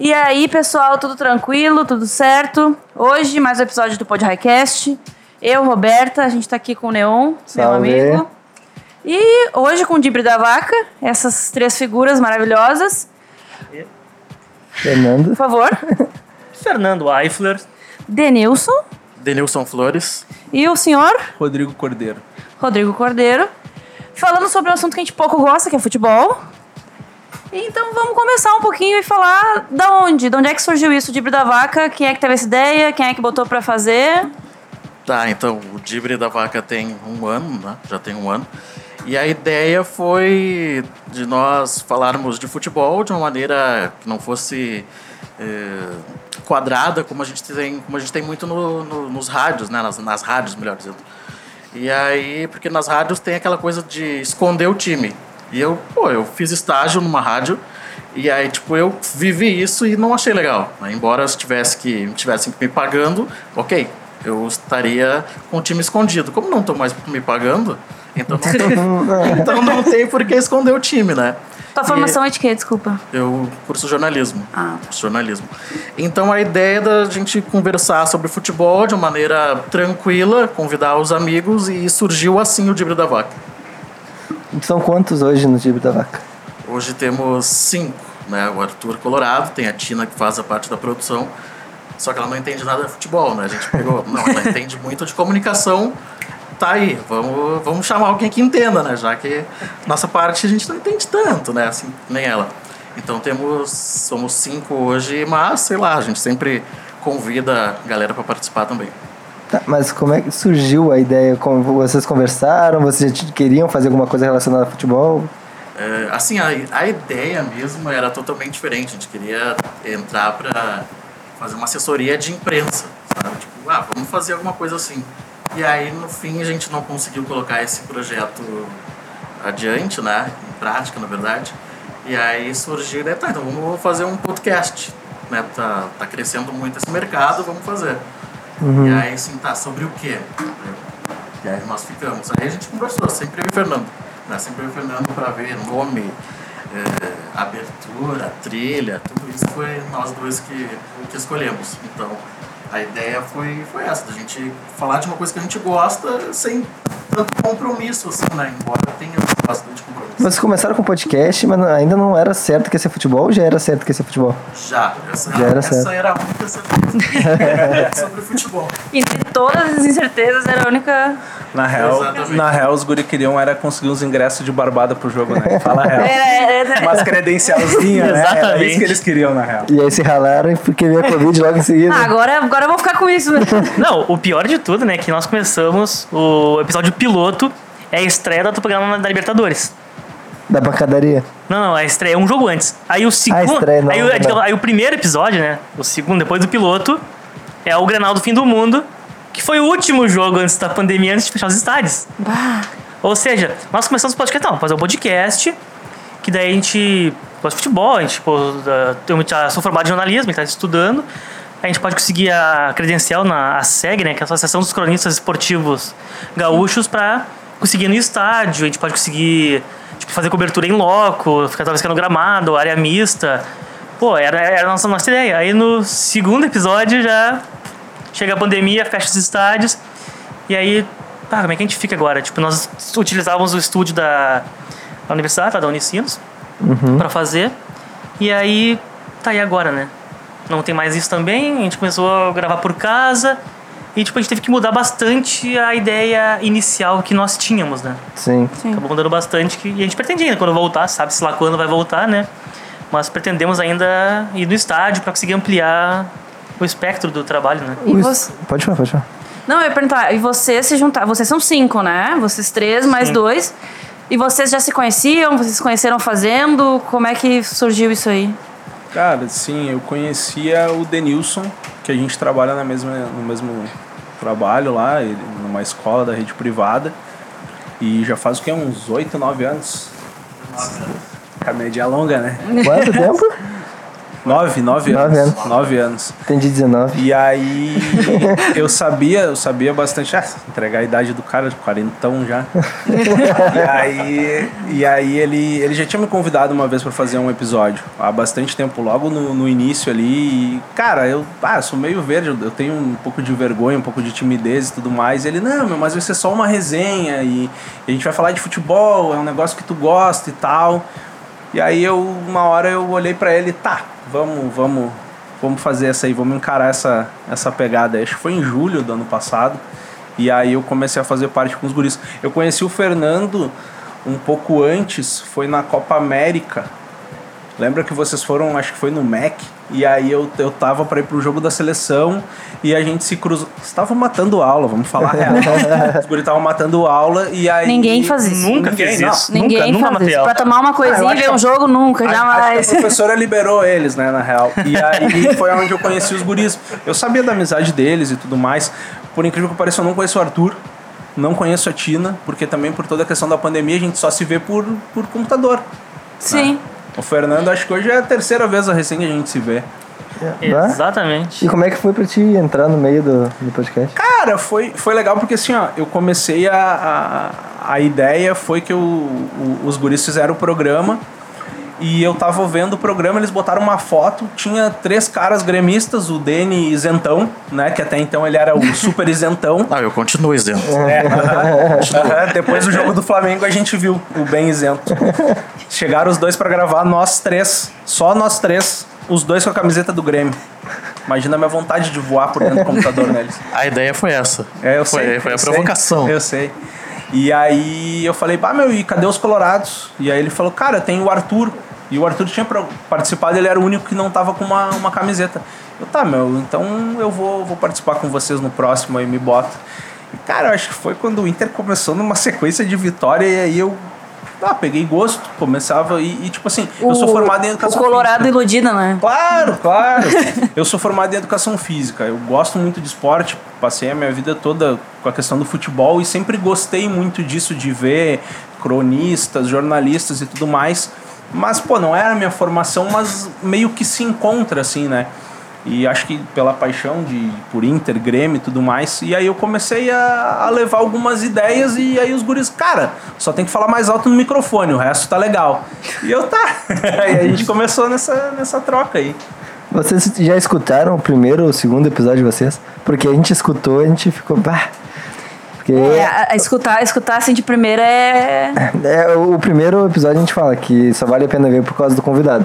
E aí, pessoal, tudo tranquilo, tudo certo? Hoje, mais um episódio do Pod Highcast. Eu, Roberta, a gente tá aqui com o Neon, Salve. meu amigo. E hoje com o Dibre da Vaca, essas três figuras maravilhosas. Fernando. Por favor, Fernando Eifler, Denilson Denilson Flores. e o senhor Rodrigo Cordeiro. Rodrigo Cordeiro. Falando sobre um assunto que a gente pouco gosta, que é futebol. Então vamos começar um pouquinho e falar da onde? De onde é que surgiu isso, Dibre da Vaca? Quem é que teve essa ideia? Quem é que botou pra fazer? Tá, então o Dibre da Vaca tem um ano, né? Já tem um ano. E a ideia foi de nós falarmos de futebol de uma maneira que não fosse eh, quadrada, como a gente tem, como a gente tem muito no- no- nos rádios, né? Nas, nas rádios, melhor dizendo. E aí, porque nas rádios tem aquela coisa de esconder o time. E eu, pô, eu fiz estágio numa rádio e aí, tipo, eu vivi isso e não achei legal. né? Embora eu tivesse que tivessem me pagando, ok, eu estaria com o time escondido. Como não estão mais me pagando, então não tem, então não tem por que esconder o time, né? Tua formação é de quê? Desculpa. Eu curso jornalismo. Ah. Curso jornalismo. Então a ideia é da gente conversar sobre futebol de uma maneira tranquila, convidar os amigos e surgiu assim o Dibre da Vaca. São quantos hoje no Tibre da Vaca? Hoje temos cinco, né? O Arthur Colorado, tem a Tina que faz a parte da produção, só que ela não entende nada de futebol, né? A gente pegou, não, ela entende muito de comunicação, tá aí, vamos, vamos chamar alguém que entenda, né? Já que nossa parte a gente não entende tanto, né? Assim, nem ela. Então temos, somos cinco hoje, mas sei lá, a gente sempre convida a galera para participar também. Tá, mas como é que surgiu a ideia? Como vocês conversaram? Vocês queriam fazer alguma coisa relacionada a futebol? É, assim, a, a ideia mesmo era totalmente diferente. A gente queria entrar para fazer uma assessoria de imprensa, sabe? Tipo, ah, vamos fazer alguma coisa assim. E aí, no fim, a gente não conseguiu colocar esse projeto adiante, né? Em prática, na verdade. E aí surgiu ideia, tá, então vamos fazer um podcast, né? Tá, tá crescendo muito esse mercado, vamos fazer. E aí, assim, tá, sobre o quê? E aí nós ficamos. Aí a gente conversou, sempre eu e o Fernando. Né? Sempre eu e o Fernando para ver nome, eh, abertura, trilha, tudo isso foi nós dois que, que escolhemos. Então a ideia foi, foi essa, da gente falar de uma coisa que a gente gosta sem tanto compromisso, assim, né? Embora tenha bastante compromisso. Vocês começaram com podcast, mas ainda não era certo que ia ser futebol ou já era certo que ia ser futebol? Já, essa, Já era essa certo. era a única certeza sobre futebol. Entre todas as incertezas, era a única. Na real, Exatamente. na real, os guri queriam era conseguir uns ingressos de barbada pro jogo, né? Fala a real. Era, era- Umas credencialzinhas, né? Era Exatamente. isso que eles queriam, na real. E aí se ralaram porque veio a Covid logo em seguida. Ah, agora, agora eu vou ficar com isso. né? Não, o pior de tudo, né, que nós começamos o episódio piloto é a estreia do programa da Libertadores. Da bancadaria. Não, não, a estreia é um jogo antes. Aí o segundo, estreia, não, aí, o, não. digamos, aí o primeiro episódio, né, o segundo depois do piloto é o Grenal do fim do mundo, que foi o último jogo antes da pandemia, antes de fechar os estádios. Bah. Ou seja, nós começamos o podcast, não, fazer um podcast, que daí a gente gosta de futebol, a gente, pô, da- eu sou formado em jornalismo, a gente tá estudando, a gente pode conseguir a credencial na a SEG, né, que é a Associação dos Cronistas Esportivos Gaúchos, para conseguir ir no estádio, a gente pode conseguir tipo, fazer cobertura em loco, ficar talvez no gramado, área mista. Pô, era, era a nossa, nossa ideia. Aí no segundo episódio já chega a pandemia, fecha os estádios, e aí, pá, como é que a gente fica agora? Tipo, nós utilizávamos o estúdio da, da universidade, da Unicinos, pra fazer. E aí, tá aí agora, né? Não tem mais isso também, a gente começou a gravar por casa. E, tipo, a gente teve que mudar bastante a ideia inicial que nós tínhamos, né? Sim. Acabou mudando bastante. que- E a gente pretende ainda, quando voltar, sabe-se lá quando vai voltar, né? Mas pretendemos ainda ir no estádio pra conseguir ampliar o espectro do trabalho, né? E você- Pode falar, pode falar. Não, eu ia perguntar, e vocês se juntaram? Vocês são cinco, né? Vocês três, mais Sim. dois. E vocês já se conheciam? Vocês se conheceram fazendo? Como é que surgiu isso aí? Cara, sim, eu conhecia o Denilson, que a gente trabalha na mesma, no mesmo trabalho lá, ele- numa escola da rede privada. E já faz o que? Uns 8, 9 anos? A média é longa, né? Quanto tempo? Nove, nove, Nove anos. anos. Nove anos. Entendi 19. E aí eu sabia, eu sabia bastante. Ah, entregar a idade do cara, quarentão já. e aí, e aí ele, ele já tinha me convidado uma vez pra fazer um episódio. Há bastante tempo, logo no, no início ali. E, cara, eu ah, sou meio verde, eu- tenho um pouco de vergonha, um pouco de timidez e tudo mais. E ele, não, meu, mas vai ser só uma resenha e, e a gente vai falar de futebol, é um negócio que tu gosta e tal. E aí eu, uma hora eu olhei pra ele, tá, vamos, vamos, vamos fazer essa aí, vamos encarar essa, essa pegada. Acho que foi em julho do ano passado. E aí eu comecei a fazer parte com os guris. Eu conheci o Fernando um pouco antes, foi na Copa América. Lembra que vocês foram, acho que foi no MEC, e aí eu, eu tava pra ir pro jogo da seleção e a gente se cruzou. Estavam matando aula, vamos falar a real. Os guris estavam matando aula e aí. Ninguém faz isso. Nunca Ninguém, fez não. isso. Ninguém nunca, nunca faz isso. Pra tomar uma Ah, coisinha e ver um jogo, nunca, Acho- jamais. A professora liberou eles, né, na real. E aí foi onde eu conheci os guris. Eu sabia da amizade deles e tudo mais. Por incrível que pareça, eu não conheço o Arthur. Não conheço a Tina, porque também por toda a questão da pandemia a gente só se vê por, por computador. Sim. O Fernando, acho que hoje é a terceira vez a recém que a gente se vê. Bah. Exatamente. E como é que foi pra ti entrar no meio do, do podcast? Cara, foi, foi legal porque assim, ó, eu comecei a. A, a ideia foi que o, o- os guris fizeram o programa e eu tava vendo o programa, eles botaram uma foto, tinha três caras gremistas, o Deni isentão, né? Que até então ele era o super isentão. Não, eu continuo isento. É. Depois do jogo do Flamengo a gente viu o bem isento. Chegaram os dois pra gravar, nós três, só nós três, os dois com a camiseta do Grêmio. Imagina a minha vontade de voar por dentro do computador neles. A ideia foi essa. É, eu foi, sei. Foi eu a sei, provocação. eu sei. E aí eu falei, bah, meu, e cadê os colorados? E aí ele falou, cara, tem o Arthur. E o Arthur tinha participado, ele era o único que não tava com uma, uma camiseta. Eu, tá, meu, então eu vou, vou participar com vocês no próximo aí, me bota. E, cara, eu acho que foi quando o Inter começou numa sequência de vitória e aí eu ah, peguei gosto, começava e, e, tipo assim, eu sou O- formado em O educação Colorado física. iludido, né? Claro, claro. Eu sou formado em educação física. Eu gosto muito de esporte. Passei a minha vida toda com a questão do futebol e sempre gostei muito disso de ver cronistas, jornalistas e tudo mais. Mas, pô, não era a minha formação, mas meio que se encontra assim, né? E acho que pela paixão de por Inter, Grêmio e tudo mais. E aí eu comecei a, a levar algumas ideias e aí os guris, cara, só tem que falar mais alto no microfone, o resto tá legal. E eu tá. e a gente começou nessa, nessa troca aí. Vocês já escutaram o primeiro ou o segundo episódio de vocês? Porque a gente escutou, a gente ficou. Bah. Porque É, a- a escutar, escutar assim de primeira é. é, o primeiro episódio a gente fala que só vale a pena ver por causa do convidado.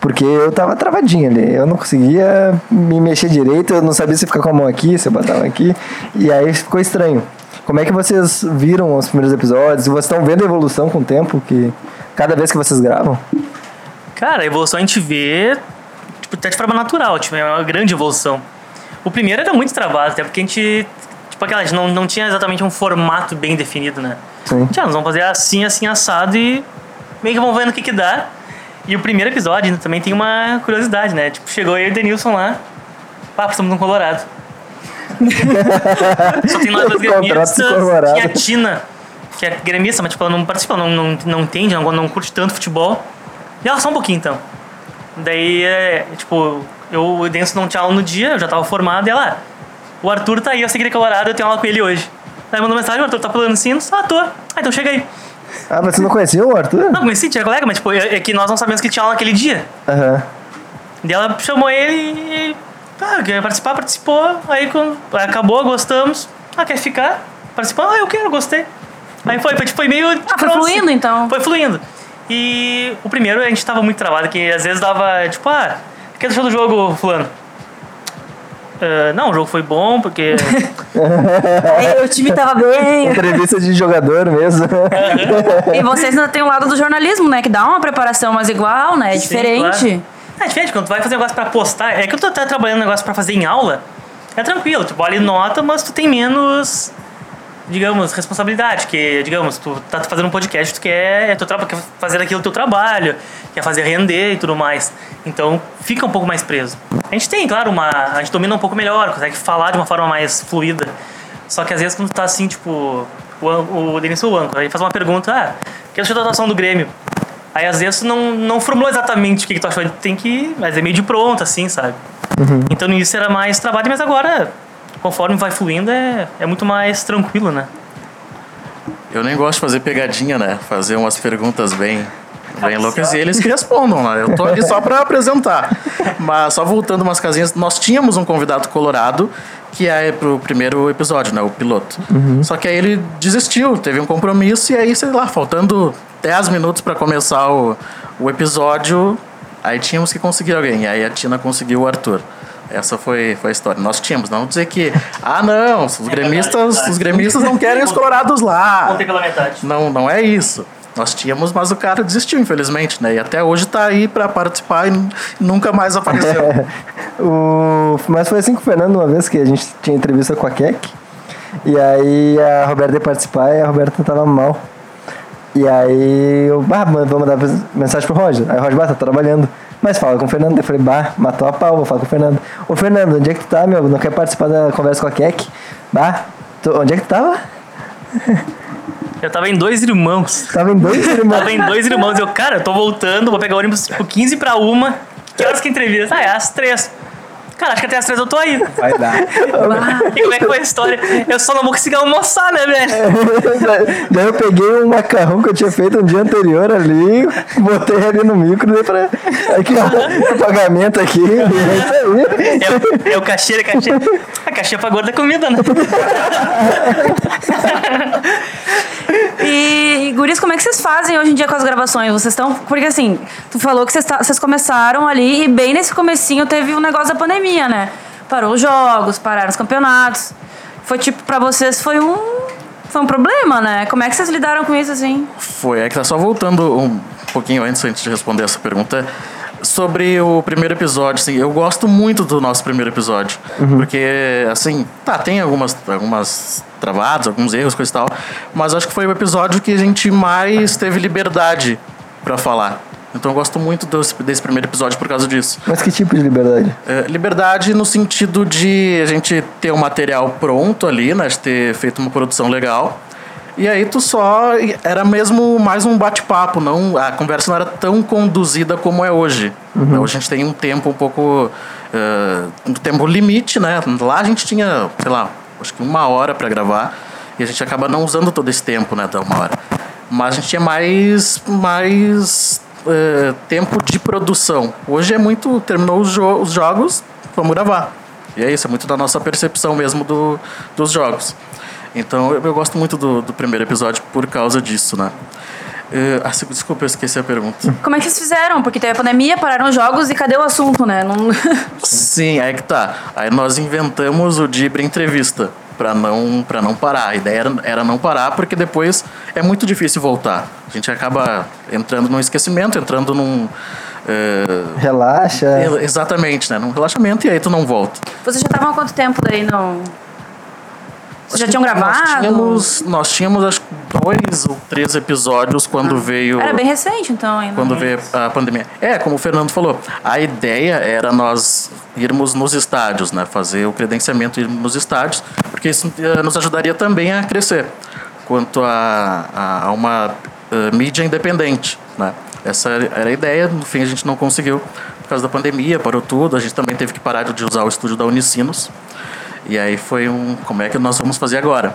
Porque eu tava travadinho ali, eu não conseguia me mexer direito, eu não sabia se ficar com a mão aqui, se eu botava aqui, e aí ficou estranho. Como é que vocês viram os primeiros episódios? Vocês estão vendo a evolução com o tempo, que cada vez que vocês gravam? Cara, a evolução a gente vê tipo, até de forma natural, tipo, é uma grande evolução. O primeiro era muito travado, até porque a gente. Tipo, aquela, a gente não, não tinha exatamente um formato bem definido, né? Sim. Já, nós vamos fazer assim, assim, assado e meio que vamos vendo o que que dá. E o primeiro episódio ainda também tem uma curiosidade, né? Tipo, chegou eu e o Denilson lá, pá, estamos no Colorado. Só tem nós dois gremistas, tinha a Tina, que é gremista, mas tipo, ela não participa, não, não, não entende, não, não curte tanto futebol. E ela só um pouquinho, então. Daí, é, tipo, eu o Denilson não tinha aula no dia, eu já tava formado, e ela, "Ah, o Arthur tá aí, eu sei que ele é Colorado, eu tenho aula com ele hoje. Daí mandou mensagem, o Arthur tá pulando sinos, ah, tô. Ah, então chega aí. Ah, você não conhecia o Arthur? Não, conheci, tinha colega, mas tipo, é é que nós não sabemos que tinha aula naquele dia. Aham. Daí ela chamou ele e. Ah, quer participar? Participou. Aí quando acabou, gostamos. Ah, quer ficar? Participou? Ah, eu quero, gostei. Aí foi, foi, tipo, foi meio. Ah, foi fluindo então. Foi fluindo. E o primeiro a gente tava muito travado, que às vezes dava, tipo, ah, o que achou do jogo, Fulano? "Ah, não, o jogo foi bom, porque. Aí, o time tava bem. Entrevista de jogador mesmo. E vocês ainda tem o lado do jornalismo, né? Que dá uma preparação, mas igual, né? É Sim, diferente. claro. É diferente, quando tu vai fazer um negócio pra postar, é que tu tá trabalhando um negócio pra fazer em aula, é tranquilo, tu olha e nota, mas tu tem menos, digamos, responsabilidade, que, digamos, tu tá fazendo um podcast, tu quer, é traba- quer fazer aquilo teu trabalho, quer fazer render e tudo mais. Então, fica um pouco mais preso. A gente tem, claro, uma, a gente domina um pouco melhor, consegue falar de uma forma mais fluida. Só que às vezes quando tu tá assim, tipo, o, o Denis o âncora, ele faz uma pergunta, ah, que achou da atuação do Grêmio? Aí às vezes tu não, não formulou exatamente o que, que tu achou, tem que. Mas é meio de pronto, assim, sabe? Então no início era mais trabalho, mas agora, conforme vai fluindo, é, é muito mais tranquilo, né? Eu nem gosto de fazer pegadinha, né? Fazer umas perguntas bem, bem loucas e eles que respondam, né? Eu tô aqui só pra apresentar. Mas só voltando umas casinhas, nós tínhamos um convidado colorado que é pro primeiro episódio, né? O piloto. Só que aí ele desistiu, teve um compromisso e aí, sei lá, faltando 10 minutos pra começar o, o episódio, aí tínhamos que conseguir alguém. E aí a Tina conseguiu o Arthur. Essa foi, foi a história. Nós tínhamos, não dizer que, ah, não, os gremistas, os gremistas não querem os colorados lá. Não, não é isso. Nós tínhamos, mas o cara desistiu, infelizmente, né? E até hoje tá aí pra participar e nu- nunca mais apareceu. O... Mas foi assim com o Fernando uma vez que a gente tinha entrevista com a Keck. E aí a Roberta ia participar e a Roberta tava mal. E aí eu, mano, vou mandar mensagem pro Roger. Aí o Roger, bah, tá trabalhando. Mas fala com o Fernando. Eu falei, bah, matou a pau, vou falar com o Fernando. Ô Fernando, onde é que tu tá, meu? Não quer participar da conversa com a Keck? Bah, tu- onde é que tu tava? Eu tava em dois irmãos. Tava em dois irmãos. Tava em dois irmãos. Eu, cara, eu tô voltando, vou pegar o ônibus tipo 15 pra uma. Que horas que entrevista? Ah, é às três. Cara, acho que até às três eu tô aí. Vai dar. E como é que foi a história? Eu só não vou conseguir almoçar, né, velho? Daí eu peguei um macarrão que eu tinha feito um dia anterior ali, botei ali no micro, daí pra. Aqui, ó, o pagamento aqui. É isso aí. É, o- é o cachê, é cachê. A cachê pra gorda é comida, né? E, e guris, como é que vocês fazem hoje em dia com as gravações? Vocês estão. Porque assim, tu falou que vocês, tá- vocês começaram ali e bem nesse comecinho teve um negócio da pandemia, né? Parou os jogos, pararam os campeonatos. Foi tipo, pra vocês foi um. Foi um problema, né? Como é que vocês lidaram com isso assim? Foi, é que tá só voltando um pouquinho antes, antes de responder essa pergunta. Sobre o primeiro episódio, assim, eu gosto muito do nosso primeiro episódio. Porque, assim, tá, tem algumas, algumas travadas, alguns erros, coisa e tal. Mas acho que foi o episódio que a gente mais teve liberdade pra falar. Então eu gosto muito desse, desse primeiro episódio por causa disso. Mas que tipo de liberdade? É, liberdade no sentido de a gente ter o material pronto ali, né? De ter feito uma produção legal. E aí tu só. Era mesmo mais um bate-papo, não. A conversa não era tão conduzida como é hoje. Hoje a gente tem um tempo um pouco. é, um tempo limite, né? Lá a gente tinha, sei lá, acho que uma hora para gravar. E a gente acaba não usando todo esse tempo, né? Da uma hora. Mas a gente tinha mais. mais é, tempo de produção. Hoje é muito. Terminou os, jo- os jogos, vamos gravar. E é isso, é muito da nossa percepção mesmo do, dos jogos. Então eu, eu gosto muito do, do primeiro episódio por causa disso, né? É, ah, desculpa, eu esqueci a pergunta. Como é que vocês fizeram? Porque teve a pandemia, pararam os jogos e cadê o assunto, né? Não... Sim, aí que tá. Aí nós inventamos o Dibre Entrevista para não para não parar. A ideia era, era não parar porque depois é muito difícil voltar. A gente acaba entrando num esquecimento, entrando num é, Relaxa. exatamente, né? Num relaxamento e aí tu não volta. Vocês já estavam há quanto tempo daí no. Vocês já tinham Nós gravado? tínhamos, nós tínhamos acho que dois ou três episódios quando veio Era bem recente, então, ainda. quando veio a pandemia. É, como o Fernando falou, a ideia era nós irmos nos estádios, né? Fazer o credenciamento e ir nos estádios, porque isso eh, nos ajudaria também a crescer quanto a, a, a uma eh, mídia independente, né? Essa era a ideia, no fim a gente não conseguiu por causa da pandemia, parou tudo, a gente também teve que parar de usar o estúdio da Unicinos. E aí foi um. Como é que nós vamos fazer agora?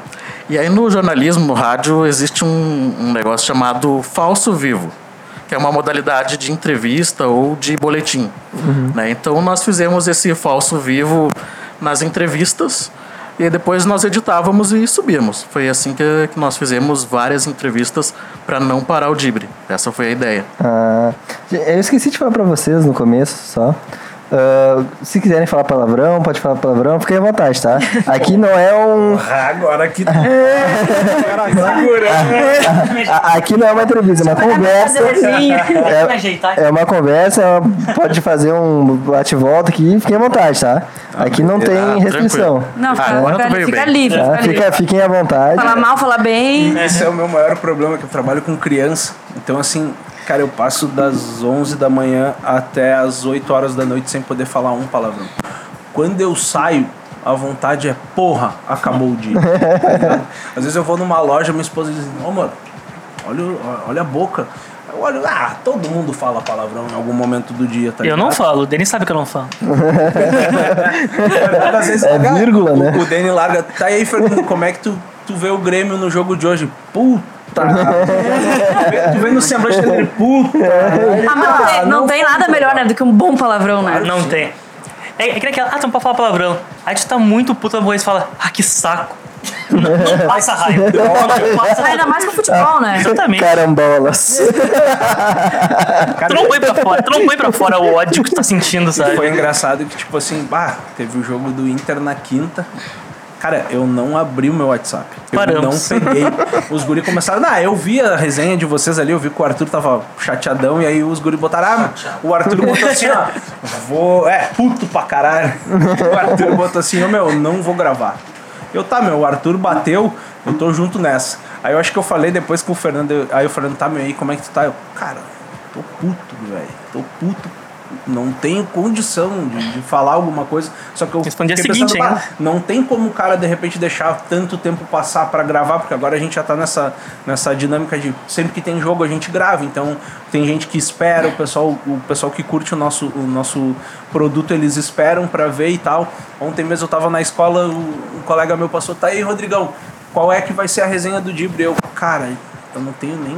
E aí no jornalismo, no rádio, existe um, um negócio chamado falso vivo, que é uma modalidade de entrevista ou de boletim. Né? Então nós fizemos esse falso vivo nas entrevistas e depois nós editávamos e subíamos. Foi assim que, que nós fizemos várias entrevistas para não parar o Dibre. Essa foi a ideia. Ah, eu esqueci de falar pra vocês no começo só. Ah, se quiserem falar palavrão, pode falar palavrão, fiquem à vontade, tá? Aqui não é um. Agora que. Cara, segura. a- Aqui não é uma entrevista, é uma conversa. É, é uma conversa, é pode fazer um bate-volta aqui, fiquem à vontade, tá? Aqui não tem Ah, restrição. Não, fica, Agora livre. Tá? Fica livre. Fica, fiquem à vontade. Falar mal, falar bem. Esse é o meu maior problema, que eu trabalho com criança. Então, assim, cara, eu passo das 11 da manhã até as 8 horas da noite sem poder falar um palavrão. Quando eu saio, a vontade é, porra, acabou o dia. Às vezes eu vou numa loja, minha esposa diz, ô mano, olha, olha a boca. eu olho, ah, todo mundo fala palavrão em algum momento do dia, tá Eu não falo, o Denis sabe que eu não falo. Às vezes, É cara, vírgula, o, né? O Danny larga. Tá aí, Fernando, como é que tu, tu vê o Grêmio no jogo de hoje? Puta. tu vê no semblante dele, puta. Ah, mas não, tem, não não tem nada melhor, né, do que um bom palavrão, né? Não tem. É, é que naquela, ah, tu não pode falar palavrão. Aí tu tá muito puto na e fala, ah, que saco. Não, não passa raiva. Não passa Ainda raiva. mais com futebol, né? Exatamente. Carambolas. Tu não põe pra fora, tu não põe pra fora o ódio que tu tá sentindo, sabe? Foi engraçado que, tipo assim, bah, teve o jogo do Inter na quinta. Cara, eu não abri o meu WhatsApp. Eu Paramos. não peguei. Os guri começaram. Ah, eu vi a resenha de vocês ali, eu vi que o Arthur tava chateadão, e aí os guri botaram. Ah, o Arthur botou assim, ó. Vou. É, puto pra caralho. O Arthur botou assim, ô meu, não vou gravar. Eu, tá, meu, o Arthur bateu, eu tô junto nessa. Aí eu acho que eu falei depois com o Fernando. Aí o Fernando, tá, meu, aí como é que tu tá? Eu, cara, tô puto, velho. Tô puto. Não tenho condição de, de falar alguma coisa. Só que eu dia fiquei seguinte pensando, ainda. "Bah, não tem como o cara de repente deixar tanto tempo passar pra gravar, porque agora a gente já tá nessa, nessa dinâmica de sempre que tem jogo a gente grava. Então tem gente que espera, o pessoal, o pessoal que curte o nosso, o nosso produto, eles esperam pra ver e tal. Ontem mesmo eu tava na escola, um colega meu passou, tá aí, Rodrigão, qual é que vai ser a resenha do Dibre? Eu, cara, eu não tenho nem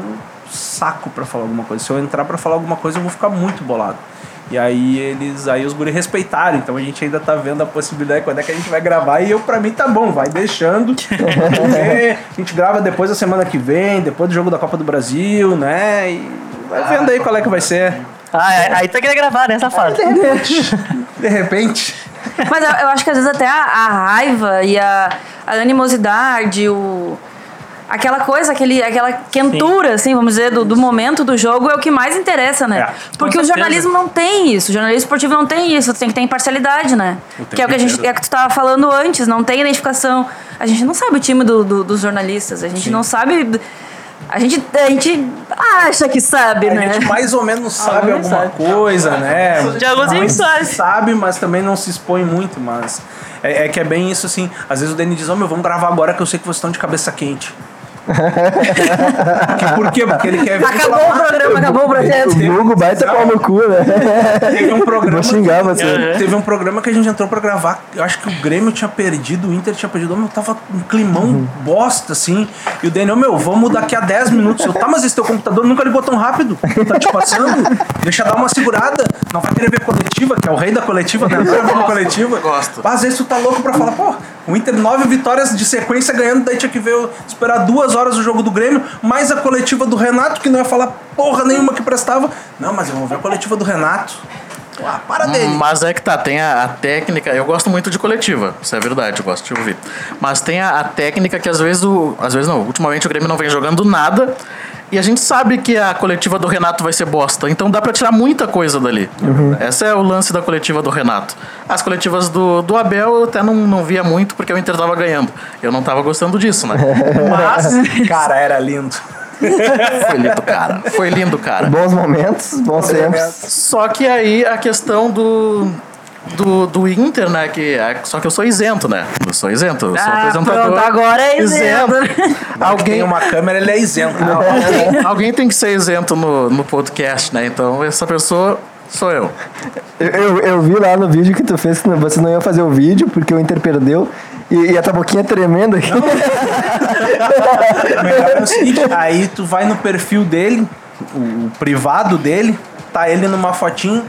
saco pra falar alguma coisa. Se eu entrar pra falar alguma coisa, eu vou ficar muito bolado. E aí eles, aí os guri respeitaram, então a gente ainda tá vendo a possibilidade quando é que a gente vai gravar e eu pra mim tá bom, vai deixando. Ver. a gente grava depois da semana que vem, depois do jogo da Copa do Brasil, né? E vai vendo aí qual é que vai ser. Ah, aí- aí tu quer gravar, né, safado? De repente. Mas eu, eu acho que às vezes até a, a raiva e a, a animosidade, o, aquela coisa, aquele, aquela quentura, assim, vamos dizer, do, do momento do jogo é o que mais interessa, né? É, Porque com o certeza. jornalismo não tem isso. O jornalismo esportivo não tem isso. Tu tem que ter imparcialidade, né? Que é o que, a gente, é que tu tava falando antes. Não tem identificação. A gente não sabe o time do, do- dos jornalistas. A gente não sabe... A gente, a gente acha que sabe, A né? gente mais ou menos sabe Alguns alguma sabe. coisa, né? De alguns a gente Mas sabe. Sabe, mas também não se expõe muito, mas... É, é que é bem isso, assim. Às vezes o Danny diz, ô meu, vamos gravar agora que eu sei que vocês estão de cabeça quente. Que- Por quê? Porque ele quer ver... Acabou o programa, acabou o O projeto. Hugo baita pau no cu, né? Teve um programa. Vou xingar você. Uhum. Teve um programa que a gente entrou pra gravar. Eu acho que o Grêmio tinha perdido, o Inter tinha perdido. Meu, tava um climão Uhum. bosta, assim. E o Daniel, meu, vamos daqui a 10 minutos. Eu, tá, mas esse teu computador nunca ligou tão rápido. Tá te passando? Deixa dar uma segurada. Não vai querer ver coletiva, que é o rei da coletiva, né? Não vai ver uma coletiva. Gosto. Mas às vezes tu tá louco pra falar, pô, o Inter nove vitórias de sequência ganhando, daí tinha que ver, esperar duas horas o jogo do Grêmio, mais a coletiva do Renato, que não ia falar porra nenhuma que prestava. Não, mas eu vou ver a coletiva do Renato. Ah, para dele. Mas é que tá, tem a, a técnica. Eu gosto muito de coletiva, isso é verdade, eu gosto de ouvir. Mas tem a, a técnica que às vezes o. Às vezes não, ultimamente o Grêmio não vem jogando nada. E a gente sabe que a coletiva do Renato vai ser bosta. Então dá pra tirar muita coisa dali. Esse é o lance da coletiva do Renato. As coletivas do, do Abel eu até não, não via muito porque o Inter tava ganhando. Eu não tava gostando disso, né? Mas, cara, era lindo. Foi lindo, cara. Foi lindo, cara. Bons momentos, bons tempos. Só que aí a questão do. Do, do Inter, né? Que, é- só que eu sou isento, né? Eu sou isento. Eu sou Ah, apresentador. pronto, agora é isento. Alguém tem uma câmera, ele é isento. alguém, alguém tem que ser isento no, no podcast, né? Então essa pessoa sou eu. Eu, eu, eu vi lá no vídeo que tu fez que você não ia fazer o vídeo porque o Inter perdeu e, e a tua boquinha tremendo aqui. Melhor é o seguinte, aí tu vai no perfil dele, o, o privado dele, tá ele numa fotinho.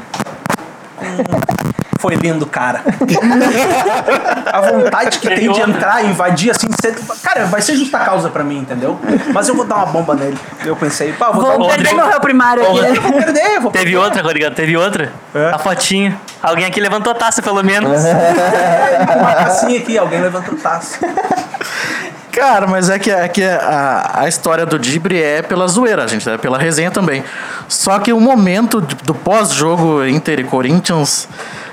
Com- Foi lindo, cara. A vontade que tem de entrar, invadir assim, ser- cara, vai ser justa causa pra mim, entendeu? Mas eu vou dar uma bomba nele. Eu pensei, pá, vou dar Vou uma perder meu réu primário aqui. Eu vou perder, vou Teve outra, Rodrigo, teve outra. É. A fotinha. Alguém aqui levantou a taça, pelo menos. perder uma tacinha aqui, alguém levantou taça. Cara, mas é que, é que a, a história do Dibre é pela zoeira, gente, é pela resenha também. Só que o momento do pós-jogo Inter e Corinthians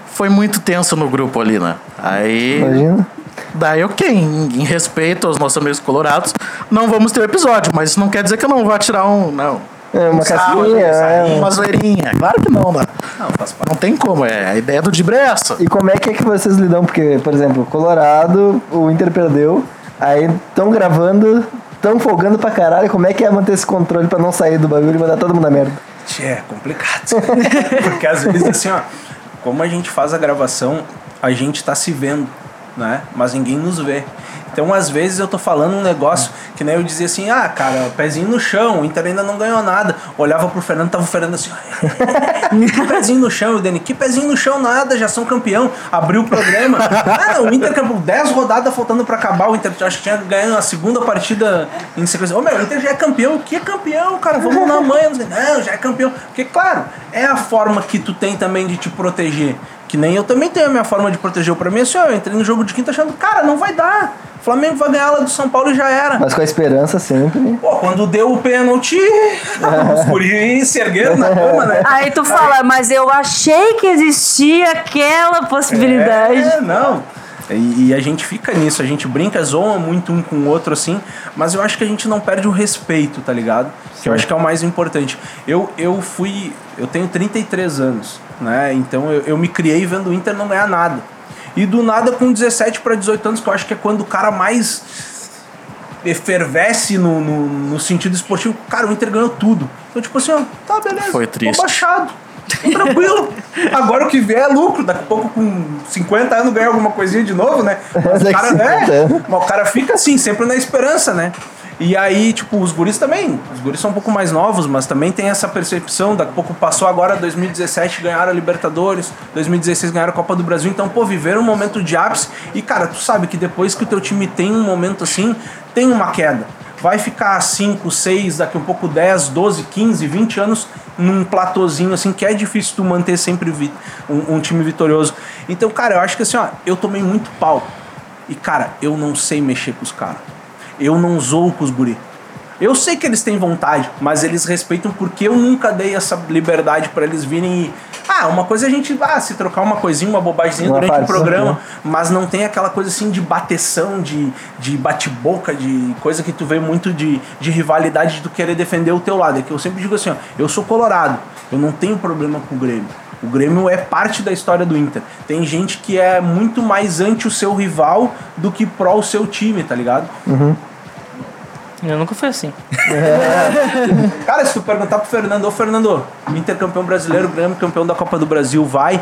foi muito tenso no grupo ali, né? Aí. Imagina. Daí, ok, em, em respeito aos nossos amigos colorados, não vamos ter o episódio, mas isso não quer dizer que eu não vou tirar um. Não. É uma casquinha. é. Uma zoeirinha. Claro que não, né? Não. Não tem como, é, a ideia do Dibre é essa. E como é que é que vocês lidam? Porque, por exemplo, Colorado, o Inter perdeu, aí estão gravando tão folgando pra caralho, como é que é manter esse controle pra não sair do bagulho e mandar todo mundo a merda? É complicado. Porque às vezes, assim, ó, como a gente faz a gravação, a gente tá se vendo, né? Mas ninguém nos vê. Então, às vezes, eu tô falando um negócio que nem eu dizia assim, ah, cara, pezinho no chão, o Inter ainda não ganhou nada. Olhava pro Fernando, tava o Fernando assim, que pezinho no chão, o Dani, que pezinho no chão, nada, já são campeão. Abriu o programa. Ah, não, o Inter campeão, 10 rodadas faltando pra acabar, o Inter acho que tinha ganho a segunda partida em sequência. Ô, meu, o Inter já é campeão, que é campeão, cara? Vamos na manhã. Não, já é campeão. Porque, claro, é a forma que tu tem também de te proteger. Que nem eu também tenho a minha forma de proteger. Pra mim, assim, ó, eu entrei no jogo de quinta achando, cara, não vai dar. O Flamengo vai ganhar lá do São Paulo e já era. Mas com a esperança sempre. Pô, quando deu o pênalti, os guris se ergueram na cama, né? Aí tu fala, mas eu achei que existia aquela possibilidade. É, não. E, e a gente fica nisso, a gente brinca, zoa muito um com o outro assim, mas eu acho que a gente não perde o respeito, tá ligado? Que eu acho que é o mais importante. Eu, eu fui. Eu tenho 33 anos, né? Então eu, eu me criei vendo o Inter não ganhar nada. E do nada, com 17 para 18 anos, que eu acho que é quando o cara mais efervesce no, no, no sentido esportivo, cara, o Inter ganhou tudo. Então, tipo assim, ó, tá, beleza. Foi tô triste. baixado. Tô tranquilo. Agora o que vier é lucro. Daqui a pouco, com 50 anos, ganha alguma coisinha de novo, né? Mas o Daqui cara, 50 é, mas o cara fica assim, sempre na esperança, né? E aí, tipo, os guris também. Os guris são um pouco mais novos, mas também tem essa percepção. Daqui a pouco passou agora 2017, ganharam a Libertadores. 2016 ganharam a Copa do Brasil. Então, pô, viveram um momento de ápice. E, cara, tu sabe que depois que o teu time tem um momento assim, tem uma queda. Vai ficar 5, 6, daqui a um pouco 10, 12, 15, 20 anos num platôzinho assim, que é difícil tu manter sempre um, um time vitorioso. Então, cara, eu acho que assim, ó, eu tomei muito pau. E, cara, eu não sei mexer com os caras. Eu não zoo com os guri. Eu sei que eles têm vontade, mas eles respeitam porque eu nunca dei essa liberdade pra eles virem e. Ah, uma coisa é a gente ah, se trocar uma coisinha, uma bobagemzinha Uma durante o farsa, programa, né? mas não tem aquela coisa assim de bateção, de, de bate-boca, de coisa que tu vê muito de, de rivalidade, de tu querer defender o teu lado. É que eu sempre digo assim, ó, eu sou colorado, eu não tenho problema com o Grêmio. O Grêmio é parte da história do Inter. Tem gente que é muito mais anti o seu rival do que pró o seu time, tá ligado? Eu nunca fui assim. Cara, se tu perguntar pro Fernando, ô Fernando, o Inter campeão brasileiro, o Grêmio campeão da Copa do Brasil, vai?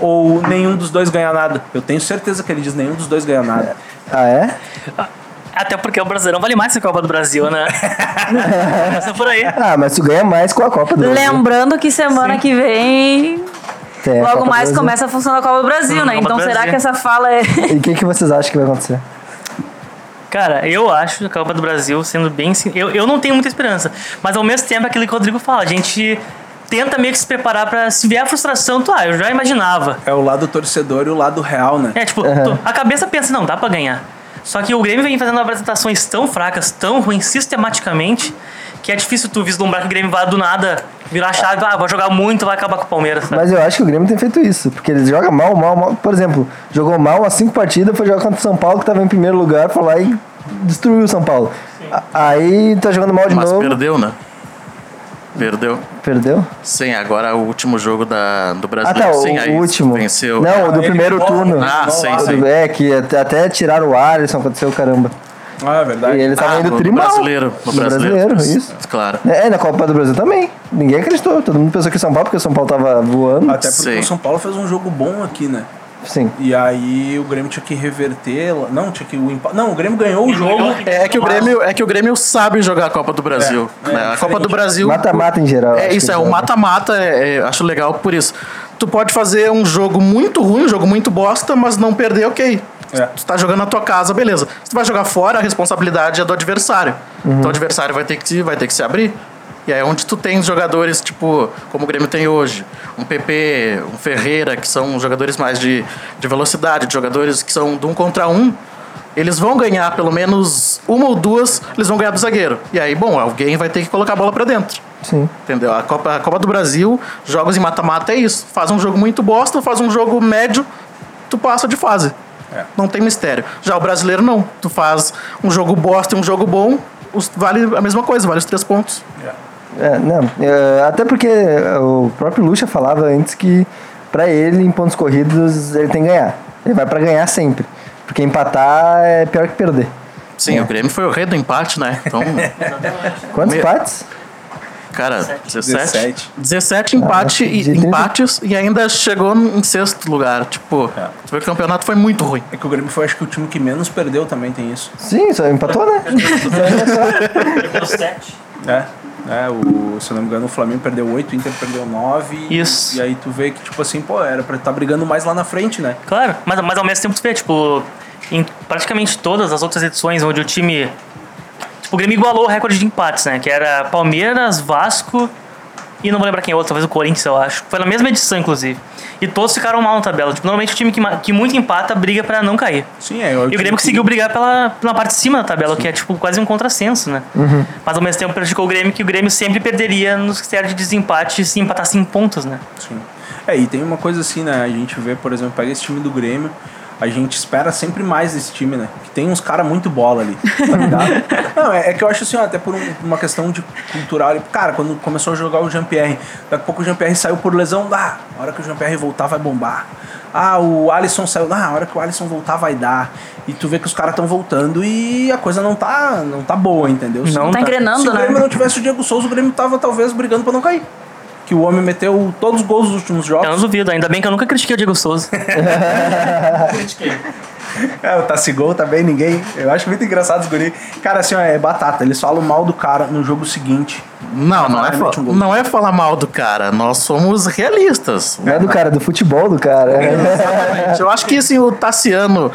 Ou nenhum dos dois ganha nada? Eu tenho certeza que ele diz nenhum dos dois ganha nada. Ah, é? Até porque o Brasileirão vale mais que a Copa do Brasil, né? Começa por aí. Ah, mas tu ganha mais com a Copa do Brasil. Lembrando que semana que vem, logo mais começa a funcionar a Copa do Brasil, Hum, né? Copa Então será Brasil. que essa fala é. E o que, que vocês acham que vai acontecer? Cara, eu acho a Copa do Brasil, sendo bem. Eu, eu não tenho muita esperança. Mas ao mesmo tempo, é aquilo que o Rodrigo fala, a gente tenta meio que se preparar pra se vier a frustração, tu, ah, eu já imaginava. É o lado torcedor e o lado real, né? É, tipo, tu- a cabeça pensa, não, dá pra ganhar. Só que o Grêmio vem fazendo apresentações tão fracas, tão ruins sistematicamente, que é difícil tu vislumbrar que o Grêmio vai do nada virar a chave, ah, vai jogar muito, vai acabar com o Palmeiras. sabe? Mas eu acho que o Grêmio tem feito isso, porque eles jogam mal, mal, mal. Por exemplo, jogou mal as cinco partidas, foi jogar contra o São Paulo, que tava em primeiro lugar, foi lá e destruiu o São Paulo. A- Aí tá jogando mal de Mas novo. perdeu, né? Perdeu. Perdeu? Sim, agora o último jogo da, do Ah, Brasil. tá, sim, o, aí último. Venceu. Não, o do ele primeiro turno. Ah, sim, O sim. do- É, que até, até tiraram o Alisson, aconteceu caramba. Ah, é verdade. E ele tava Ah, indo no tri mal. brasileiro. No No brasileiro. isso. Claro. É, na Copa do Brasil também. Ninguém acreditou. Todo mundo pensou que o São Paulo, porque o São Paulo tava voando. Até porque Sim. o São Paulo fez um jogo bom aqui, né? Sim. E aí o Grêmio tinha que reverter. Não, tinha que o empate. Não, o Grêmio ganhou o jogo. É que, o Grêmio, é que o Grêmio sabe jogar a Copa do Brasil. É, é né? a diferente. Copa do Brasil. Mata-mata em geral. É isso, é o mata-mata, é, é, acho legal por isso. Tu pode fazer um jogo muito ruim, um jogo muito bosta, mas não perder, ok. É. Tu tá jogando na tua casa, beleza. Se tu vai jogar fora, a responsabilidade é do adversário. Então o adversário vai ter, que vai ter que se abrir. E aí é onde tu tem jogadores, tipo, como o Grêmio tem hoje, um PP, um Ferreira, que são jogadores mais de, de velocidade, de jogadores que são de um contra um, eles vão ganhar pelo menos uma ou duas, eles vão ganhar do zagueiro. E aí, bom, alguém vai ter que colocar a bola pra dentro. Sim. Entendeu? A Copa, a Copa do Brasil, jogos em mata-mata é isso. Faz um jogo muito bosta, faz um jogo médio, tu passa de fase. É. Não tem mistério. Já o brasileiro não. Tu faz um jogo bosta e um jogo bom, os- vale a mesma coisa, vale os três pontos. É, não. é, até porque o próprio Lucha falava antes que pra ele, em pontos corridos, ele tem que ganhar. Ele vai pra ganhar sempre. Porque empatar é pior que perder. Sim, o Grêmio foi o rei do empate, né? Então, Quantos Me- empates? cara, 17. 17. 17 empate Ah, e, empates e ainda chegou em sexto lugar. Tipo, É. tu vê que o campeonato foi muito ruim. É que o Grêmio foi, acho que, o time que menos perdeu também, tem isso. Sim, só empatou, né? Perdeu sete. É. É, o, se eu não me engano, o Flamengo perdeu 8, o Inter perdeu 9. Isso. E aí tu vê que, tipo assim, pô, era pra estar brigando mais lá na frente, né? Claro, mas, mas ao mesmo tempo tu vê, tipo, em praticamente todas as outras edições onde o time. Tipo, o Grêmio igualou o recorde de empates, né? Que era Palmeiras, Vasco e não vou lembrar quem é outro, talvez o Corinthians, eu acho. Foi na mesma edição, inclusive. E todos ficaram mal na tabela. Tipo, normalmente o time que, que muito empata briga pra não cair. Sim, é. E o Grêmio conseguiu brigar pela, pela parte de cima da tabela, que é tipo quase um contrassenso, né? Mas ao mesmo tempo prejudicou o Grêmio, que o Grêmio sempre perderia nos critérios de desempate se empatasse em pontos, né? Sim. É, e tem uma coisa assim, né? A gente vê, por exemplo, pega esse time do Grêmio, a gente espera sempre mais desse time, né? Que tem uns caras muito bola ali, tá ligado? Não, é, é que eu acho assim, ó, até por um- uma questão de cultural. Cara, quando começou a jogar o Jean-Pierre, daqui a pouco o Jean-Pierre saiu por lesão, ah, a hora que o Jean-Pierre voltar vai bombar. Ah, o Alisson saiu, ah, a hora que o Alisson voltar vai dar. E tu vê que os caras estão voltando e a coisa não tá, não tá boa, entendeu? Se Não Tá tá. engrenando, se o né? Grêmio não tivesse o Diego Souza, o Grêmio tava talvez brigando pra não cair. Que o homem meteu todos os gols dos últimos Eu jogos. não duvido, ainda bem que eu nunca critiquei o Diego Souza. É, o Tassigol também, ninguém. Eu acho muito engraçado os guri. Cara, assim, ó, é batata. Eles falam mal do cara no jogo seguinte. Não, não é, fa- um não é falar mal do cara. Nós somos realistas. Não é do cara, é do futebol do cara. Exatamente. Eu acho que assim, o Tassiano,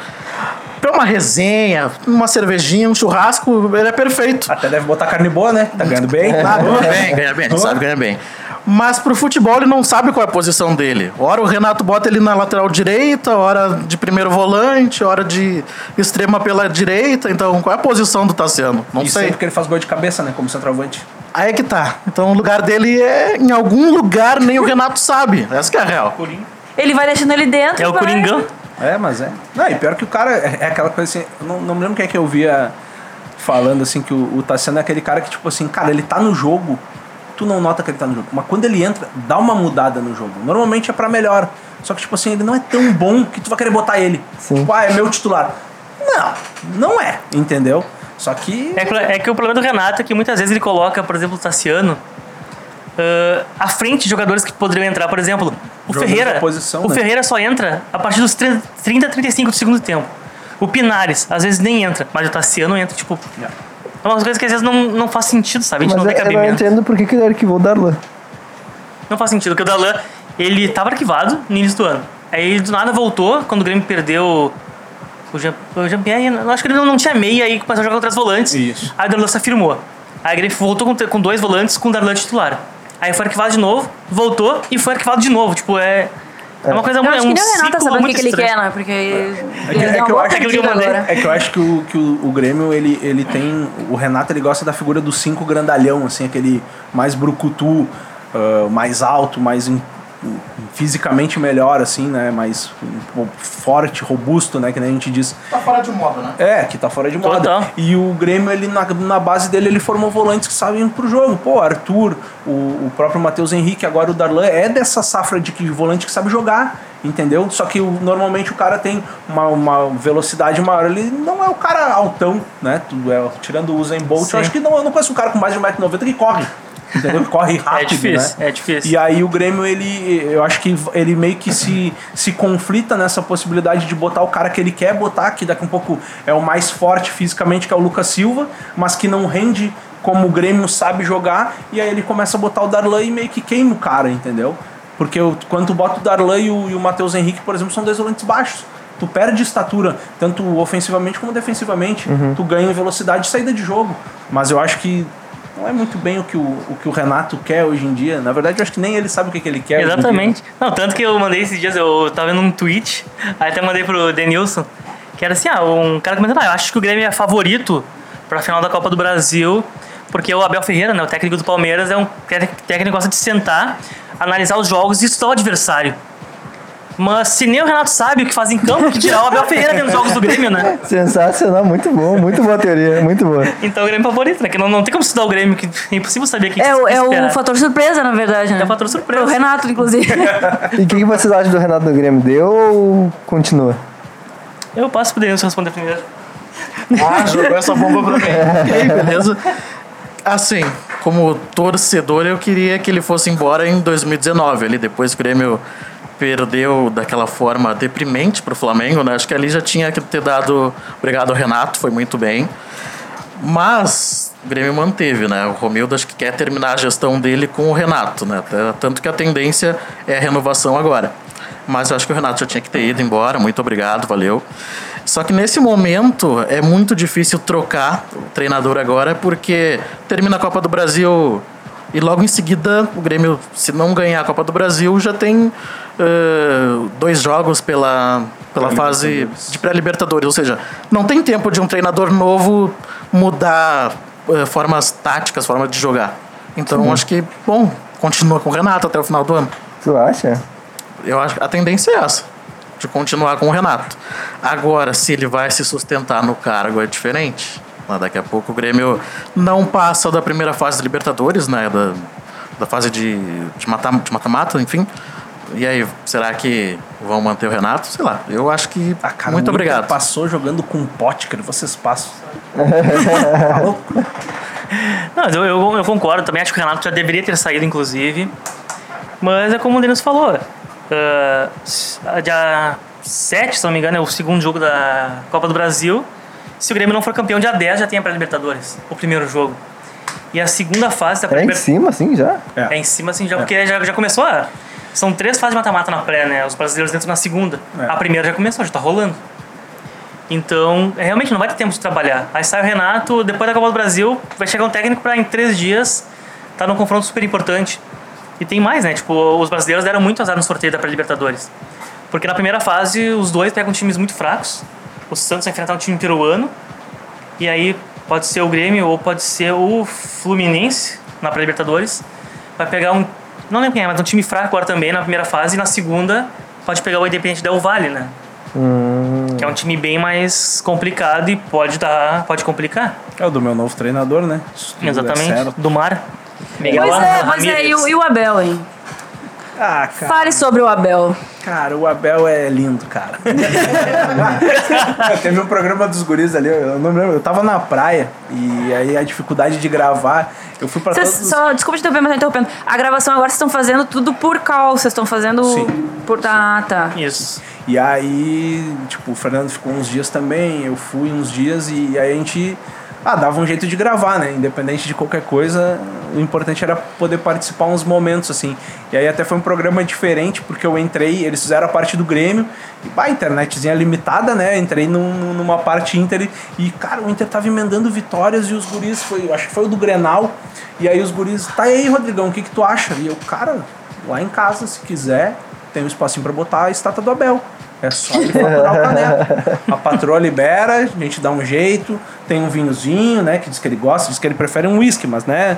pra uma resenha, uma cervejinha, um churrasco, ele é perfeito. Até deve botar carne boa, né? Tá ganhando bem. Ah, ganha bem, ganha bem, a gente sabe ganha bem. Mas pro futebol ele não sabe qual é a posição dele. Ora o Renato bota ele na lateral direita, hora de primeiro volante, hora de extrema pela direita. Então, qual é a posição do Tassiano? Não E sei. sempre que ele faz gol de cabeça, né? Como centroavante. Aí é que tá. Então o lugar dele é em algum lugar, nem o Renato sabe. Essa que é a real. Ele vai deixando ele dentro. É o Coringão. É, mas é. Não, e pior que o cara é, é aquela coisa assim. Não, não me lembro quem é que eu via falando assim que o, o Tassiano é aquele cara que, tipo assim, cara, ele tá no jogo, tu não nota que ele tá no jogo. Mas quando ele entra, dá uma mudada no jogo. Normalmente é pra melhor. Só que, tipo assim, ele não é tão bom que tu vai querer botar ele. Sim. Tipo, ah, é meu titular. Não, não é, entendeu? Só que. É que, é que o problema do Renato é que muitas vezes ele coloca, por exemplo, o Tassiano ah, à frente de jogadores que poderiam entrar. Por exemplo, o Jogadores Ferreira. posição, o né? Ferreira só entra a partir dos 30, 30, 35 do segundo tempo. O Pinares, às vezes nem entra, mas o Tassiano entra, tipo. É umas coisas que às vezes não, não faz sentido, sabe? A gente Mas não tem eu não cabimento. entendo por que, que ele arquivou o Darlan. Não faz sentido, porque o Darlan, ele tava arquivado no início do ano. Aí ele do nada voltou, quando o Grêmio perdeu o Jean- Jean-Pierre, eu acho que ele não, não tinha meia, aí começou a jogar com três volantes. Isso. Aí o Darlan se afirmou. Aí o Grêmio voltou com, com dois volantes, com o Darlan titular. Aí foi arquivado de novo, voltou e foi arquivado de novo. Tipo, é... É uma coisa Eu muito. acho é que nem o Renato tá sabendo o que, muito que ele quer, né? Porque É que, ele é que eu acho que, é que eu acho que o, que o, o Grêmio, ele, ele tem. O Renato ele gosta da figura do cinco grandalhão, assim, aquele mais brucutu, ah, mais alto, mais fisicamente melhor, assim, né? Mais forte, robusto, né? Que nem a gente diz. Tá fora de moda, né? É, que tá fora de moda. Total. E o Grêmio, ele, na, na base dele, ele formou volantes que sabem ir pro jogo. Pô, Arthur, o, o próprio Matheus Henrique, agora o Darlan, é dessa safra de que, volante que sabe jogar, entendeu? Só que o- normalmente o cara tem uma, uma velocidade maior. Ele não é o cara altão, né? Tu, é, tirando o Usain Bolt, Sim. eu acho que não, eu não conheço um cara com mais de 1,90m que corre. Entendeu? Corre rápido, difícil, né? é difícil. E aí o Grêmio, ele, eu acho que ele meio que se, se conflita nessa possibilidade de botar o cara que ele quer botar, que daqui a um pouco é o mais forte fisicamente, que é o Lucas Silva, mas que não rende como o Grêmio sabe jogar, e aí ele começa a botar o Darlan e meio que queima o cara, entendeu? Porque o- quando tu bota o Darlan e o, e o Matheus Henrique, por exemplo, são dois volantes baixos. Tu perde estatura, tanto ofensivamente como defensivamente. Tu ganha em velocidade e saída de jogo. Mas eu acho que não é muito bem o que o, o que o Renato quer hoje em dia. Na verdade, eu acho que nem ele sabe o que, que ele quer. Exatamente. Não, tanto que eu mandei esses dias, eu tava vendo um tweet, aí até mandei pro Denilson, que era assim, ah, um cara comentando, ah, eu acho que o Grêmio é favorito pra final da Copa do Brasil, porque o Abel Ferreira, né, o técnico do Palmeiras, é um té- técnico que gosta de sentar, analisar os jogos e estudar o adversário. Mas se nem o Renato sabe o que faz em campo, que tirar o Abel Ferreira dentro dos jogos do Grêmio, né? Sensacional, muito bom, muito boa teoria, muito boa. Então o Grêmio é favorito, né? Que não, não tem como estudar o Grêmio, que é impossível saber o que É, o, é o fator surpresa, na verdade, né? É o fator surpresa. O Renato, inclusive. E o que, que vocês acham do Renato no Grêmio? Deu ou continua? Eu passo pro Denilson responder primeiro. Ah, jogou essa bomba pra mim. ok, beleza. Assim, como torcedor, eu queria que ele fosse embora em 2019, ali depois que o Grêmio perdeu daquela forma deprimente pro Flamengo, né? Acho que ali já tinha que ter dado. Obrigado ao Renato, foi muito bem. Mas o Grêmio manteve, né? O Romildo acho que quer terminar a gestão dele com o Renato, né? Tanto que a tendência é a renovação agora. Mas eu acho que o Renato já tinha que ter ido embora. Muito obrigado, valeu. Só que nesse momento é muito difícil trocar o treinador agora, porque termina a Copa do Brasil e logo em seguida o Grêmio, se não ganhar a Copa do Brasil, já tem eh, dois jogos pela, pela fase de pré-libertadores. Ou seja, não tem tempo de um treinador novo mudar eh, formas táticas, formas de jogar. Então acho que, bom, continua com o Renato até o final do ano. Tu acha? Eu acho que a tendência é essa, de continuar com o Renato. Agora, se ele vai se sustentar no cargo é diferente. Mas daqui a pouco o Grêmio não passa da primeira fase da Libertadores, né? Da, da fase de de mata- de mata-mata, enfim. E aí, será que vão manter o Renato? Sei lá. Eu acho que. Ah, cara, muito obrigado. Passou jogando com pote, cara. Vocês passam. Tá louco? Não, eu, eu, eu concordo também. Acho que o Renato já deveria ter saído, inclusive. Mas é como o Denis falou. s- dia 7, se não me engano, é o segundo jogo da Copa do Brasil. Se o Grêmio não for campeão, dia 10 já tem a pré-Libertadores, o primeiro jogo. E a segunda fase da É em cima, assim, já? É em cima, assim, já, porque já, já começou a. São três fases de mata-mata na pré, né? Os brasileiros entram na segunda. É. A primeira já começou, já tá rolando. Então, é, realmente não vai ter tempo de trabalhar. Aí sai o Renato, depois da Copa do Brasil, vai chegar um técnico pra em três dias tá num confronto super importante. E tem mais, né? Tipo, os brasileiros deram muito azar no sorteio da pré-Libertadores. Porque na primeira fase, os dois pegam times muito fracos. O Santos vai enfrentar um time peruano. E aí pode ser o Grêmio ou pode ser o Fluminense na pré-Libertadores. Vai pegar um. Não lembro quem é, mas um time fraco agora também na primeira fase. E na segunda pode pegar o Independente Del Vale, né? Que é um time bem mais complicado e pode dar. pode complicar. É o do meu novo treinador, né? Der Exatamente. Do Mar. Miguel Pois é, pois é. E o, e o Abel, hein? Ah, cara. Fale sobre o Abel. Cara, o Abel é lindo, cara. Teve um programa dos guris ali, eu não me lembro, eu tava na praia e aí a dificuldade de gravar, eu fui pra Vocês, todos... só, desculpa te interromper, mas eu tô interrompendo. A gravação agora vocês estão fazendo tudo por call. Vocês estão fazendo Sim. por. Ah, tá. Isso. E aí, tipo, o Fernando ficou uns dias também, eu fui uns dias e aí a gente ah, dava um jeito de gravar, né? Independente de qualquer coisa, o importante era poder participar uns momentos, assim. E aí até foi um programa diferente, porque eu entrei, eles fizeram a parte do Grêmio, e bah, internetzinha limitada, né? Entrei num- numa parte Inter e, cara, o Inter tava emendando vitórias e os guris, foi, acho que foi o do Grenal, e aí os guris, tá aí, Rodrigão, o que que tu acha? E eu, cara, lá em casa, se quiser, tem um espacinho pra botar a estátua do Abel. É só ele faturar o caneco. A patroa libera, a gente dá um jeito, tem um vinhozinho, né? Que diz que ele gosta, diz que ele prefere um whisky, mas né?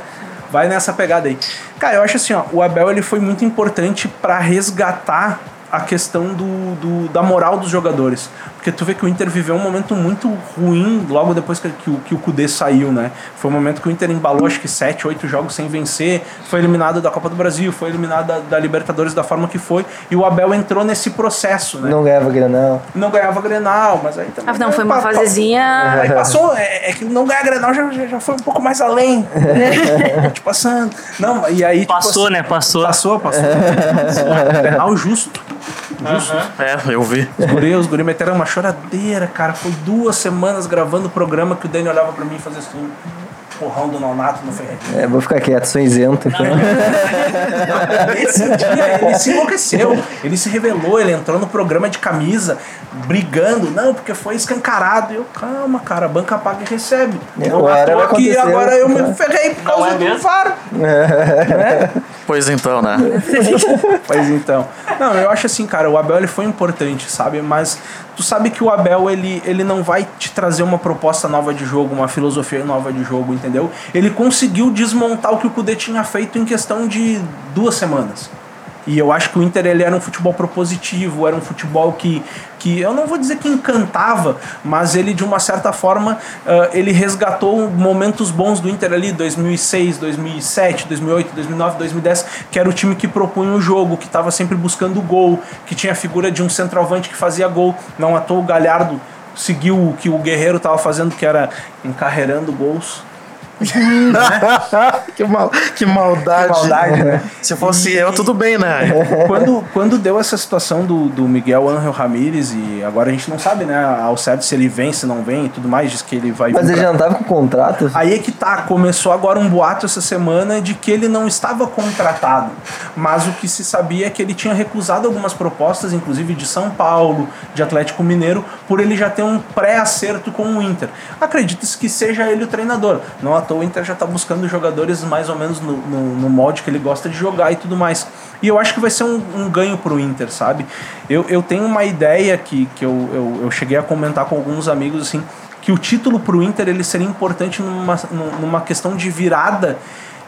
Vai nessa pegada aí. Cara, eu acho assim, ó, o Abel ele foi muito importante pra resgatar a questão do, do- da moral dos jogadores. Porque tu vê que o Inter viveu um momento muito ruim logo depois que, que, o, que o Kudê saiu, né? Foi um momento que o Inter embalou acho que 7, 8 jogos sem vencer, foi eliminado da Copa do Brasil, foi eliminado da, da Libertadores da forma que foi, e o Abel entrou nesse processo, né? Não ganhava granão. não ganhava Grenal, mas aí também. Ah, não, foi uma Pa- fasezinha. Aí passou, é, é que não ganhar Grenal já, já, foi um pouco mais além. tipo, passando. Não, e aí. tipo, Passou, assim, né? Passou. Passou, passou. Grenal justo. Justo. É, eu vi. Os guri, os guri meteram uma choradeira, cara. Foi duas semanas gravando o programa que o Dani olhava pra mim e fazia assim. Porrão do Nonato no Ferreira. É, vou ficar quieto, sou isento. Então. Nesse dia ele se enlouqueceu, ele se revelou, ele entrou no programa de camisa, brigando, não, porque foi escancarado. E eu, calma, cara, a banca paga e recebe. É, vai que acontecer, agora eu me né? ferrei por causa é do mesmo? VAR. Pois então, né? Pois então. Não, eu acho assim, cara, o Abel ele foi importante, sabe? Mas tu sabe que o Abel ele, ele não vai te trazer uma proposta nova de jogo, uma filosofia nova de jogo, entendeu? Ele conseguiu desmontar o que o Kudê tinha feito em questão de duas semanas. E eu acho que o Inter ele era um futebol propositivo, era um futebol que, que eu não vou dizer que encantava, mas ele de uma certa forma ah, ele resgatou momentos bons do Inter ali 2006, 2007, 2008, 2009, 2010, que era o time que propunha o jogo, que estava sempre buscando gol, que tinha a figura de um centroavante que fazia gol. Não à toa o Galhardo seguiu o que o Guerreiro tava fazendo, que era encarreirando gols. que, mal, que maldade. Que maldade, né? Se fosse eu, tudo bem, né? quando, quando deu essa situação do, do Miguel Angel Ramírez, e agora a gente não sabe, né, ao certo se ele vem, se não vem e tudo mais, diz que ele vai Mas ele já tava com contrato? Aí é que tá, começou agora um boato essa semana de que ele não estava contratado. Mas o que se sabia é que ele tinha recusado algumas propostas, inclusive de São Paulo, de Atlético Mineiro, por ele já ter um pré-acerto com o Inter. Acredita-se que seja ele o treinador. Não toa o Inter já tá buscando jogadores mais ou menos no, no, no molde que ele gosta de jogar e tudo mais. E eu acho que vai ser um, um ganho pro Inter, sabe? Eu, eu tenho uma ideia que, que eu, eu, eu cheguei a comentar com alguns amigos assim que o título pro Inter ele seria importante numa, numa questão de virada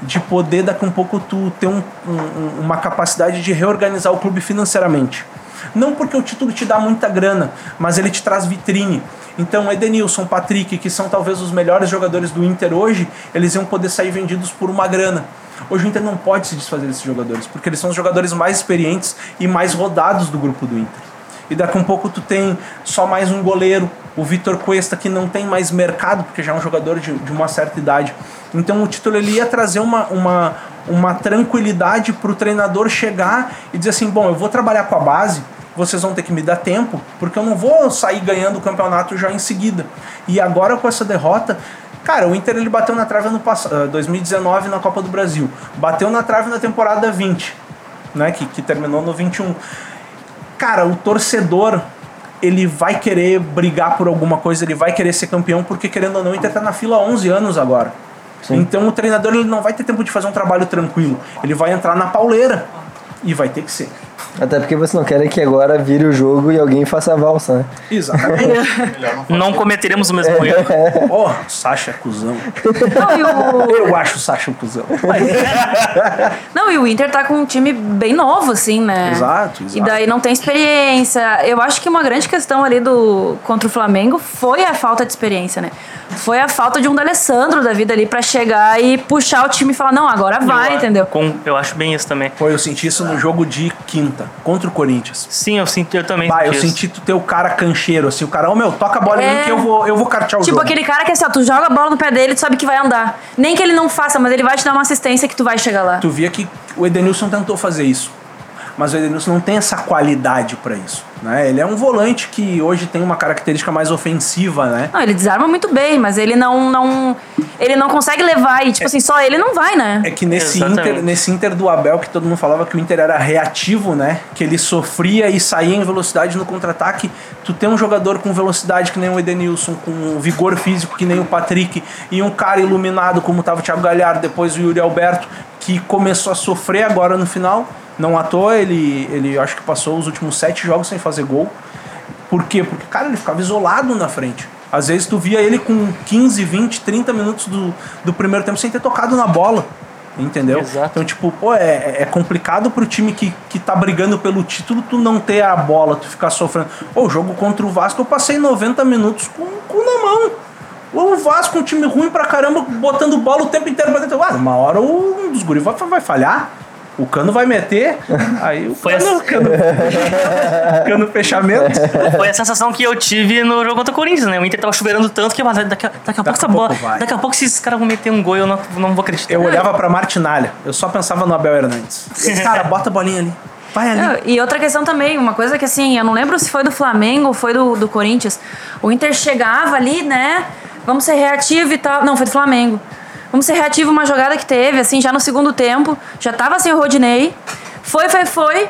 de poder daqui um pouco tu ter um, um- uma capacidade de reorganizar o clube financeiramente. Não porque o título te dá muita grana, mas ele te traz vitrine. Então, Edenilson, Patrick, que são talvez os melhores jogadores do Inter hoje, eles iam poder sair vendidos por uma grana. Hoje o Inter não pode se desfazer desses jogadores, porque eles são os jogadores mais experientes e mais rodados do grupo do Inter. E daqui a um pouco tu tem só mais um goleiro, o Vitor Cuesta, que não tem mais mercado, porque já é um jogador de, de uma certa idade. Então o título ele ia trazer uma, uma, uma tranquilidade para o treinador chegar e dizer assim: bom, eu vou trabalhar com a base, vocês vão ter que me dar tempo, porque eu não vou sair ganhando o campeonato já em seguida. E agora com essa derrota. Cara, o Inter ele bateu na trave no passado, 2019 na Copa do Brasil. Bateu na trave na temporada 20, né, que, que terminou no 21 cara, o torcedor ele vai querer brigar por alguma coisa, ele vai querer ser campeão, porque querendo ou não, o Inter tá na fila há 11 anos agora. Então o treinador ele não vai ter tempo de fazer um trabalho tranquilo. Ele vai entrar na pauleira e vai ter que ser. Até porque você não quer que agora vire o jogo e alguém faça a valsa, né? Exatamente. Não cometeremos o mesmo erro. Ó, Sacha é cuzão. Não, e o, Eu acho o Sacha um cuzão. não, e o Inter tá com um time bem novo, assim, né? Exato, exato. E daí não tem experiência. Eu acho que uma grande questão ali do contra o Flamengo foi a falta de experiência, né? Foi a falta de um D'Alessandro da vida ali pra chegar e puxar o time e falar, não, agora vai, Eu- entendeu? Com, eu acho bem isso também. Pô, eu senti isso no jogo de quinta, contra o Corinthians. Sim, eu, senti, eu também Bah, eu senti isso. senti tu ter o cara cancheiro, assim, o cara, ô meu, toca a bola em É. mim que eu vou, eu vou cartear o Tipo jogo. aquele cara que assim, ó, tu joga a bola no pé dele, tu sabe que vai andar. Nem que ele não faça, mas ele vai te dar uma assistência que tu vai chegar lá. Tu via que o Edenilson tentou fazer isso. Mas o Edenilson não tem essa qualidade pra isso. Né? Ele é um volante que hoje tem uma característica mais ofensiva, né? Não, ele desarma muito bem, mas ele não, não. Ele não consegue levar e, tipo assim, só ele não vai, né? É que nesse Exatamente. Inter, nesse Inter do Abel, que todo mundo falava que o Inter era reativo, né? Que ele sofria e saía em velocidade no contra-ataque. Tu tem um jogador com velocidade que nem o Edenilson, com vigor físico que nem o Patrick, e um cara iluminado como tava o Thiago Galhardo, depois o Yuri Alberto, que começou a sofrer agora no final. Não à toa, ele, ele acho que passou os últimos sete jogos sem fazer gol. Por quê? Porque, cara, ele ficava isolado na frente. Às vezes tu via ele com 15, 20, 30 minutos do, do primeiro tempo sem ter tocado na bola. Entendeu? Exato. Então, tipo, pô, é, é complicado pro time que, que tá brigando pelo título tu não ter a bola, tu ficar sofrendo. Pô, o jogo contra o Vasco eu passei 90 minutos com o cu na mão. O Vasco, um time ruim pra caramba, botando bola o tempo inteiro pra dentro. Ah, uma hora um dos guris vai, vai falhar. O cano vai meter, aí o Foi cano, assim. cano, cano fechamento. Foi a sensação que eu tive no jogo contra o Corinthians, né? O Inter tava chuveirando tanto que mas daqui, a- daqui a pouco essa a pouco bola. vai. Daqui a pouco se esses caras vão meter um gol, eu não, não vou acreditar. Eu olhava pra Martinalha, eu só pensava no Abel Hernandes. Cara, bota a bolinha ali. Vai ali. Não, E outra questão também, uma coisa que assim, eu não lembro se foi do Flamengo ou foi do, do Corinthians. O Inter chegava ali, né? Vamos ser reativo e tal. Não, foi do Flamengo. Vamos ser reativo uma jogada que teve, assim, já no segundo tempo. Já tava sem o Rodinei. Foi, foi, foi.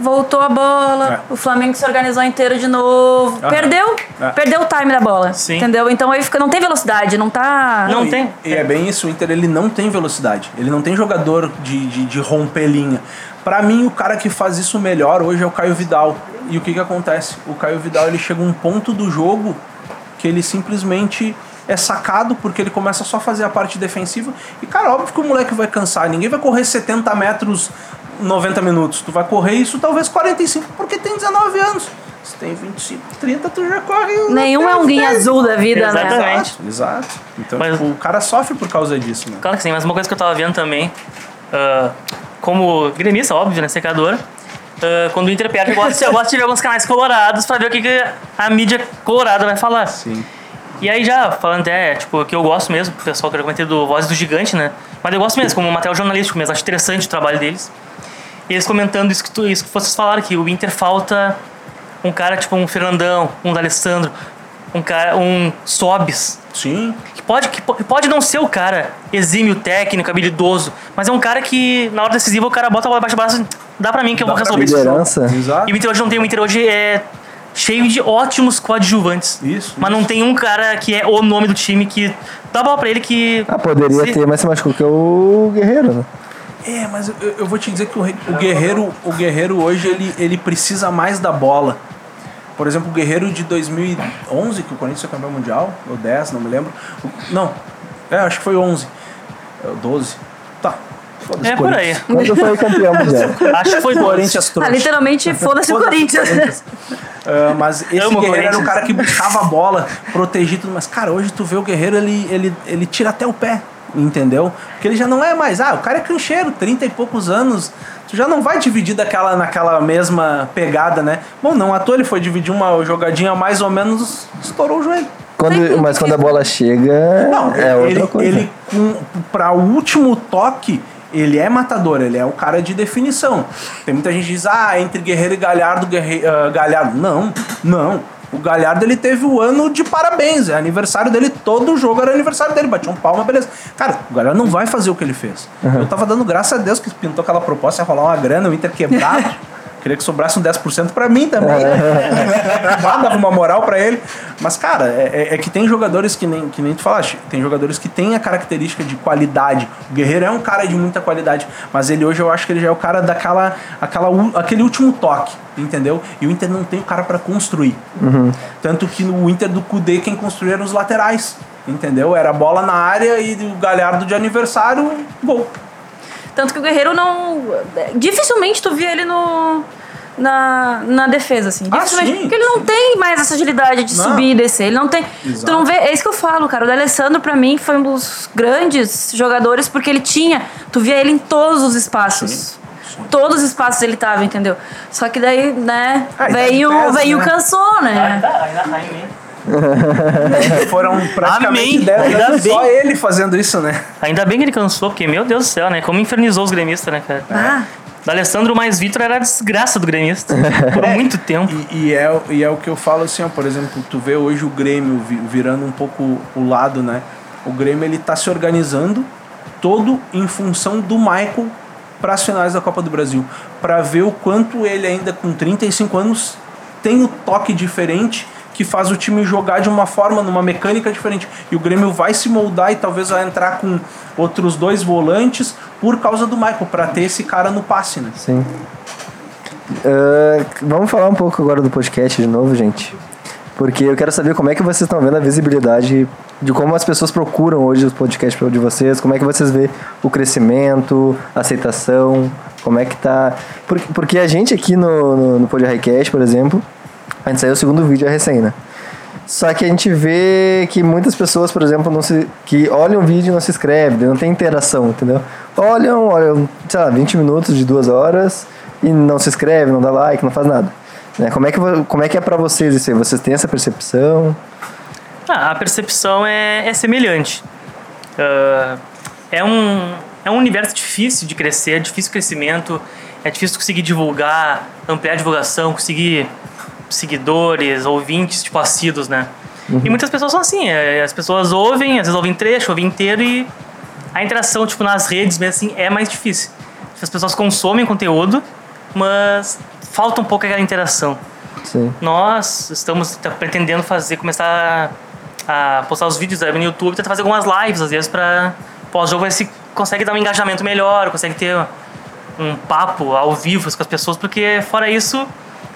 Voltou a bola. É. O Flamengo se organizou inteiro de novo. Aham. Perdeu. É. Perdeu o time da bola. Sim. Entendeu? Então aí fica, não tem velocidade, não tá. Não e, tem. E é bem isso, o Inter ele não tem velocidade. Ele não tem jogador de, de, de romper linha. Pra mim, o cara que faz isso melhor hoje é o Caio Vidal. E o que que acontece? O Caio Vidal ele chega a um ponto do jogo que ele simplesmente é sacado porque ele começa só a fazer a parte defensiva. E, cara, óbvio que o moleque vai cansar. Ninguém vai correr 70 metros 90 minutos. Tu vai correr isso talvez 45 porque tem 19 anos. Se tem 25, 30, tu já corre. Nenhum é um guinha azul da vida, né? Exatamente. Exato, exato. Então, Mas- tipo, o cara sofre por causa disso, né? Claro que sim, mas uma coisa que eu tava vendo também, ah, como gremista, óbvio, né, secadora, ah, quando o Inter perde, eu gosto, eu gosto de ver alguns canais colorados pra ver o que, que a mídia colorada vai falar. Sim. E aí já, falando até, tipo, que eu gosto mesmo, o pessoal que eu comentei do Voz do Gigante, né? Mas eu gosto mesmo, como material jornalístico mesmo, acho interessante o trabalho deles. E eles comentando isso que, tu, isso que vocês falaram, que o Inter falta um cara tipo um Fernandão, um D'Alessandro, um cara, um Sobis. Sim. Que pode, que po- pode não ser o cara exímio, técnico, habilidoso, mas é um cara que, na hora decisiva, o cara bota a bola baixo do braço dá pra mim que eu vou Dá resolver. Liderança. Exato. E o Inter hoje não tem, o Inter hoje é cheio de ótimos coadjuvantes. Isso, Mas não tem um cara que é o nome do time que dá a bola pra ele que. Ah, poderia Se- ter, mas se machucou que é o Guerreiro, né? É, mas eu, eu vou te dizer que o, o Guerreiro, o Guerreiro hoje ele, ele precisa mais da bola. Por exemplo, o Guerreiro de 2011, que o Corinthians foi campeão mundial, ou 10, não me lembro. Não, é, acho que foi 11. É, 12. É por aí. Quando foi campeão mundial. Acho que foi Corinthians Ah, trouxa. literalmente, foda-se o Corinthians. Ah, mas esse Amo o Guerreiro era o Corinthians. cara que buscava a bola, protegia tudo. Mas, cara, hoje tu vê o Guerreiro, ele, ele, ele tira até o pé, entendeu? Porque ele já não é mais. Ah, o cara é cancheiro, 30 e poucos anos. Tu já não vai dividir daquela, naquela mesma pegada, né? Bom, não à toa ele foi dividir uma jogadinha mais ou menos, estourou o joelho. Quando, mas quando a bola chega, Não, é outra ele, coisa. ele pra o último toque, ele é matador, ele é o cara de definição. Tem muita gente que diz, ah, entre Guerreiro e Galhardo, ah, Galhardo. Não, não. O Galhardo ele teve o ano de parabéns, é aniversário dele, todo jogo era aniversário dele, batia um palma, beleza. Cara, o Galhardo não vai fazer o que ele fez. Eu tava dando graças a Deus que pintou aquela proposta, ia rolar uma grana, o Inter quebrado. Queria que sobrasse um 10% pra mim também. né? Já dava uma moral pra ele. Mas, cara, é, é- é que tem jogadores que nem, que nem tu falaste. Tem jogadores que têm a característica de qualidade. O Guerreiro é um cara de muita qualidade. Mas ele hoje eu acho que ele já é o cara daquela aquela, aquele último toque. Entendeu? E o Inter não tem o cara pra construir. Tanto que no Inter do Cudê quem construía eram os laterais. Entendeu? Era bola na área e o Galhardo de aniversário, gol. Tanto que o Guerreiro não. Dificilmente tu via ele no. Na, na defesa, assim. Ah, Dificilmente. sim, porque ele não tem mais essa agilidade de Não. subir e descer. Ele não tem. Exato. Tu não vê. É isso que eu falo, cara. O D'Alessandro, pra mim, foi um dos grandes jogadores, porque ele tinha. Tu via ele em todos os espaços. Todos os espaços ele tava, entendeu? Só que daí, né, Ah, veio, pesa, veio né? cansou, né? Ainda, ainda, ainda, Foram praticamente Amém. 10 Ainda anos bem. só ele fazendo isso, né? ainda bem que ele cansou, porque, meu Deus do céu, né? Como infernizou os gremistas, né, cara? Ah, D'Alessandro mais Vitor era a desgraça do gremista. Por muito tempo. E, e é, e é o que eu falo assim, ó, por exemplo, tu vê hoje o Grêmio vi- virando um pouco o lado, né? O Grêmio ele tá se organizando todo em função do Michael para as finais da Copa do Brasil, para ver o quanto ele ainda com 35 anos tem o toque diferente que faz o time jogar de uma forma, numa mecânica diferente. E o Grêmio vai se moldar e talvez vai entrar com outros dois volantes por causa do Michael, para ter esse cara no passe, né? Sim. Ah, vamos falar um pouco agora do podcast de novo, gente. Porque eu quero saber como é que vocês estão vendo a visibilidade de como as pessoas procuram hoje os podcasts de vocês, como é que vocês vê o crescimento, a aceitação, como é que tá. Porque, a gente aqui no, no, no por exemplo, a gente saiu o segundo vídeo a recém, né? Só que a gente vê que muitas pessoas, por exemplo, não se, que olham o vídeo e não se inscrevem, não tem interação, entendeu? Olham, olham, sei lá, 20 minutos de duas horas e não se inscreve, não dá like, não faz nada. Né? Como, é que, como é que é pra vocês isso aí? Vocês têm essa percepção? Ah, a percepção é, é semelhante. Ah, é, um, é um universo difícil de crescer, é difícil crescimento, é difícil conseguir divulgar, ampliar a divulgação, conseguir seguidores, ouvintes, tipo, assíduos, né? E muitas pessoas são assim, é, as pessoas ouvem, às vezes ouvem trecho, ouvem inteiro e a interação, tipo, nas redes mesmo assim, é mais difícil. As pessoas consomem conteúdo, mas falta um pouco aquela interação Sim. nós estamos tá, pretendendo fazer, começar a, a postar os vídeos aí no YouTube, tentar fazer algumas lives às vezes para pós-jogo se consegue dar um engajamento melhor, consegue ter um papo ao vivo com as pessoas, porque fora isso,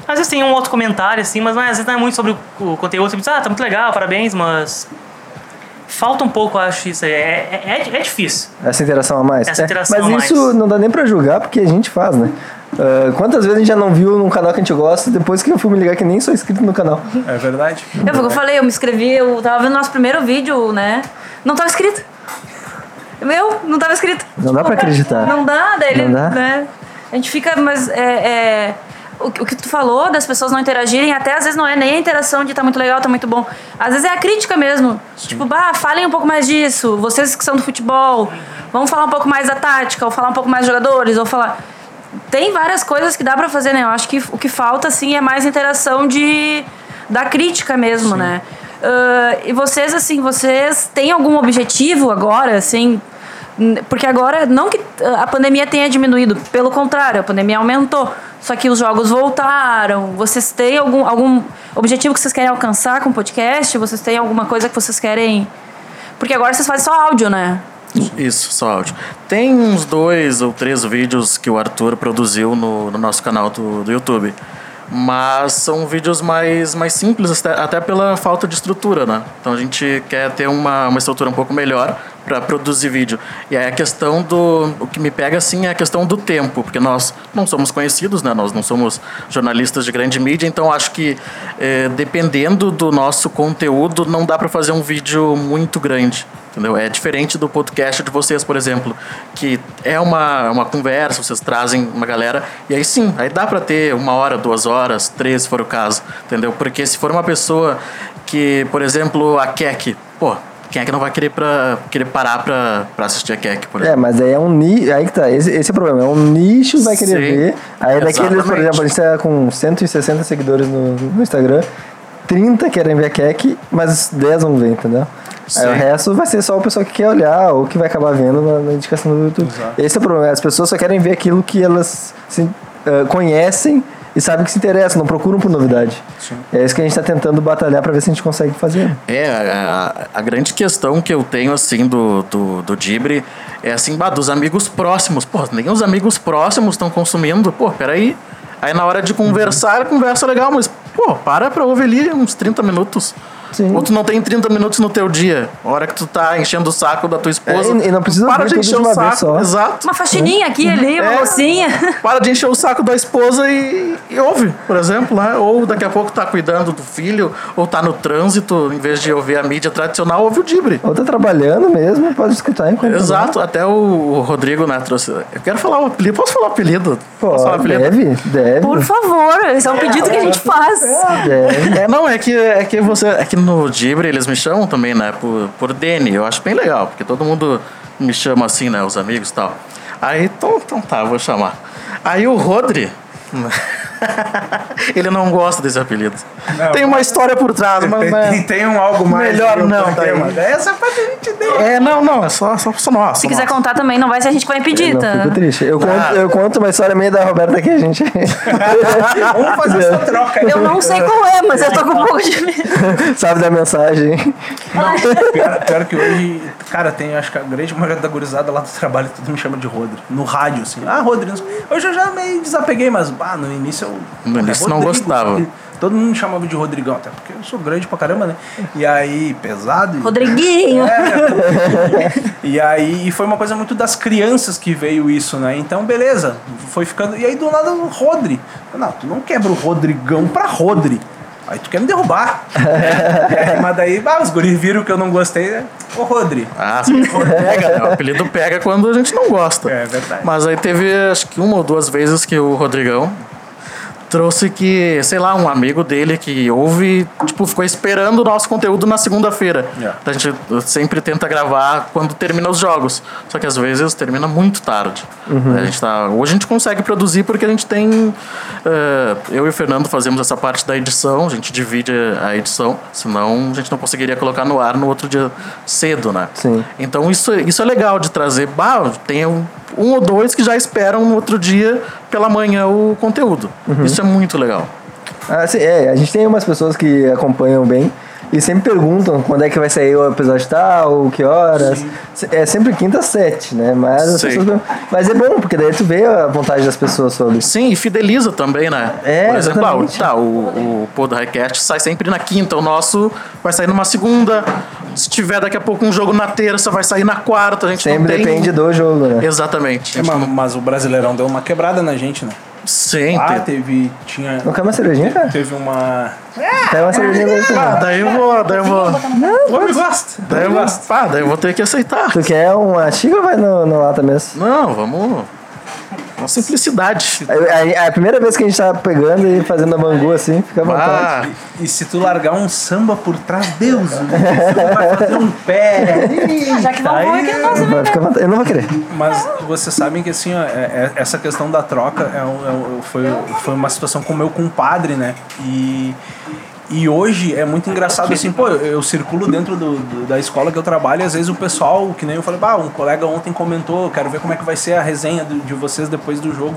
às vezes tem um outro comentário assim, mas não é- às vezes não é muito sobre o, conteúdo, você diz, ah, tá muito legal, parabéns, mas falta um pouco, acho isso aí. É, é, é, é difícil. Essa interação a mais? Essa É, interação mas a mais. isso não dá nem pra julgar, porque a gente faz, né? Ah, quantas vezes a gente já não viu num canal que a gente gosta, depois que eu fui me ligar que nem sou inscrito no canal? É verdade. eu, foi o que eu falei, eu me inscrevi, eu tava vendo nosso primeiro vídeo, né? Não tava escrito. Meu, não tava escrito. Não dá pra acreditar. Não dá, daí ele, Não dá? né? A gente fica, mas é, é, o, que- tu falou das pessoas não interagirem, até às vezes não é nem a interação de tá muito legal, tá muito bom. Às vezes é a crítica mesmo. Tipo, bah, falem um pouco mais disso. Vocês que são do futebol, vamos falar um pouco mais da tática, ou falar um pouco mais dos jogadores, ou falar. Tem várias coisas que dá pra fazer, né? Eu acho que o que falta, assim, é mais interação de da crítica mesmo, né? Ah, e vocês, assim, vocês têm algum objetivo agora, assim? Porque agora, não que a pandemia tenha diminuído, pelo contrário, a pandemia aumentou. Só que os jogos voltaram. Vocês têm algum, algum objetivo que vocês querem alcançar com o podcast? Vocês têm alguma coisa que vocês querem. Porque agora vocês fazem só áudio, né? Isso, só áudio. Tem uns dois ou três vídeos que o Arthur produziu no, no nosso canal do, do YouTube. Mas são vídeos mais, mais simples, até, até pela falta de estrutura, né? Então a gente quer ter uma, uma estrutura um pouco melhor para produzir vídeo. E aí a questão do. O que me pega assim é a questão do tempo, porque nós não somos conhecidos, né? Nós não somos jornalistas de grande mídia, então acho que eh, dependendo do nosso conteúdo, não dá para fazer um vídeo muito grande. Entendeu? É diferente do podcast de vocês, por exemplo, que é uma, uma conversa, vocês trazem uma galera, e aí sim, aí dá pra ter uma hora, duas horas, três, se for o caso, entendeu? Porque se for uma pessoa que, por exemplo, a Kek, pô, quem é que não vai querer, pra, querer parar pra, pra assistir a Kek, por É, exemplo? mas aí é um nicho. Aí que tá, esse, esse é o problema. É um nicho vai querer Sim, ver. Aí daqueles, por exemplo, a gente tá com 160 seguidores no, no Instagram. 30 querem ver a Kek, mas 10 vão ver, entendeu? Aí o Sim. resto vai ser só o pessoal que quer olhar ou que vai acabar vendo na, na indicação do YouTube. Exato. Esse é o problema. As pessoas só querem ver aquilo que elas se, eh, conhecem e sabem que se interessam, não procuram por novidade. É isso que a gente tá tentando batalhar pra ver se a gente consegue fazer. É, a, a- grande questão que eu tenho, assim, do, do, do Dibre é, assim, bah, dos amigos próximos. Pô, nem os amigos próximos estão consumindo. Pô, peraí. Aí na hora de conversar, conversa legal, mas, pô, para pra ouvir ali uns 30 minutos. Sim. Ou tu não tem 30 minutos no teu dia. A hora que tu tá enchendo o saco da tua esposa. É, e- e não precisa para de encher de o saco. só. Exato. Uma faxininha aqui ali, uma É. mocinha. Para de encher o saco da esposa e, e ouve, por exemplo, né? Ou daqui a pouco tá cuidando do filho, ou tá no trânsito, em vez de ouvir a mídia tradicional, ouve o Dibre. Ou tá trabalhando mesmo, pode escutar enquanto. Exato, até o, Rodrigo, né, trouxe. Eu quero falar o apelido. Posso falar o apelido? Pô, Posso falar o apelido? deve, deve. Por favor, esse é um pedido que a gente faz. deve. É, não, é que, é que você. É que no Dibre eles me chamam também, né? Por, por Dene. Eu acho bem legal, porque todo mundo me chama assim, né? Os amigos e tal. Aí, então, então tá, vou chamar. Aí o Rodri. ele não gosta desse apelido. Não, tem uma história por trás, mas. Tem, né? tem, tem um algo mais. Melhor não, daí. mano? Essa parte a gente deu. É, não, não, é só, só, só nós. Se quiser contar também, não vai ser a gente que vai impedir, Não, tá? fico triste. Eu conto, Ah. eu conto uma história meio da Roberta que a gente. Vamos fazer essa troca aí. Eu não sei qual é, mas eu tô com um pouco de medo. Sabe da mensagem. Pior, pior que hoje, cara, tem acho que a grande maioria da gurizada lá do trabalho, todo me chama de Rodri. No rádio, assim. Ah, Rodri. não sei- Hoje eu já meio desapeguei, mas bah, no início é início não gostava. Todo mundo me chamava de Rodrigão, até porque eu sou grande pra caramba, né? E aí, pesado. Rodriguinho. É. e aí e foi uma coisa muito das crianças que veio isso, né? Então, beleza, foi ficando. E aí do nada o Rodri. Não, tu não quebra o Rodrigão pra Rodri. Aí tu quer me derrubar. É, mas daí, bah, os guris viram que eu não gostei, né? Ô Rodri. Ah, pega, né? O apelido pega quando a gente não gosta. É verdade. Mas aí teve, acho que uma ou duas vezes que o Rodrigão trouxe que, sei lá, um amigo dele que ouve, tipo, ficou esperando o nosso conteúdo na segunda-feira. Yeah. A gente sempre tenta gravar quando termina os jogos. Só que às vezes termina muito tarde. A gente tá, hoje a gente consegue produzir porque a gente tem. eh, eu e o Fernando fazemos essa parte da edição, a gente divide a edição, senão a gente não conseguiria colocar no ar no outro dia cedo, né? Sim. Então isso, isso é legal de trazer. Bah, tem um, um ou dois que já esperam no outro dia pela manhã o conteúdo. Isso é muito legal. Ah, sim, é, a gente tem umas pessoas que acompanham bem e sempre perguntam quando é que vai sair o episódio tal, que horas. É sempre quinta às sete, né? Mas, as Sim. pessoas. Mas é bom, porque daí tu vê a vontade das pessoas sobre. Sim, e fideliza também, né? É, Por exemplo, ah, o- tá, o, o Pô do Highcast sai sempre na quinta, o nosso vai sair numa segunda. Se tiver daqui a pouco um jogo na terça, vai sair na quarta. A gente não Sempre tem... depende do jogo, né? Exatamente. É, mas, mas o Brasileirão deu uma quebrada na gente, né? Sim, Ah, teve. Tinha. Não quer uma cervejinha, cara? Teve uma. Quer uma cervejinha pra você, Ah, daí eu vou. Daí eu vou. O homem gosta. Daí eu vou, ah, daí eu vou ter que aceitar. Tu quer uma xícara ou vai no, no lata mesmo? Não, vamos. Uma simplicidade. É, é a primeira vez que a gente tá pegando e fazendo a bangu assim, fica à vontade. Ah, E se tu largar um samba por trás, Deus, você vai fazer um pé. Já que não vou, que não Vai ficar à vontade. Eu não vou querer. Mas vocês sabem que assim, ó, é- é- essa questão da troca é um- é foi, foi uma situação com o meu compadre, né? E, e hoje é muito engraçado assim, pô, eu, eu circulo dentro do, do- da escola que eu trabalho e às vezes o pessoal, que nem eu falei, bah, um colega ontem comentou, quero ver como é que vai ser a resenha do- de vocês depois do jogo.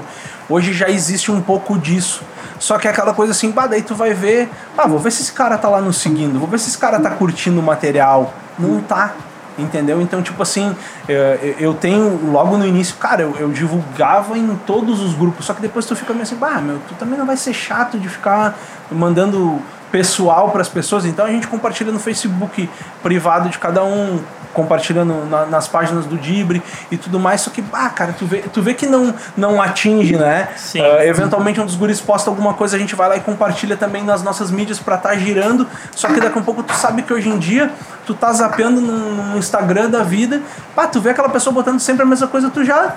Hoje já existe um pouco disso. Só que é aquela coisa assim, bah, daí tu vai ver, ah, vou ver se esse cara tá lá nos seguindo, vou ver se esse cara tá curtindo o material. Não tá. Entendeu? Então, tipo assim, é, eu tenho, logo no início, cara, eu, eu divulgava em todos os grupos, só que depois tu fica meio assim, bah, meu, tu também não vai ser chato de ficar mandando pessoal para as pessoas, então a gente compartilha no Facebook privado de cada um, compartilhando na- nas páginas do Dibre e tudo mais, só que, ah, cara, tu vê, tu vê que não, não atinge, né? Sim. Ah, eventualmente um dos guris posta alguma coisa, a gente vai lá e compartilha também nas nossas mídias pra estar girando. Só que daqui a pouco tu sabe que hoje em dia tu tá zapeando no, no Instagram da vida, pá, tu vê aquela pessoa botando sempre a mesma coisa, tu já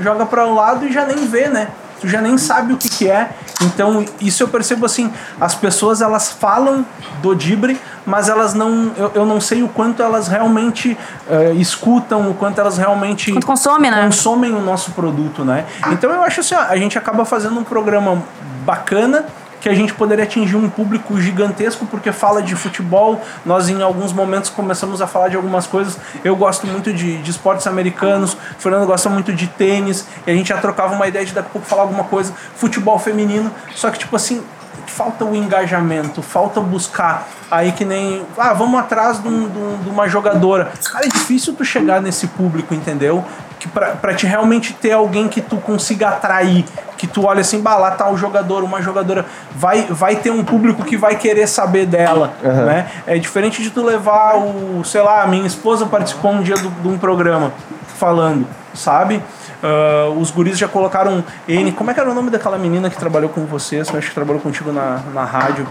joga para o lado e já nem vê, né? Tu já nem sabe o que, que é. Então, isso eu percebo assim, as pessoas elas falam do Dibre, mas elas não. Eu, eu não sei o quanto elas realmente eh, escutam, o quanto elas realmente Quanto consome, né? consomem o nosso produto, né? Então eu acho assim, ó, a gente acaba fazendo um programa bacana que a gente poderia atingir um público gigantesco porque fala de futebol. Nós em alguns momentos começamos a falar de algumas coisas. Eu gosto muito de, de esportes americanos, Fernando gosta muito de tênis, e a gente já trocava uma ideia de daqui a pouco falar alguma coisa, futebol feminino. Só que tipo assim, falta o engajamento, falta buscar. Aí que nem, ah, vamos atrás de, um- de um- de uma jogadora. Cara, é difícil tu chegar nesse público, entendeu? Que pra, pra te realmente ter alguém que tu consiga atrair, que tu olha assim, bah, lá tá o jogador, uma jogadora, vai, vai ter um público que vai querer saber dela, né? É diferente de tu levar o, sei lá, a minha esposa participou um dia do- de um programa falando, sabe? Ah, os guris já colocaram N. Como é que era o nome daquela menina que trabalhou com vocês? Eu acho que trabalhou contigo na, na rádio,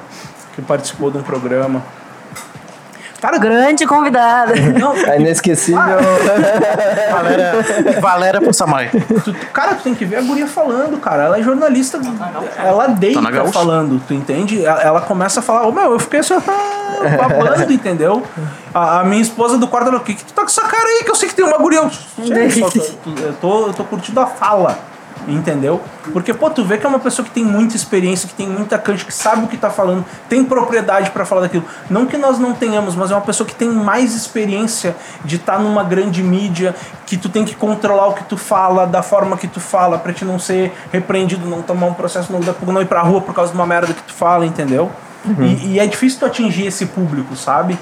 que participou de um programa. Cara, Grande convidada. não, A inesquecível. Valéria, Valéria Possamay. cara, tu tem que ver a guria falando, cara. Ela é jornalista, ela deita Tá falando, tu entende? Ela, começa a falar, ô meu, eu fiquei assim, ah, babando, entendeu? A, a minha esposa do quarto, ela, o que, que tu tá com essa cara aí? Que eu sei que tem uma guria. Eu, "Sei, só eu, tô, eu tô curtindo a fala. Entendeu? Porque, pô, tu vê que é uma pessoa que tem muita experiência, que tem muita cancha, que sabe o que tá falando, tem propriedade pra falar daquilo. Não que nós não tenhamos, mas é uma pessoa que tem mais experiência de estar numa grande mídia, que tu tem que controlar o que tu fala, da forma que tu fala, pra te não ser repreendido, não tomar um processo, não, não ir pra rua por causa de uma merda que tu fala, entendeu? E, e é difícil tu atingir esse público, sabe?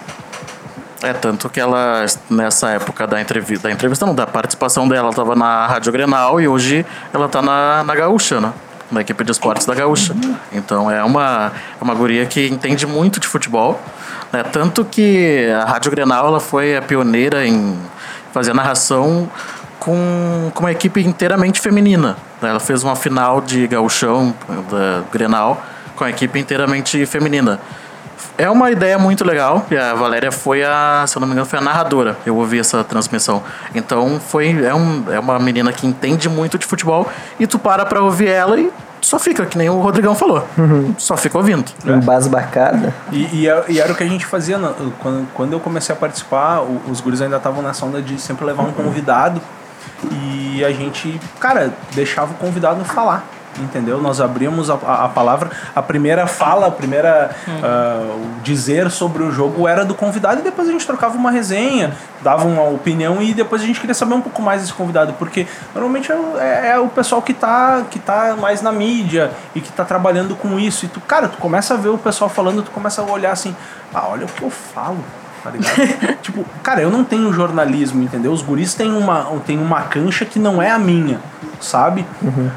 É, tanto que ela, nessa época da entrevista, da entrevista não, da participação dela, ela tava na Rádio Grenal e hoje ela tá na, na Gaúcha, né? Na equipe de esportes da Gaúcha. Então é uma, é uma guria que entende muito de futebol, né? Tanto que a Rádio Grenal, ela foi a pioneira em fazer narração com, com uma equipe inteiramente feminina. né? Ela fez uma final de gauchão da Grenal com a equipe inteiramente feminina. É uma ideia muito legal. E a Valéria foi a, se eu não me engano, foi a narradora. Eu ouvi essa transmissão. Então foi é, um, é uma menina que entende muito de futebol e tu para pra ouvir ela e só fica, que nem o Rodrigão falou. Só fica ouvindo. Embasbacada. E, e, é- e era o que a gente fazia na- quando, quando eu comecei a participar, o- os guris ainda estavam nessa onda de sempre levar um convidado e a gente, cara, deixava o convidado falar. Entendeu? Nós abríamos a, a, palavra, a primeira fala, a primeira ah, o dizer sobre o jogo era do convidado e depois a gente trocava uma resenha, dava uma opinião e depois a gente queria saber um pouco mais desse convidado, porque normalmente é, o- é- é o pessoal que tá, que tá mais na mídia e que tá trabalhando com isso. E tu, cara, tu começa a ver o pessoal falando, tu começa a olhar assim, ah, olha o que eu falo. Tá tipo, cara, eu não tenho jornalismo, entendeu? Os guris têm uma, têm uma cancha que não é a minha, sabe?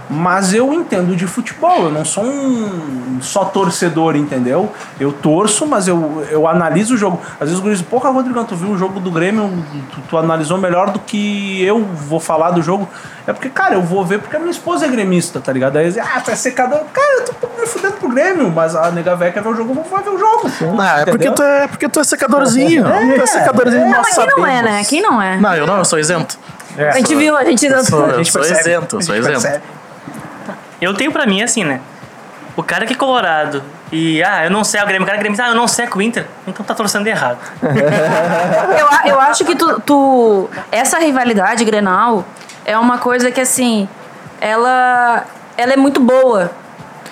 Mas eu entendo de futebol, eu não sou um só torcedor, entendeu? Eu torço, mas eu, eu analiso o jogo. Às vezes os guris dizem, porra, Rodrigão, tu viu o jogo do Grêmio, tu, tu analisou melhor do que eu vou falar do jogo. É porque, cara, eu vou ver porque a minha esposa é gremista, tá ligado? Aí eles dizem, ah, tu é secador. Cara, eu tô me fudendo pro Grêmio, mas a nega velha quer ver o jogo, eu vou ver o jogo. Não, é porque tu é, porque tu é secadorzinho. tu é secadorzinho, Não, nós mas quem não é, né? Quem não é? Não, eu não, eu sou isento. É. A gente viu, a gente Eu sou, A gente sou percebe, isento, sou isento. percebe. eu tenho pra mim assim, né? O cara que é colorado e, ah, eu não sei o Grêmio, o cara é Grêmio, ah, eu não sei o Inter, então tá torcendo errado. Eu, eu acho que tu, tu- Essa rivalidade Grenal é uma coisa que, assim, ela, ela é muito boa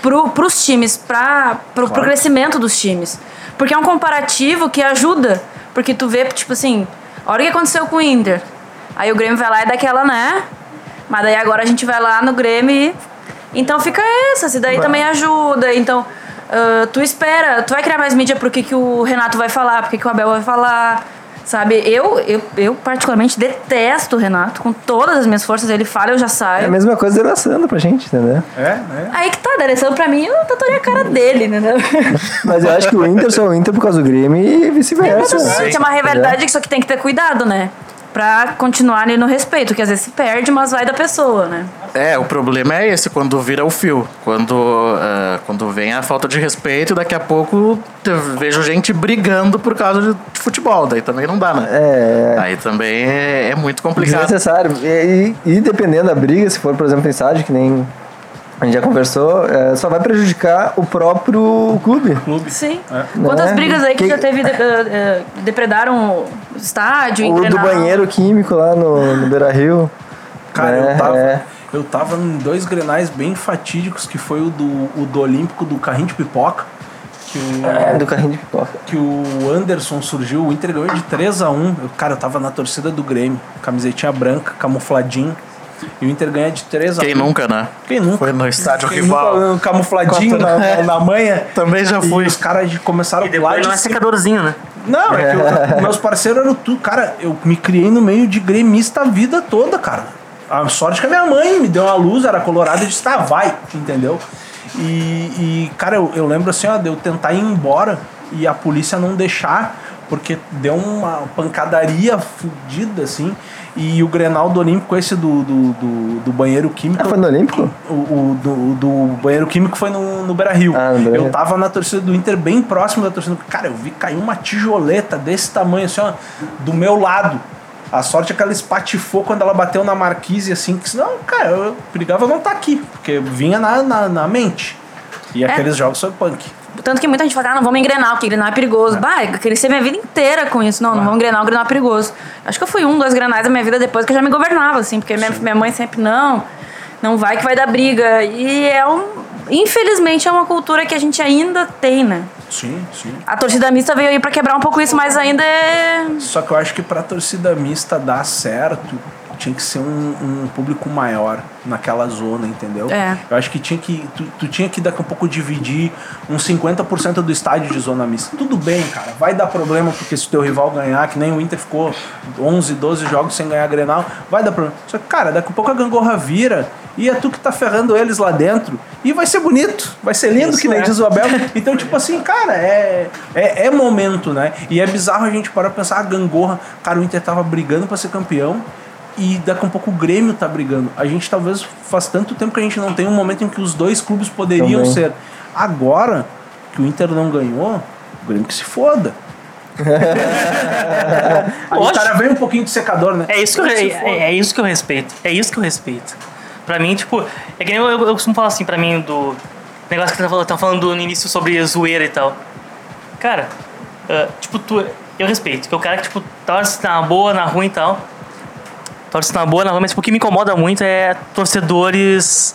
pro, pros times, pra, pro, pro crescimento dos times. Porque é um comparativo que ajuda. Porque tu vê, tipo assim, olha o que aconteceu com o Inter. Aí o Grêmio vai lá e dá aquela, né? Mas daí agora a gente vai lá no Grêmio e. Então fica essa, isso daí também ajuda. Então, ah, tu espera, tu vai criar mais mídia pro que, que o Renato vai falar, pro que, que o Abel vai falar. Sabe, eu, eu, eu particularmente detesto o Renato com todas as minhas forças. Ele fala, eu já É a saio. mesma coisa Sandra pra gente, entendeu? É, né? Aí que tá, D'Alessandro pra mim, eu tatuaria a cara dele, entendeu? Mas eu acho que o Inter só é o Inter por causa do Grêmio e vice-versa. Exatamente, é uma rivalidade que só que tem que ter cuidado, né? Pra continuar ali no respeito, que às vezes se perde, mas vai da pessoa, né? É, o problema é esse, quando vira o fio. Quando, ah, quando vem a falta de respeito, daqui a pouco eu vejo gente brigando por causa de futebol. Daí também não dá, né? É, Aí também é, é muito complicado. desnecessário. E, e, e dependendo da briga, se for, por exemplo, em estádio, que nem a gente já conversou, é, só vai prejudicar o próprio clube. Clube. Sim. É. Quantas Né? brigas aí que, Que- já teve, de- eh, depredaram o estádio, O do banheiro químico lá no, no Beira Rio. Cara, É, eu tava. é. Eu tava em dois grenais bem fatídicos, que foi o do, o do Olímpico do carrinho de pipoca. Que o, Do carrinho de pipoca. que o Anderson surgiu, o Inter ganhou de 3x1. Eu, cara, eu tava na torcida do Grêmio, camisetinha branca, camufladinho. E o Inter ganha de 3x1. Quem nunca, né? Quem nunca? Foi no estádio Quem rival. nunca, um camufladinho na, na, na manha. Também já E fui. os caras começaram E lá depois de não é secadorzinho, né? Não, é que eu- meus parceiros eram tudo. Cara, eu me criei no meio de gremista a vida toda, cara. A sorte que a minha mãe me deu uma luz, era colorada e disse, tá, vai, entendeu? E, e, cara, eu, eu lembro assim, ó, de eu tentar ir embora e a polícia não deixar, porque deu uma pancadaria fodida, assim. E o Grenal do Olímpico, esse do, do, do, do banheiro químico. Ah, foi no Olímpico? O, o do, do banheiro químico foi no, no Beira Rio. Ah, no eu tava na torcida do Inter, bem próximo da torcida. Cara, eu vi cair uma tijoleta desse tamanho, assim, ó, do meu lado. A sorte é que ela espatifou quando ela bateu na marquise, assim, que senão, cara, eu brigava não estar aqui, porque vinha na, na, na mente. E aqueles jogos foi punk. Tanto que muita gente fala, ah, não vamos em Grenal, porque Grenal é perigoso. Bah, eu cresci minha vida inteira com isso. Não, não vamos em Grenal, Grenal é perigoso. Acho que eu fui um, dois Grenais da minha vida depois que eu já me governava, assim, porque minha, minha mãe sempre, não, não vai que vai dar briga. E é um... Infelizmente é uma cultura que a gente ainda tem, né? Sim, sim. A torcida mista veio aí pra quebrar um pouco isso, mas ainda é... Só que eu acho que pra torcida mista dar certo, tinha que ser um, um público maior naquela zona, entendeu? É. Eu acho que tinha que. Tu, tu tinha que daqui a pouco dividir uns 50% do estádio de zona mista. Tudo bem, cara. Vai dar problema porque se o teu rival ganhar, que nem o Inter ficou 11, 12 jogos sem ganhar Grenal, vai dar problema. Só que, cara, daqui a pouco a gangorra vira e é tu que tá ferrando eles lá dentro. E vai ser bonito, vai ser lindo, Isso que nem é. diz o Abel. Então, tipo assim, cara, é, é, é momento, né? E é bizarro a gente parar pra pensar, a gangorra, cara, o Inter tava brigando pra ser campeão e daqui a pouco o Grêmio tá brigando. A gente talvez faz tanto tempo que a gente não tem um momento em que os dois clubes poderiam Também. ser. Agora que o Inter não ganhou, o Grêmio que se foda. Lógico. cara vem um pouquinho de secador, né? É isso que eu, é, é- é isso que eu respeito. É isso que eu respeito. Pra mim, tipo, é que nem eu, eu, eu costumo falar assim pra mim do negócio que tá falando, tá falando no início sobre zoeira e tal. Cara, ah, tipo, tu, eu respeito. Que o cara que, tipo, torce na boa, na ruim e tal. Torce na boa, na ruim, mas tipo, o que me incomoda muito é torcedores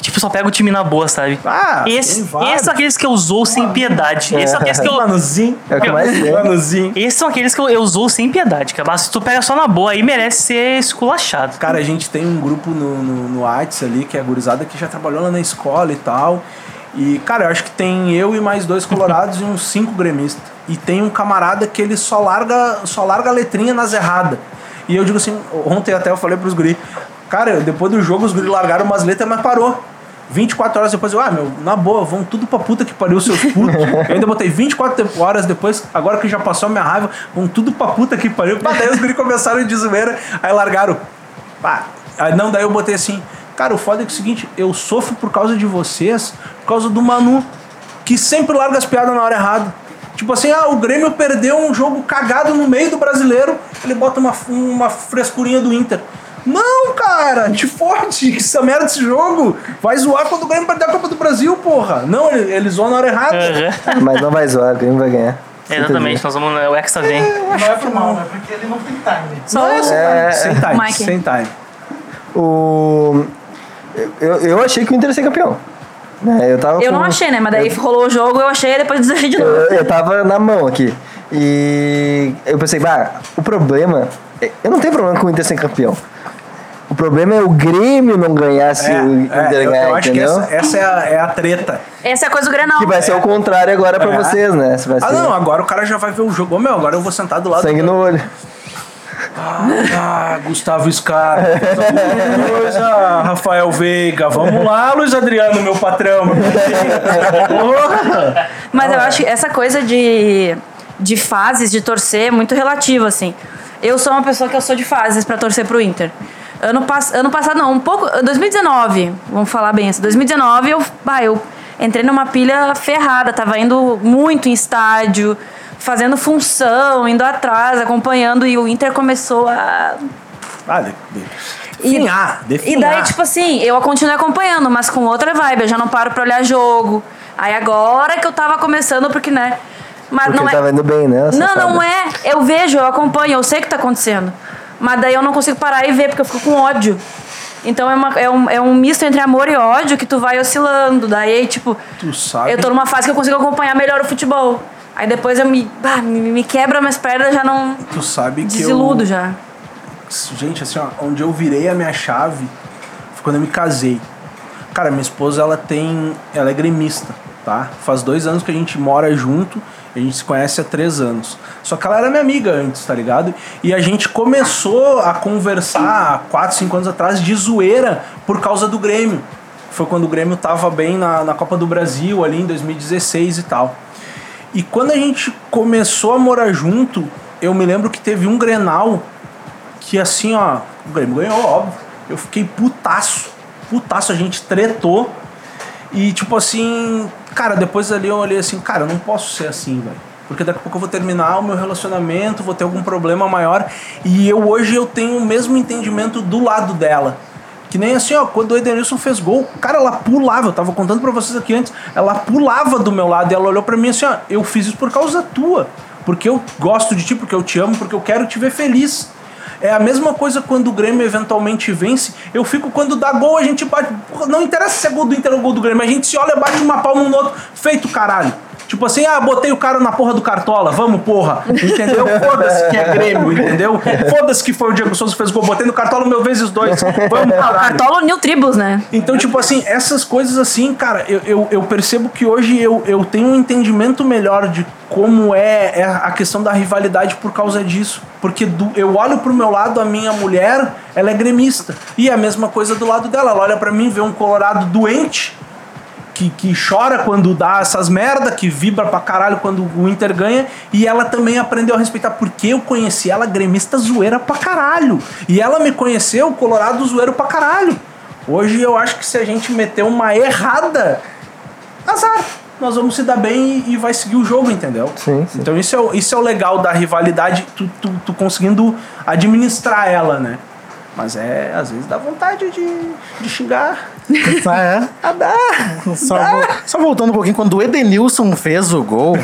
que, tipo, só pegam o time na boa, sabe? Ah, Esse, esses são aqueles que eu usou sem piedade. Esses são aqueles que eu, Manuzinho. É o que mais. Manuzinho. esses são aqueles que eu, eu usou sem piedade, cara. Mas se tu pega só na boa, aí merece ser esculachado. Cara, a gente tem um grupo no, no, no Whats ali, que é a gurizada que já trabalhou lá na escola e tal. E, cara, eu acho que tem eu e mais dois colorados e uns cinco gremistas. E tem um camarada que ele só larga, só larga a letrinha nas erradas. E eu digo assim, ontem até eu falei pros guri, cara, depois do jogo os guri largaram umas letras, mas parou. 24 horas depois, eu, ah, meu, na boa, vão tudo pra puta que pariu, seus putos. eu ainda botei 24 te- horas depois, agora que já passou a minha raiva, vão tudo pra puta que pariu. Mas daí os guri começaram de zoeira, aí largaram. Pá. Aí não, daí eu botei assim, cara, o foda é que é o seguinte, eu sofro por causa de vocês, por causa do Manu, que sempre larga as piadas na hora errada. Tipo assim, ah, o Grêmio perdeu um jogo cagado no meio do brasileiro, ele bota uma, uma frescurinha do Inter. Não, cara, te fode, que essa merda desse jogo. Vai zoar quando o Grêmio perder a Copa do Brasil, porra. Não, ele, ele zoou na hora errada. Aham. Mas não vai zoar, o Grêmio vai ganhar. Exatamente, nós vamos. O Hexa vem. Não é por mal, é porque ele não tem time. Só É, Sem time, Mike. sem time. O... Eu, eu achei que o Inter ia ser campeão. Né? Eu, tava Eu não com- achei, né? Mas daí rolou o jogo, eu achei, depois desachei de novo. Eu, eu tava na mão aqui. E eu pensei, bah, o problema. Eu não tenho problema com o Inter ser campeão. O problema é o Grêmio não ganhar se É, o Inter é, eu, ganhar, eu acho que entendeu? essa, essa é, a, é a treta. Essa é a coisa do Grenal. Que vai ser o contrário agora pra É. vocês, né? Vai Ah, ser não, agora o cara já vai ver o jogo. Ô, meu, agora eu vou sentar do lado. sangue no olho. Ah, Gustavo Scar. Coisa, Rafael Veiga. Vamos lá, Luiz Adriano, meu patrão. Mas eu acho que essa coisa de, de fases de torcer é muito relativa, assim. Eu sou uma pessoa que eu sou de fases pra torcer pro Inter. Ano, pass ano passado, não, um pouco. 2019, vamos falar bem assim. 2019, eu, bah, eu entrei numa pilha ferrada, tava indo muito em estádio, fazendo função, indo atrás, acompanhando, e o Inter começou a Ah, de, de, e, definhar, definhar. e daí, tipo assim, eu continuei acompanhando, mas com outra vibe. Eu já não paro pra olhar jogo. Aí agora que eu tava começando, porque, né? Mas Porque não é. tava indo bem, né? Não, safada? não é. Eu vejo, eu acompanho, eu sei o que tá acontecendo. Mas daí eu não consigo parar e ver, porque eu fico com ódio. Então é, uma, é, um, é um misto entre amor e ódio que tu vai oscilando. Daí, tipo, Tu sabe. eu tô numa fase que eu consigo acompanhar melhor o futebol. Aí depois eu me. bah, me, me quebra minhas pernas, já não. Tu sabe que Desiludo eu... já. Gente, assim, ó, onde eu virei a minha chave foi quando eu me casei. Cara, minha esposa, ela tem. Ela é gremista, tá? Faz dois anos que a gente mora junto, a gente se conhece há três anos. Só que ela era minha amiga antes, tá ligado? E a gente começou a conversar há quatro, cinco anos atrás de zoeira por causa do Grêmio. Foi quando o Grêmio tava bem na, na Copa do Brasil, ali em 2016 e tal. E quando a gente começou a morar junto, eu me lembro que teve um Grenal que assim, ó, o Grêmio ganhou, óbvio. Eu fiquei putaço. Putaço, a gente tretou. E tipo assim, cara, depois ali eu olhei assim, cara, eu não posso ser assim, velho. Porque daqui a pouco eu vou terminar o meu relacionamento, vou ter algum problema maior. E eu hoje eu tenho o mesmo entendimento do lado dela. Que nem assim, ó, quando o Edenilson fez gol, cara, ela pulava, eu tava contando pra vocês aqui antes, ela pulava do meu lado e ela olhou pra mim assim, ó, eu fiz isso por causa tua. Porque eu gosto de ti, porque eu te amo, porque eu quero te ver feliz. É a mesma coisa quando o Grêmio eventualmente vence. Eu fico quando dá gol, a gente bate. Não interessa se é gol do Inter ou gol do Grêmio. A gente se olha, bate uma palma um no outro. Feito caralho. Tipo assim, ah, botei o cara na porra do Cartola, vamos porra. Entendeu? Foda-se que é Grêmio, entendeu? Foda-se que foi o Diego Souza que fez gol. Botei no Cartola meu vezes dois. Vamos caralho. Cartola uniu tribos, né? Então, tipo assim, essas coisas assim, cara, eu, eu, eu percebo que hoje eu, eu tenho um entendimento melhor de como é, é a questão da rivalidade por causa disso. Porque do- eu olho pro meu lado, a minha mulher, ela é gremista. E é a mesma coisa do lado dela. Ela olha pra mim, vê um colorado doente, que, que chora quando dá essas merda, que vibra pra caralho quando o Inter ganha, e ela também aprendeu a respeitar, porque eu conheci ela gremista zoeira pra caralho. E ela me conheceu colorado zoeiro pra caralho. Hoje eu acho que se a gente meter uma errada, azar. Nós vamos se dar bem e, e vai seguir o jogo, entendeu? Sim, sim. Então isso é, o- isso é o legal da rivalidade, tu, tu, tu conseguindo administrar ela, né? Mas é, às vezes dá vontade de, de xingar. Ah, é? Ah, dá. Só, vo- só voltando um pouquinho, quando o Edenilson fez o gol,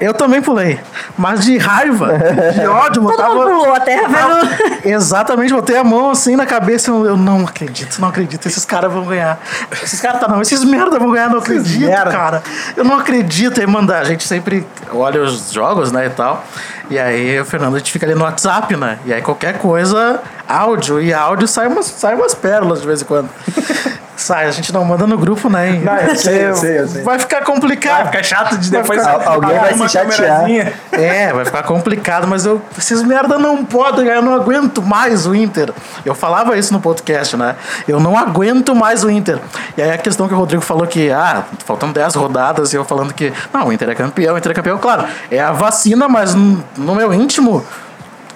eu também pulei. Mas de raiva, de ódio, Todo botava. mundo pulou a terra vendo. Exatamente, botei a mão assim na cabeça. Eu, eu não acredito, não acredito. Esses caras vão ganhar. Esses caras tá não, esses merda vão ganhar, não acredito, cara. Eu não acredito. Aí manda, a gente sempre olha os jogos, né, e tal. E aí o Fernando a gente fica ali no WhatsApp, né? E aí qualquer coisa, áudio. E áudio sai umas, sai umas pérolas de vez em quando. sai, a gente não manda no grupo, né? Não, eu sei, eu sei, eu sei. Vai ficar complicado. Vai ficar chato de Vai depois. ficar- Al- alguém vai se chatear. É, vai ficar complicado, mas eu. Esses merda não podem, eu não aguento mais o Inter. Eu falava isso no podcast, né? Eu não aguento mais o Inter. E aí a questão que o Rodrigo falou que, ah, faltam 10 rodadas, e eu falando que, não, o Inter é campeão, o Inter é campeão, claro, é a vacina, mas no meu íntimo.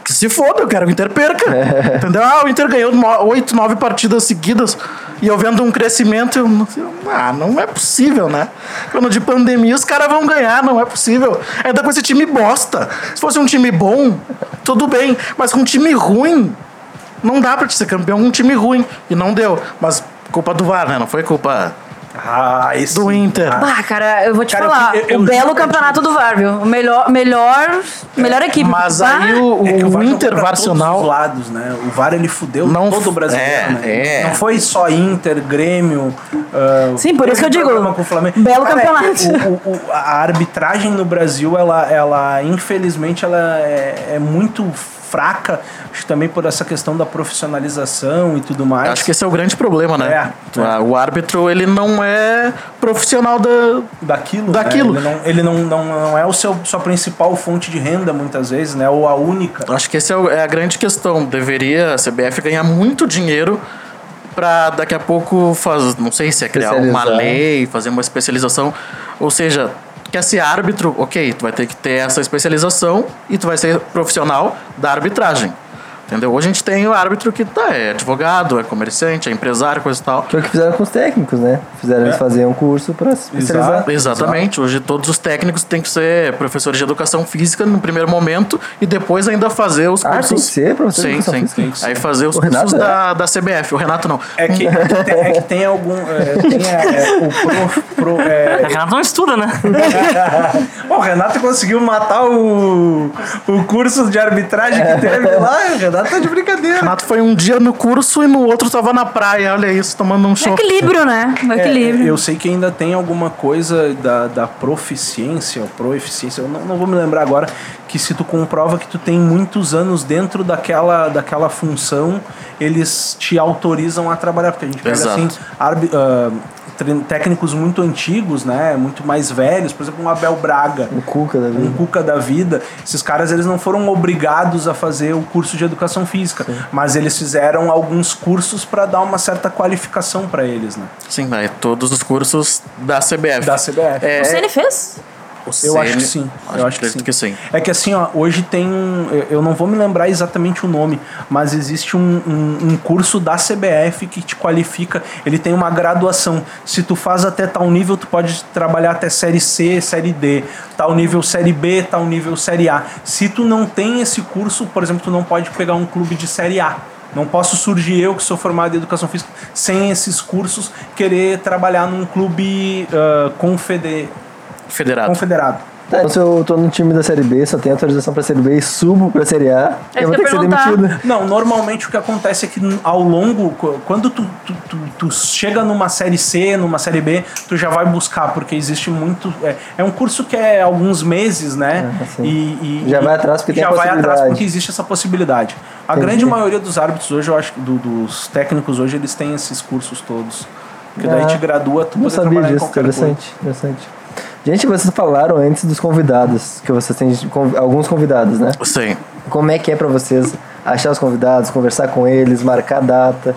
Que se foda, eu quero que o Inter perca. Entendeu? Ah, o Inter ganhou oito, nove partidas seguidas e eu vendo um crescimento. Eu, não- ah, não é possível, né? Quando de pandemia os caras vão ganhar, não é possível. Ainda com esse time bosta. Se fosse um time bom, tudo bem. Mas com um time ruim, não dá pra te ser campeão com um time ruim. E não deu. Mas culpa do VAR, né? Não foi culpa Ah, esse. do Inter. Bah, cara, eu vou te Cara, eu- falar. eu- eu o belo juro pra campeonato do VAR, viu? O melhor, melhor, melhor equipe. Mas Bah, aí o, É o Inter Varsional. os lados, né? O VAR ele fudeu Não todo o brasileiro, é, né? é. Não foi só Inter, Grêmio. ah, Sim, por isso que eu digo, problema com o Flamengo. belo campeonato. o- o- a arbitragem no Brasil, ela, ela infelizmente, ela é, é muito fraca, acho que também por essa questão da profissionalização e tudo mais. Acho que esse é o grande problema, né? É, é. O árbitro, ele não é profissional da. daquilo. Daquilo. Né? Ele, não, ele não, não, não é o seu sua principal fonte de renda muitas vezes, né? Ou a única. Acho que essa é é a grande questão. Deveria a CBF ganhar muito dinheiro para daqui a pouco fazer, não sei se é criar uma lei, fazer uma especialização, ou seja, quer ser árbitro, ok, tu vai ter que ter essa especialização e tu vai ser profissional da arbitragem. Entendeu? Hoje a gente tem o árbitro que tá, é advogado, é comerciante, é empresário, coisa e tal. Que é o que fizeram com os técnicos, né? Fizeram eles fazerem um curso pra se especializar. Exato. Exatamente. Hoje todos os técnicos têm que ser professores de educação física no primeiro momento e depois ainda fazer os Ah, cursos. tem que ser professor de sim, educação sim. física? Ser. Aí fazer os O cursos Renato é? da, da CBF. O Renato não. É que, é que tem, é que tem algum. É, tem é, é, o pro, pro, é, A Renato não estuda, né? O Renato conseguiu matar o, o curso de arbitragem que teve lá. O Renato tá de O brincadeira. Renato foi um dia no curso e no outro tava na praia. Olha isso, tomando um choque. Equilíbrio, né? É, equilíbrio. eu sei que ainda tem alguma coisa da, da proficiência, ou proeficiência, eu não, não vou me lembrar agora, que se tu comprova que tu tem muitos anos dentro daquela, daquela função, eles te autorizam a trabalhar. Porque a gente pega Exato. assim, arbi- tre- técnicos muito antigos, né? Muito mais velhos, por exemplo, um Abel Braga. O Cuca da um vida. Cuca da vida, esses caras eles não foram obrigados a fazer o curso de educação física, mas eles fizeram alguns cursos para dar uma certa qualificação para eles, né? Sim, né? todos os cursos da CBF. Da CBF. É, O Ceni fez? Eu acho que sim. Acho Eu acho que acredito sim. que sim. É que assim, ó, hoje tem um. eu- não vou me lembrar exatamente o nome, mas existe um, um, um curso da CBF que te qualifica. Ele tem uma graduação. Se tu faz até tal nível, tu pode trabalhar até série C, série D. Tal nível série B, tal nível série A. Se tu não tem esse curso, por exemplo, tu não pode pegar um clube de série A. Não posso surgir eu, que sou formado em educação física, sem esses cursos, querer trabalhar num clube ah, confede- Federado. confederado. Tá, então se eu tô no time da Série B, só tenho autorização pra Série B e subo pra Série A, É eu vou ter que ser demitido. Não, normalmente o que acontece é que ao longo, qu- quando tu, tu, tu, tu chega numa série C, numa série B, tu já vai buscar, porque existe muito. É, é um curso que é alguns meses, né? Ah, sim. e, e- Já vai atrás porque tem já a vai atrás porque existe essa possibilidade. A Entendi. grande maioria dos árbitros hoje, eu acho do- dos técnicos hoje, eles têm esses cursos todos. Porque daí Ah, te gradua, tu sabia trabalhar em disso, qualquer coisa. interessante, interessante. Gente, vocês falaram antes dos convidados, que vocês têm alguns convidados, né? Sim. Como é que é pra vocês achar os convidados, conversar com eles, marcar data?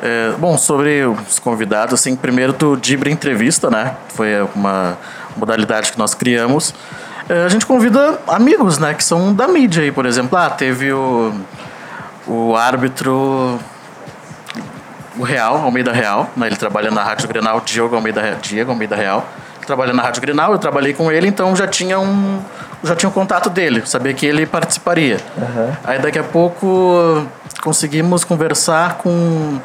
É, bom, sobre os convidados, assim, primeiro do Dibre Entrevista, né? Foi uma modalidade que nós criamos. É, a gente convida amigos, né? Que são da mídia aí, por exemplo. Ah, teve o, o árbitro o Real, Almeida Real, né? Ele trabalha na Rádio Grenal, Diego Almeida, Diego Almeida Real. Trabalha na Rádio Grenal, eu trabalhei com ele, então já tinha um já tinha um contato dele, sabia que ele participaria. Aí daqui a pouco conseguimos conversar com,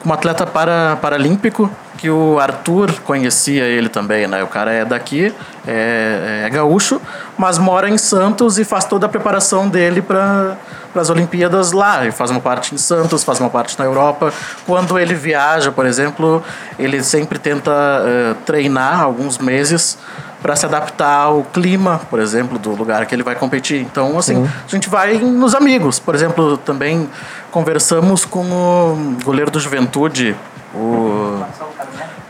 com um atleta para, paralímpico que o Arthur conhecia ele também, né? O cara é daqui, é, é gaúcho, mas mora em Santos e faz toda a preparação dele para as Olimpíadas lá. Ele faz uma parte em Santos, faz uma parte na Europa. Quando ele viaja, por exemplo, ele sempre tenta eh, treinar alguns meses para se adaptar ao clima, por exemplo, do lugar que ele vai competir. Então, assim, a gente vai nos amigos. Por exemplo, também conversamos com o goleiro do Juventude, o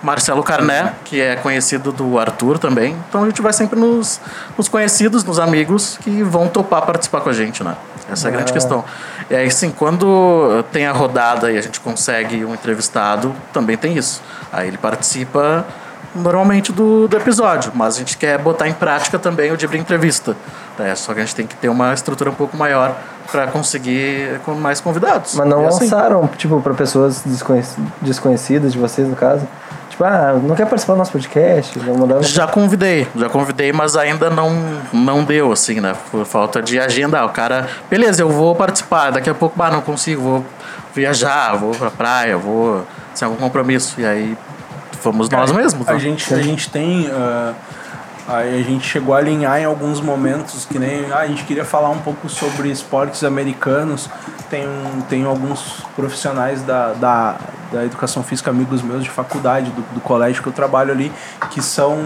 Marcelo Carné, que é conhecido do Arthur também. Então a gente vai sempre nos, nos conhecidos, nos amigos que vão topar participar com a gente, né? Essa é a grande questão. E aí, sim, quando tem a rodada e a gente consegue um entrevistado, também tem isso. Aí ele participa normalmente do, do episódio, mas a gente quer botar em prática também o Dibre Entrevista. né? Só que a gente tem que ter uma estrutura um pouco maior para conseguir com mais convidados. Mas não É assim. lançaram, tipo, pra pessoas desconhec- desconhecidas de vocês, no caso? Tipo, ah, não quer participar do nosso podcast? Já convidei, já convidei, mas ainda não, não deu, assim, né? Por falta de agenda. O cara, beleza, eu vou participar. Daqui a pouco, ah, não consigo, vou viajar, vou pra praia, vou sem algum compromisso. E aí fomos nós mesmos. A né? gente, a gente tem. ah, aí a gente chegou a alinhar em alguns momentos que nem. ah, a gente queria falar um pouco sobre esportes americanos. Tem, tem alguns profissionais da, da, da educação física, amigos meus de faculdade, do, do colégio que eu trabalho ali, que são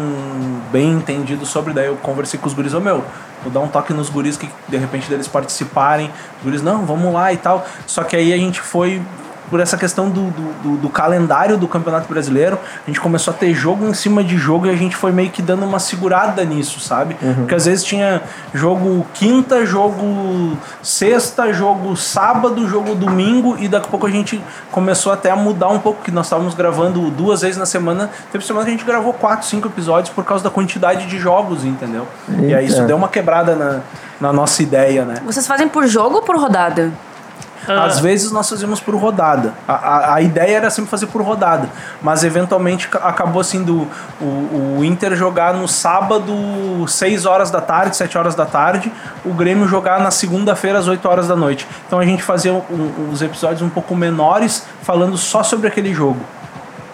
bem entendidos sobre. Daí eu conversei com os guris, ô meu, vou dar um toque nos guris que de repente deles participarem. Os guris, não, vamos lá e tal. Só que aí a gente foi por essa questão do, do, do- do calendário do Campeonato Brasileiro, a gente começou a ter jogo em cima de jogo e a gente foi meio que dando uma segurada nisso, sabe? Porque às vezes tinha jogo quinta, jogo sexta, jogo sábado, jogo domingo e daqui a pouco a gente começou até a mudar um pouco, que nós estávamos gravando duas vezes na semana. Teve semana que a gente gravou quatro, cinco episódios por causa da quantidade de jogos, entendeu? E aí isso Eita. deu uma quebrada na, na nossa ideia, né? Vocês fazem por jogo ou por rodada? Ah, Às vezes nós fazíamos por rodada. A, a, a ideia era sempre fazer por rodada. Mas eventualmente ca- acabou assim do o, o Inter jogar no sábado, 6 horas da tarde, 7 horas da tarde, o Grêmio jogar na segunda-feira, às 8 horas da noite. Então a gente fazia um- uns episódios um pouco menores, falando só sobre aquele jogo.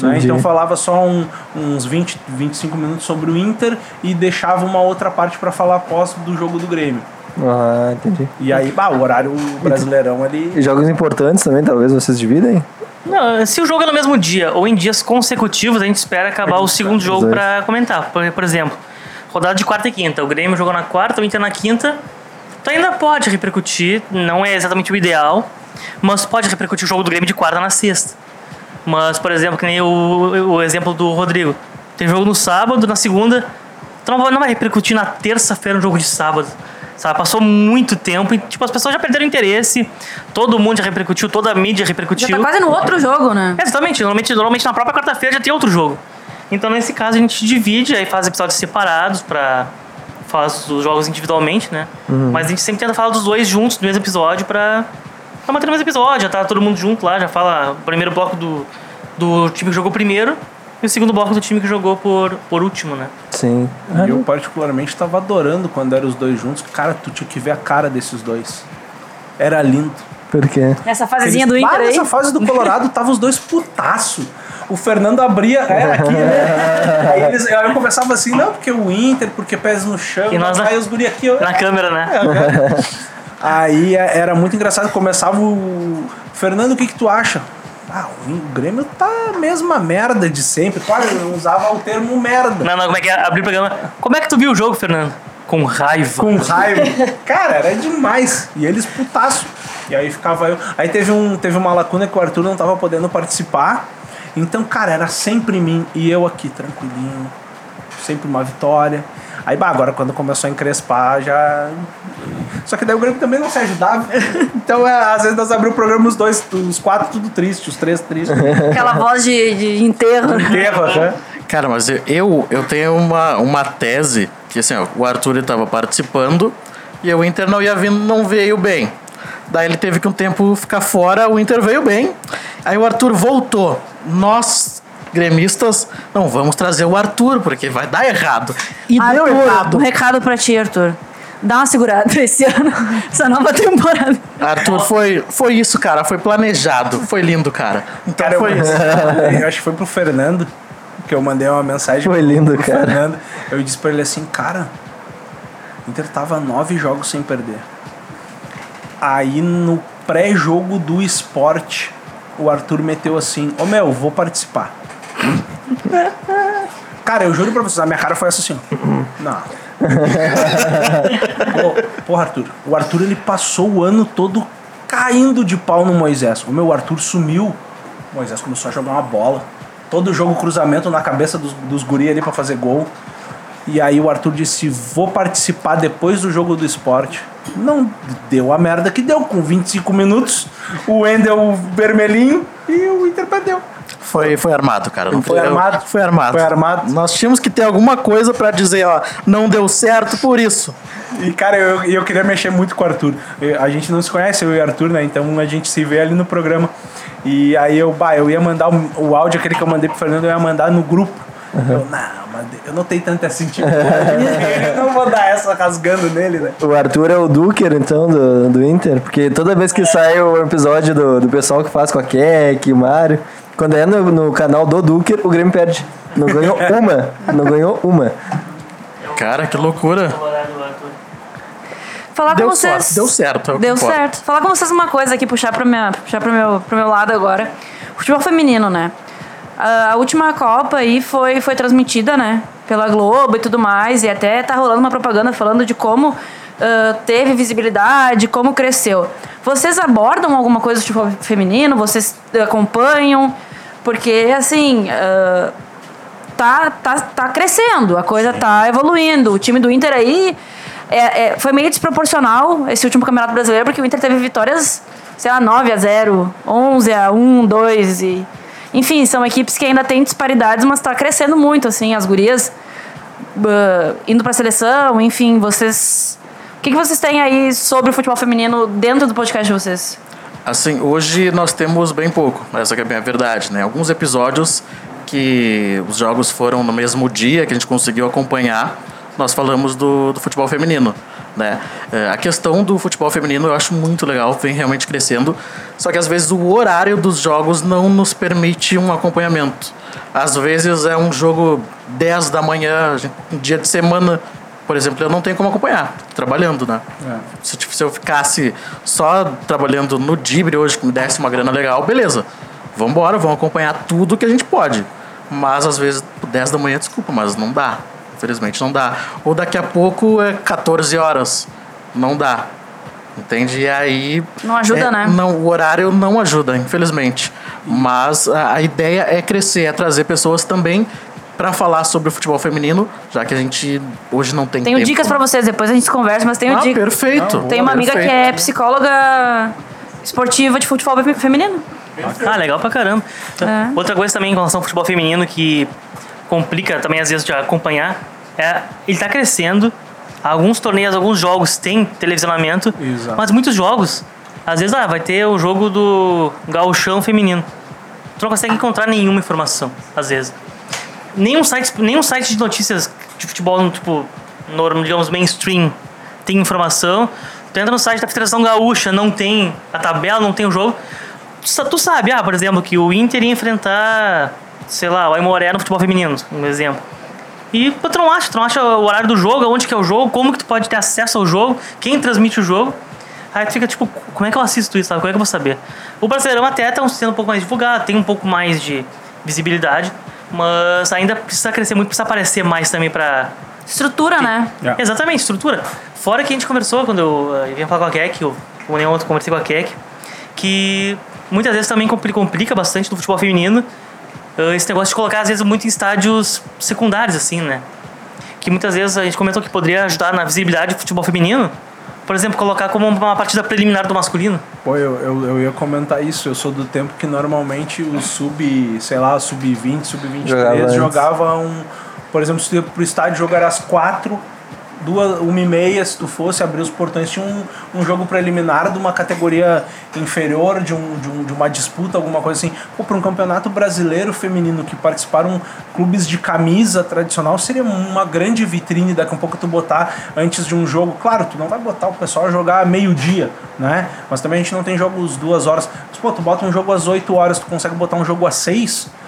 né? Então falava só um- uns 20, 25 minutos sobre o Inter e deixava uma outra parte para falar após do jogo do Grêmio. Ah, entendi. E aí, bah, o horário brasileirão ali. E jogos importantes também, talvez vocês dividem? Não, se o jogo é no mesmo dia ou em dias consecutivos, a gente espera acabar o segundo jogo pra comentar. Por, por exemplo, rodada de quarta e quinta. O Grêmio jogou na quarta, o Inter na quinta. Então ainda pode repercutir, não é exatamente o ideal, mas pode repercutir o jogo do Grêmio de quarta na sexta. Mas, por exemplo, que nem o, o exemplo do Rodrigo. Tem jogo no sábado, na segunda. Então não vai- não vai repercutir na terça-feira um jogo de sábado. Sabe? Passou muito tempo e tipo, as pessoas já perderam interesse. Todo mundo já repercutiu, toda a mídia repercutiu. Já tá quase no outro jogo, né? Exatamente, normalmente, normalmente na própria quarta-feira já tem outro jogo. Então nesse caso a gente divide, aí faz episódios separados pra falar os jogos individualmente, né? Mas a gente sempre tenta falar dos dois juntos no mesmo episódio pra, pra manter no mesmo episódio, já tá todo mundo junto lá, já fala o primeiro bloco do, do time que jogou primeiro e o segundo bloco do time que jogou por, por último, né? Sim. E eu particularmente tava adorando quando eram os dois juntos. Cara, tu tinha que ver a cara desses dois. Era lindo. Por quê? Essa fasezinha Eles- do Inter Ah, aí. Nessa fase do Colorado tava os dois putaço. O Fernando abria, é, aqui, né? Aí, eles, aí eu conversava assim, não, porque o Inter, porque pés no chão. E nós na- aí os guri aqui, eu, Na câmera, né? Aí é- era muito engraçado, começava o. Fernando, o que, que tu acha? Ah, o Grêmio tá a mesma merda de sempre. Claro, eu usava o termo merda. Não, não, como é que é? Abrir o programa. Como é que tu viu o jogo, Fernando? Com raiva. Com raiva. Cara, era demais. E eles putaço. E aí ficava eu. Aí teve, um, teve uma lacuna que o Arthur não tava podendo participar. Então, cara, era sempre mim e eu aqui, tranquilinho. Sempre uma vitória. Aí, bah, agora quando começou a encrespar, já. Só que daí o Grêmio também não se ajudava. Então, é, às vezes nós abrimos o programa, os dois, os quatro tudo triste, os três tristes. Aquela voz de, de enterro. Enterro, né? Cara, mas eu- eu, eu tenho uma, uma tese que assim, ó, o Arthur estava participando e o Inter não ia vindo, não veio bem. Daí ele teve que um tempo ficar fora, o Inter veio bem. Aí o Arthur voltou. Nós, gremistas, não vamos trazer o Arthur, porque vai dar errado. E deu Arthur, errado. um recado pra ti, Arthur. Dá uma segurada esse ano, essa nova temporada. Arthur, foi, foi isso, cara. Foi planejado. Foi lindo, cara. Então Cara, eu, foi isso. eu acho que foi pro Fernando que eu mandei uma mensagem Foi pro- lindo, pro cara. Fernando. Eu disse pra ele assim, cara, o Inter tava nove jogos sem perder. Aí no pré-jogo do esporte, o Arthur meteu assim, ô meu, vou participar. Cara, eu juro pra vocês, a minha cara foi essa assim. Não. Porra, Arthur. O Arthur ele passou o ano todo caindo de pau no Moisés. O meu Arthur sumiu. O Moisés começou a jogar uma bola. Todo jogo cruzamento na cabeça dos, dos guri ali pra fazer gol. E aí o Arthur disse: Vou participar depois do jogo do esporte. Não deu a merda que deu. Com 25 minutos, o Wendel vermelhinho e o Inter perdeu. Foi, foi armado, cara. Não Foi armado? Foi armado. Foi armado. Nós tínhamos que ter alguma coisa pra dizer, ó, não deu certo por isso. E, cara, eu, eu queria mexer muito com o Arthur. Eu- a gente não se conhece, eu e o Arthur, né? Então a gente se vê ali no programa. E aí eu, bah, eu ia mandar o, o áudio, aquele que eu mandei pro Fernando, eu ia mandar no grupo. Eu, não, mas eu não tenho tanta intimidade. eu não vou dar essa rasgando nele, né? O Arthur é o Duker, então, do, do Inter, porque toda vez que sai o episódio do, do pessoal que faz com a Keck, o Mário, quando é no, no canal do Duker, o Grêmio perde. Não ganhou uma. Não ganhou uma. Cara, que loucura. Falar Deu com vocês. sorte, deu certo, é Deu importa. certo. Falar com vocês uma coisa aqui, puxar pro, minha, puxar pro, meu, pro meu lado agora. Futebol feminino, né? A a última Copa aí foi, foi transmitida, né? Pela Globo e tudo mais. E até tá rolando uma propaganda falando de como ah, teve visibilidade, como cresceu. Vocês abordam alguma coisa do futebol feminino? Vocês acompanham? Porque, assim. ah, tá, tá, tá crescendo, a coisa tá evoluindo. O time do Inter aí é, é, foi meio desproporcional esse último Campeonato Brasileiro, porque o Inter teve vitórias, sei lá, 9 a 0 11 a 1 2 e... Enfim, são equipes que ainda têm disparidades, mas tá crescendo muito, assim, as gurias ah, indo pra seleção, enfim, vocês... O que, que vocês têm aí sobre o futebol feminino dentro do podcast de vocês? Assim, hoje nós temos bem pouco, essa é a verdade, né? Alguns episódios que os jogos foram no mesmo dia que a gente conseguiu acompanhar, nós falamos do, do futebol feminino, né? É, A questão do futebol feminino eu acho muito legal, vem realmente crescendo, só que às vezes o horário dos jogos não nos permite um acompanhamento. Às vezes é um jogo 10 da manhã, um dia de semana, por exemplo, eu não tenho como acompanhar, trabalhando, né? Se, tipo, se eu ficasse só trabalhando no Dibre hoje, que me desse uma grana legal, beleza. Vamos embora, vamos acompanhar tudo que a gente pode. Mas às vezes, 10 da manhã, desculpa, mas não dá. Infelizmente não dá. Ou daqui a pouco é 14 horas. Não dá. Entende? E aí. Não ajuda, é, né? Não, o horário não ajuda, infelizmente. Mas a, a ideia é crescer, é trazer pessoas também para falar sobre o futebol feminino, já que a gente hoje não tem Tenho tempo. dicas pra vocês, depois a gente conversa, mas tenho Ah, dicas. perfeito. Tem uma amiga que Perfeito. é psicóloga esportiva de futebol fe- feminino. Ah, legal pra caramba. É. Outra coisa também em relação ao futebol feminino que complica também às vezes de acompanhar é ele tá crescendo. Alguns torneios, alguns jogos têm televisionamento, Exato. mas muitos jogos, às vezes ah, vai ter o jogo do gauchão feminino. Tu não consegue encontrar nenhuma informação, às vezes. Nenhum site, nenhum site de notícias de futebol, tipo, no, digamos, mainstream, tem informação. Tu entra no site da Federação Gaúcha, não tem a tabela, não tem o jogo. Tu, tu sabe, ah, por exemplo, que o Inter ia enfrentar, sei lá, o Aimoré no futebol feminino, um exemplo. E pô, tu não acha, tu não acha o horário do jogo, onde que é o jogo, como que tu pode ter acesso ao jogo, quem transmite o jogo. Aí tu fica tipo, como é que eu assisto isso, sabe? Como é que eu vou saber? O Brasileirão até tá sendo um pouco mais divulgado, tem um pouco mais de visibilidade, mas ainda precisa crescer muito, precisa aparecer mais também pra... Estrutura, né? É. Exatamente, estrutura. Fora que a gente conversou quando eu, eh, eu vinha falar com a Keck, eu, o nenhum outro conversei com a Keck, que muitas vezes também compli- complica bastante do futebol feminino eh, esse negócio de colocar, às vezes, muito em estádios secundários, assim, né? Que muitas vezes a gente comentou que poderia ajudar na visibilidade do futebol feminino. Por exemplo, colocar como uma partida preliminar do masculino. Pô, eu, eu, eu ia comentar isso. Eu sou do tempo que normalmente o sub, sei lá, sub-20, sub-23 Jogava jogava, um. Por exemplo, se tu ia pro estádio jogar às quatro, duas, uma e meia, se tu fosse abrir os portões, tinha um, um jogo preliminar de uma categoria inferior, de, um, de, um, de uma disputa, alguma coisa assim. Pô, para um campeonato brasileiro feminino que participaram clubes de camisa tradicional, seria uma grande vitrine daqui a pouco tu botar antes de um jogo. Claro, tu não vai botar o pessoal a jogar meio-dia, né? Mas também a gente não tem jogos duas horas. Mas, pô, tu bota um jogo às 8 horas, tu consegue botar um jogo às 6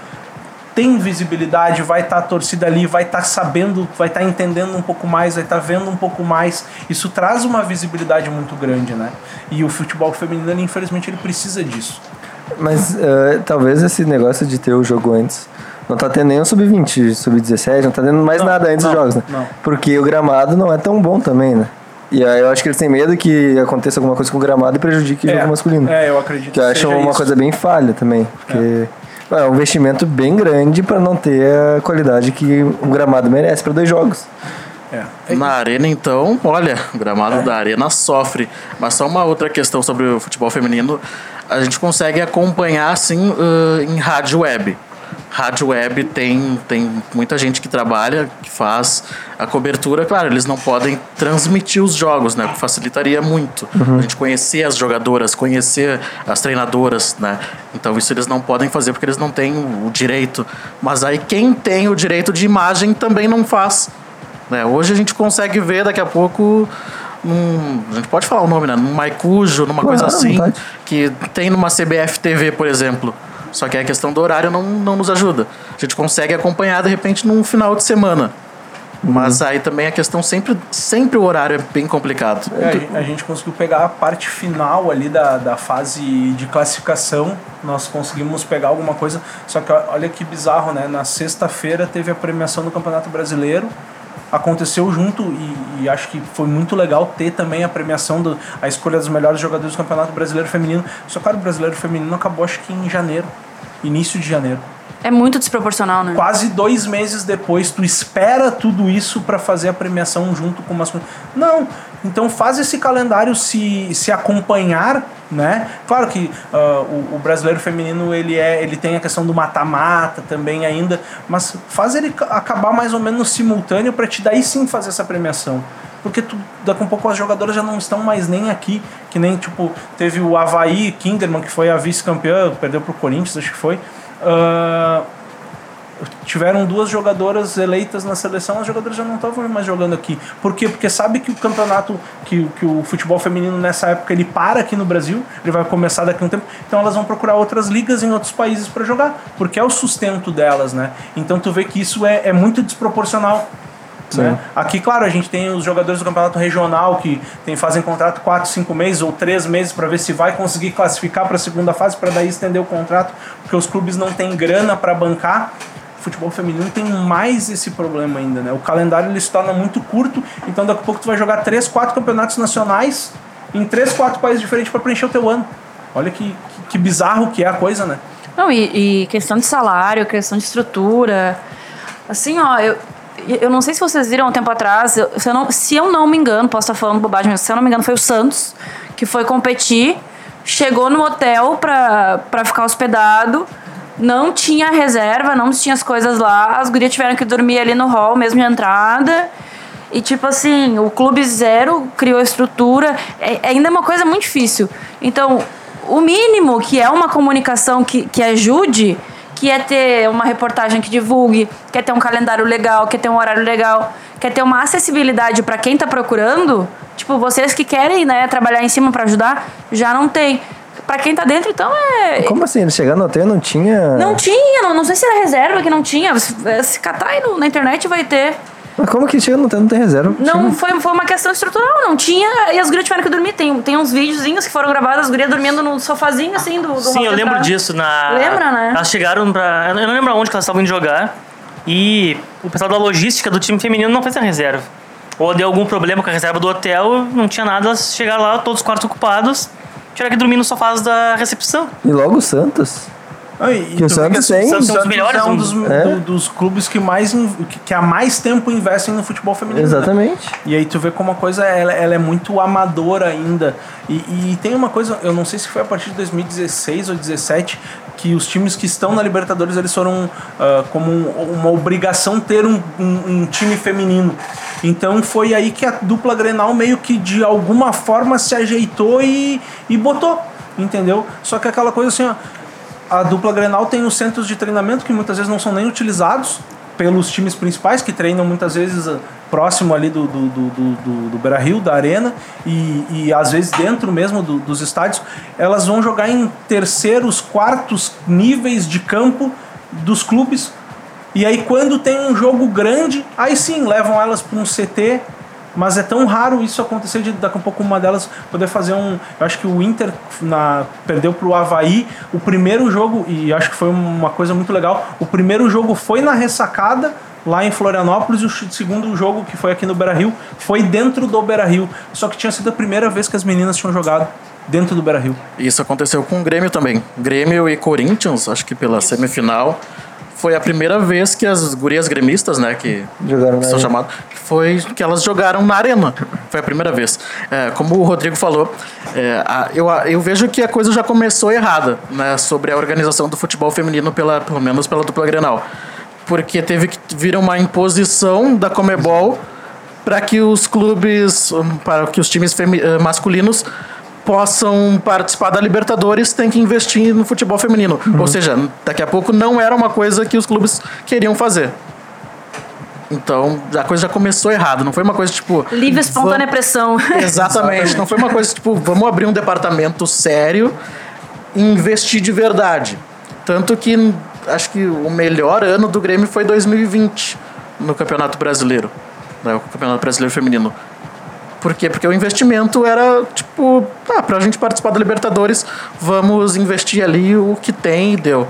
tem visibilidade, vai estar a torcida ali, vai estar sabendo, vai estar entendendo um pouco mais, vai estar vendo um pouco mais. Isso traz uma visibilidade muito grande, né? E o futebol feminino, ele, infelizmente, ele precisa disso. Mas eh, talvez esse negócio de ter o jogo antes. Não tá tendo nem o sub-20, sub-17, não tá tendo mais Não, nada antes não, dos jogos, né? não. Porque o gramado não é tão bom também, né? E aí eu acho que eles têm medo que aconteça alguma coisa com o gramado e prejudique o jogo masculino. É, eu acredito Que eu acho uma isso. coisa bem falha também. Porque é, um investimento bem grande para não ter a qualidade que um gramado merece para dois jogos. É. Na arena, então, olha, o gramado da arena sofre. Mas só uma outra questão sobre o futebol feminino. A gente consegue acompanhar, assim, ãh, em rádio web. Rádio web tem, tem muita gente que trabalha, que faz a cobertura. Claro, eles não podem transmitir os jogos, né? Facilitaria muito. A gente conhecer as jogadoras, conhecer as treinadoras, né? Então isso eles não podem fazer porque eles não têm o direito. Mas aí quem tem o direito de imagem também não faz. Né? Hoje a gente consegue ver daqui a pouco num, a gente pode falar o nome, né? Num Maicujo, numa coisa assim, vontade. que tem numa CBF TV, por exemplo. Só que a questão do horário não, não nos ajuda. A gente consegue acompanhar, de repente, num final de semana. Mas aí também a questão sempre, sempre o horário é bem complicado. É, a gente conseguiu pegar a parte final ali da, da fase de classificação. Nós conseguimos pegar alguma coisa. Só que olha que bizarro, né? Na sexta-feira teve a premiação do Campeonato Brasileiro. Aconteceu junto e, e acho que foi muito legal ter também a premiação, do, a escolha dos melhores jogadores do Campeonato Brasileiro Feminino. Só que o Brasileiro Feminino acabou acho que em janeiro. Início de janeiro. É muito desproporcional, né? Quase dois meses depois, tu espera tudo isso para fazer a premiação junto com umas coisas. Não, então faz esse calendário se, se acompanhar, né? Claro que ah, o, o brasileiro feminino ele é ele tem a questão do mata-mata também ainda, mas faz ele ca- acabar mais ou menos simultâneo para te daí sim fazer essa premiação. Porque tu, daqui a pouco as jogadoras já não estão mais nem aqui, que nem tipo, teve o Havaí Kinderman, que foi a vice-campeã, perdeu pro Corinthians, acho que foi. Ah, tiveram duas jogadoras eleitas na seleção, as jogadoras já não estavam mais jogando aqui. Por quê? Porque sabe que o campeonato, que, que o futebol feminino nessa época ele para aqui no Brasil, ele vai começar daqui a um tempo, então elas vão procurar outras ligas em outros países para jogar, porque é o sustento delas, né? Então tu vê que isso é, é muito desproporcional. Né? Aqui, claro, a gente tem os jogadores do campeonato regional que tem, fazem contrato 4, 5 meses ou 3 meses para ver se vai conseguir classificar para a segunda fase, para daí estender o contrato, porque os clubes não têm grana para bancar. Futebol feminino tem mais esse problema ainda, né? O calendário ele se torna muito curto, então daqui a pouco tu vai jogar 3, 4 campeonatos nacionais em 3, 4 países diferentes para preencher o teu ano. Olha que, que, que bizarro que é a coisa, né? Não, e, e questão de salário, questão de estrutura. Assim, ó, eu, eu não sei se vocês viram um tempo atrás, eu- se, eu não, se eu não me engano, posso estar falando bobagem, mas se eu não me engano, foi o Santos que foi competir, chegou no hotel pra ficar hospedado, não tinha reserva, não tinha as coisas lá, as gurias tiveram que dormir ali no hall mesmo de entrada. E tipo assim, o clube zero criou a estrutura, é, é ainda uma coisa muito difícil. Então, o mínimo que é uma comunicação que, que ajude, que é ter uma reportagem que divulgue, quer ter um calendário legal, quer ter um horário legal, quer ter uma acessibilidade para quem tá procurando, tipo, vocês que querem, né, trabalhar em cima para ajudar, já não tem. Para quem tá dentro, então é Como assim? Ele chegando no hotel não tinha. não tinha, não, não sei se era reserva que não tinha. Se, se catar aí no- na internet vai ter. Mas como que chega no hotel não tem reserva? Não, foi, foi uma questão estrutural, não tinha. E as gurias tiveram que dormir. Tem, tem uns videozinhos que foram gravados, as gurias dormindo no sofazinho assim do, do Sim, eu lembro entrada. disso. Na... Lembra, né? Elas chegaram pra. Eu não lembro aonde que elas estavam indo jogar. E o pessoal da logística do time feminino não fez a reserva. Ou deu algum problema com a reserva do hotel, não tinha nada, elas chegaram lá, todos os quartos ocupados, tiveram que dormir nos sofás da recepção. E logo o Santos. Ah, e Que o tu vê Santos que tem- o Santos Santos é um dos melhores é um do dos. É. do- dos clubes que mais que, que há mais tempo investem no futebol feminino. né? Exatamente. E aí tu vê como a coisa ela, ela é muito amadora ainda. E, e tem uma coisa, eu não sei se foi a partir de 2016 ou 2017 que os times que estão na Libertadores eles foram ah, como um- uma obrigação ter um, um- um time feminino. Então foi aí que a dupla Grenal meio que de alguma forma se ajeitou e, e botou, entendeu? Só que aquela coisa assim, ó, a dupla Grenal tem os centros de treinamento que muitas vezes não são nem utilizados pelos times principais, que treinam muitas vezes ah, próximo ali do, do, do, do, do, do Beira-Rio, da arena, e, e às vezes dentro mesmo do- dos estádios, elas vão jogar em terceiros, quartos níveis de campo dos clubes. E aí quando tem um jogo grande, aí sim, levam elas para um CT, mas é tão raro isso acontecer de daqui a pouco uma delas poder fazer um. Eu acho que o Inter na, perdeu pro Havaí o primeiro jogo, e acho que foi uma coisa muito legal. O primeiro jogo foi na ressacada, lá em Florianópolis, e o segundo jogo, que foi aqui no Beira Rio, foi dentro do Beira Rio. Só que tinha sido a primeira vez que as meninas tinham jogado dentro do Beira Rio. Isso aconteceu com o Grêmio também. Grêmio e Corinthians, acho que pela semifinal, foi a primeira vez que as gurias gremistas, né, que Jogaram são arena. chamadas, foi que elas jogaram na arena. Foi a primeira vez. É, como o Rodrigo falou, é, a- eu, a- eu vejo que a coisa já começou errada, né? Sobre a organização do futebol feminino, pela, pelo menos pela dupla Grenal. Porque teve que vir uma imposição da Comebol para que os clubes, hum, para que os times eh, masculinos possam participar da Libertadores, tem que investir no futebol feminino. Ou seja, daqui a pouco não era uma coisa que os clubes queriam fazer. Então, a coisa já começou errado. Não foi uma coisa tipo. Livre, espontânea vamos- pressão. Exatamente. Não foi uma coisa tipo, vamos abrir um departamento sério e investir de verdade. Tanto que acho que o melhor ano do Grêmio foi 2020 no Campeonato Brasileiro. Né, o Campeonato Brasileiro Feminino. Por quê? Porque o investimento era tipo, ah, pra gente participar da Libertadores, vamos investir ali o que tem e deu.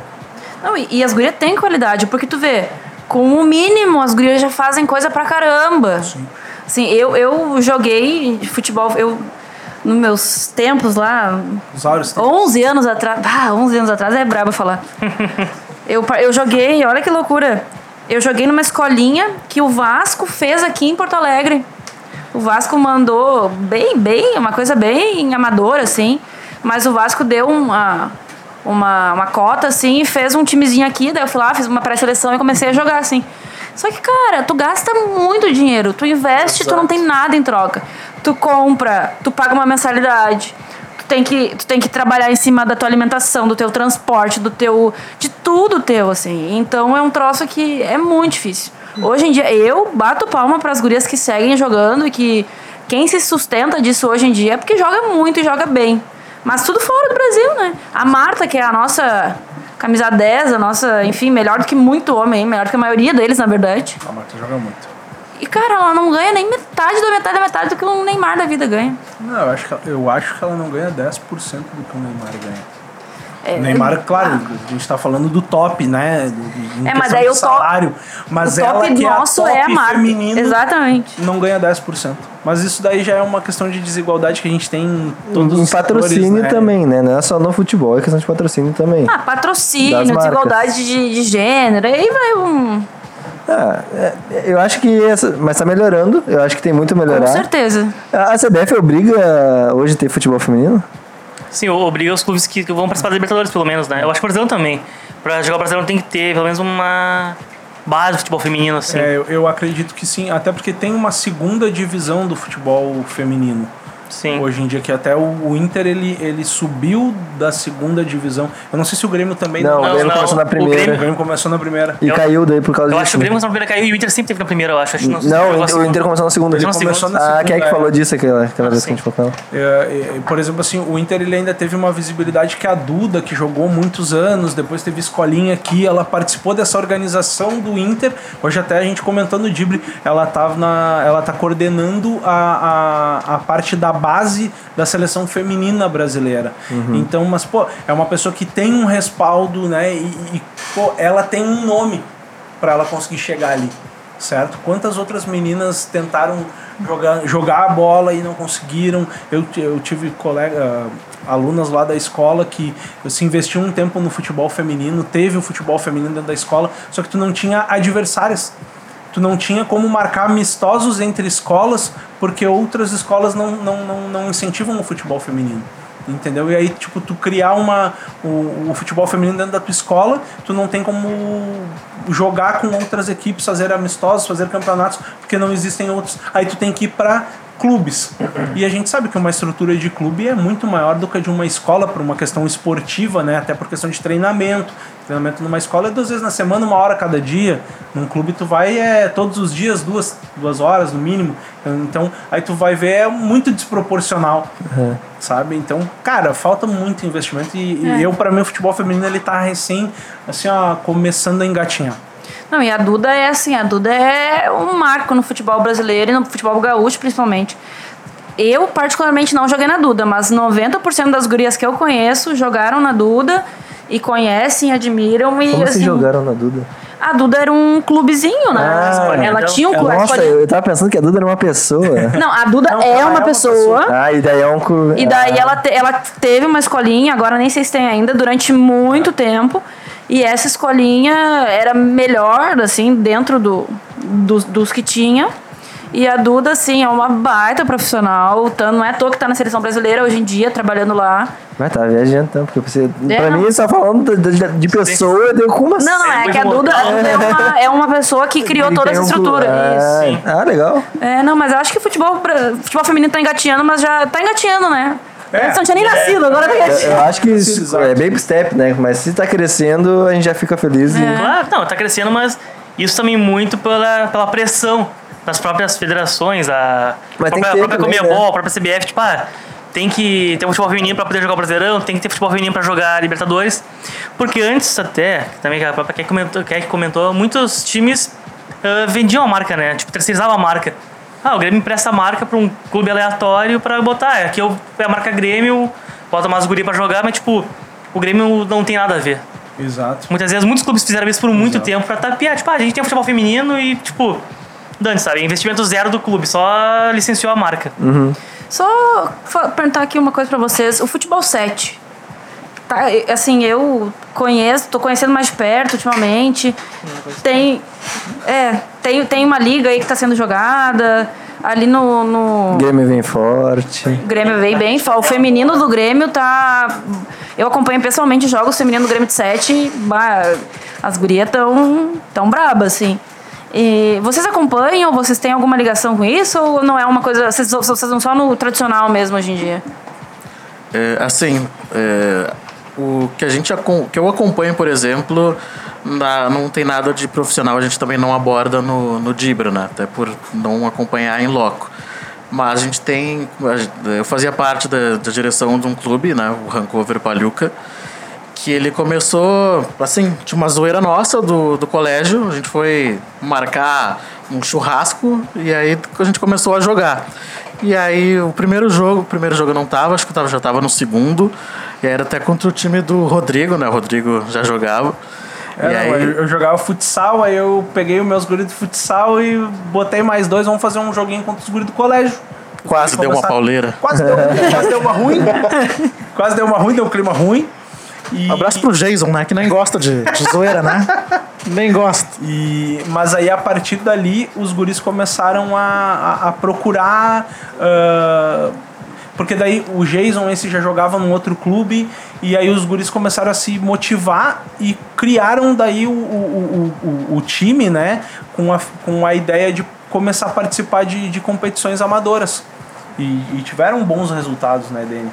Não, e, e as gurias têm qualidade, porque tu vê, com o mínimo as gurias já fazem coisa pra caramba. Sim. Assim, eu, eu joguei futebol, eu nos meus tempos lá, Os áureos tempos. 11 anos atrás. Ah, 11 anos atrás é brabo falar. eu, eu joguei, olha que loucura. Eu joguei numa escolinha que o Vasco fez aqui em Porto Alegre. O Vasco mandou bem, bem, uma coisa bem amadora, assim. Mas o Vasco deu uma, uma, uma cota, assim, e fez um timezinho aqui. Daí eu fui lá, fiz uma pré-seleção e comecei a jogar, assim. Só que, cara, tu gasta muito dinheiro. Tu investe, tu não tem nada em troca. Tu compra, tu paga uma mensalidade. Tem que, tu tem que trabalhar em cima da tua alimentação, do teu transporte, do teu. de tudo teu, assim. Então é um troço que é muito difícil. Hoje em dia, eu bato palma para as gurias que seguem jogando e que quem se sustenta disso hoje em dia é porque joga muito e joga bem. Mas tudo fora do Brasil, né? A Marta, que é a nossa camisa 10, a nossa, enfim, melhor do que muito homem, melhor do que a maioria deles, na verdade. A Marta joga muito. E, cara, ela não ganha nem metade da metade da metade do que o Neymar da vida ganha. Não, eu acho, que, eu acho que ela não ganha 10% do que o Neymar ganha. É, O Neymar, claro, a gente tá falando do top, né? Em É, mas questão aí de o top- salário. Mas o ela top que nosso é, a é a top Marta. feminino Exatamente. não ganha 10%. Mas isso daí já é uma questão de desigualdade que a gente tem em todos em os patrocínio setores, né? também, né? Não é só no futebol, é questão de patrocínio também. Ah, patrocínio, desigualdade de, de gênero, aí vai um. Ah, é, eu acho que. Essa, mas tá melhorando. Eu acho que tem muito a Com melhorar. certeza. A CBF obriga hoje a ter futebol feminino? Sim, obriga os clubes que que vão participar da Libertadores, pelo menos, né? Eu acho que o Brasileiro também. Pra jogar o Brasileiro tem que ter pelo menos uma base de futebol feminino, assim. É, eu, eu acredito que sim, até porque tem uma segunda divisão do futebol feminino. Sim. Hoje em dia, que até o, o Inter ele, ele subiu da segunda divisão. Eu não sei se o Grêmio também. Não, o não, Grêmio não, começou na o O primeira. Grêmio começou na primeira. E Eu- caiu daí por causa Eu disso. acho que o? Grêmio começou na primeira caiu e o Inter sempre teve na primeira, eu acho. Acho Não, se jogou a o Inter segunda. começou na segunda. Ele começou na segunda. Ah, quem é que é. falou disso aquela, aquela Ah, vez que a gente falou? É, é, por exemplo, assim, o Inter ele ainda teve uma visibilidade que a Duda, que jogou muitos anos, depois teve escolinha aqui, ela participou dessa organização do Inter. Hoje até a gente comentando o Dibre, ela tá, na, ela tá coordenando a, a, a parte da base da seleção feminina brasileira. Então, mas, pô, é uma pessoa que tem um respaldo, né? E, e, pô, ela tem um nome para ela conseguir chegar ali, certo? Quantas outras meninas tentaram jogar, jogar a bola e não conseguiram? Eu, eu tive colega, alunas lá da escola que se investiu um tempo no futebol feminino, teve o futebol feminino dentro da escola, só que tu não tinha adversárias. Tu não tinha como marcar amistosos entre escolas, porque outras escolas não, não, não, não incentivam o futebol feminino. Entendeu? E aí, tipo, tu criar uma, o, o futebol feminino dentro da tua escola, tu não tem como jogar com outras equipes, fazer amistosos, fazer campeonatos, porque não existem outros. Aí tu tem que ir para clubes. E a gente sabe que uma estrutura de clube é muito maior do que a de uma escola, por uma questão esportiva, né? Até por questão de treinamento. Treinamento numa escola é duas vezes na semana, uma hora cada dia. Num clube tu vai é, todos os dias, duas, duas horas no mínimo. Então, aí tu vai ver, é muito desproporcional. Sabe? Então, cara, falta muito investimento. E, e É. eu, para mim, o futebol feminino, ele tá recém, assim, ó, começando a engatinhar. Não, e a Duda é assim, a Duda é um marco no futebol brasileiro e no futebol gaúcho, principalmente. Eu, particularmente, não joguei na Duda, mas 90% das gurias que eu conheço jogaram na Duda e conhecem, admiram e Como assim, vocês jogaram na Duda? A Duda era um clubezinho, né? Ah, ela então- tinha um clube. Nossa, eu tava pensando que a Duda era uma pessoa. Não, a Duda Não, é uma é uma pessoa. ah, e daí é um. cu- E daí ah, ela, te- ela teve uma escolinha, agora nem sei se tem ainda, durante muito tempo. E essa escolinha era melhor, assim, dentro do, dos, dos que tinha. E a Duda, assim, é uma baita profissional. Tanto, não é à toa que tá na seleção brasileira hoje em dia, trabalhando lá. Mas tá viajando então, porque você. É, pra não. mim, só falando de, de- de pessoa, deu com uma. Não, não, é, muito que a. Duda a Duda é uma, é uma pessoa que criou toda essa Tem um estrutura. Ah, Isso. ah, legal. É, não, mas eu acho que o futebol, futebol feminino tá engatinhando, mas já tá engatinhando, né? É. Antes não tinha nem nascido, agora tá Eu, engatinhando. eu acho que isso é baby step, né? Mas se tá crescendo, a gente já fica feliz. É. E... Claro, não, tá crescendo, mas isso também muito pela, pela pressão das próprias federações, a Mas própria, ter a própria também, Comebol, né? a própria CBF, tipo, ah, tem que ter um futebol feminino pra poder jogar o Brasileirão, tem que ter futebol feminino pra jogar a Libertadores. Porque antes até, também que a própria Kek comentou, Kek comentou muitos times ah, vendiam a marca, né? Tipo, terceirizavam a marca. Ah, o Grêmio empresta a marca pra um clube aleatório pra botar. É, aqui eu, é a marca Grêmio, bota umas gurias pra jogar, mas tipo, o Grêmio não tem nada a ver. Exato. Muitas vezes, muitos clubes fizeram isso por muito tempo pra tapear. Tipo, ah, a gente tem futebol feminino e, tipo, dane, sabe? Investimento zero do clube, só licenciou a marca. Só fa- perguntar aqui uma coisa pra vocês. O futebol 7. Tá, assim, eu conheço, tô conhecendo mais de perto ultimamente. Tem. É, tem, tem uma liga aí que tá sendo jogada. Ali no. no O Grêmio vem forte. o Grêmio veio bem. O feminino do Grêmio tá. Eu acompanho pessoalmente jogos feminino do Grêmio de 7. bah, As gurias tão, tão brabas, assim. E vocês acompanham? Vocês têm alguma ligação com isso? Ou não é uma coisa. Vocês, vocês estão só no tradicional mesmo hoje em dia? É, assim, é, o que a gente que eu acompanho, por exemplo, na- não tem nada de profissional, a gente também não aborda no, no Dibra, né? Até por não acompanhar em loco. Mas a gente tem. Eu fazia parte da, da direção de um clube, né? O Rancover Palhuca. Que ele começou, assim, tinha uma zoeira nossa do, do colégio. A gente foi marcar um churrasco e aí a gente começou a jogar. E aí o primeiro jogo, o primeiro jogo eu não tava, acho que eu tava, já tava no segundo. Era até contra o time do Rodrigo, né? O Rodrigo já jogava. É, e não, aí, eu, jogava futsal, aí eu peguei os meus guris de futsal e botei mais dois, vamos fazer um joguinho contra os guris do colégio. quase deu uma pauleira. Quase deu, quase deu uma ruim. Quase deu uma ruim, deu um clima ruim. E, Abraço pro Jason, né? Que nem gosta de, de zoeira, né? Nem gosta. E, mas aí a partir dali os guris começaram a, a, a procurar. ah, porque daí o Jason esse já jogava num outro clube e aí os guris começaram a se motivar e criaram daí o, o, o, o, time, né? Com a, com a ideia de começar a participar de, de competições amadoras. E, e tiveram bons resultados, né, Dani?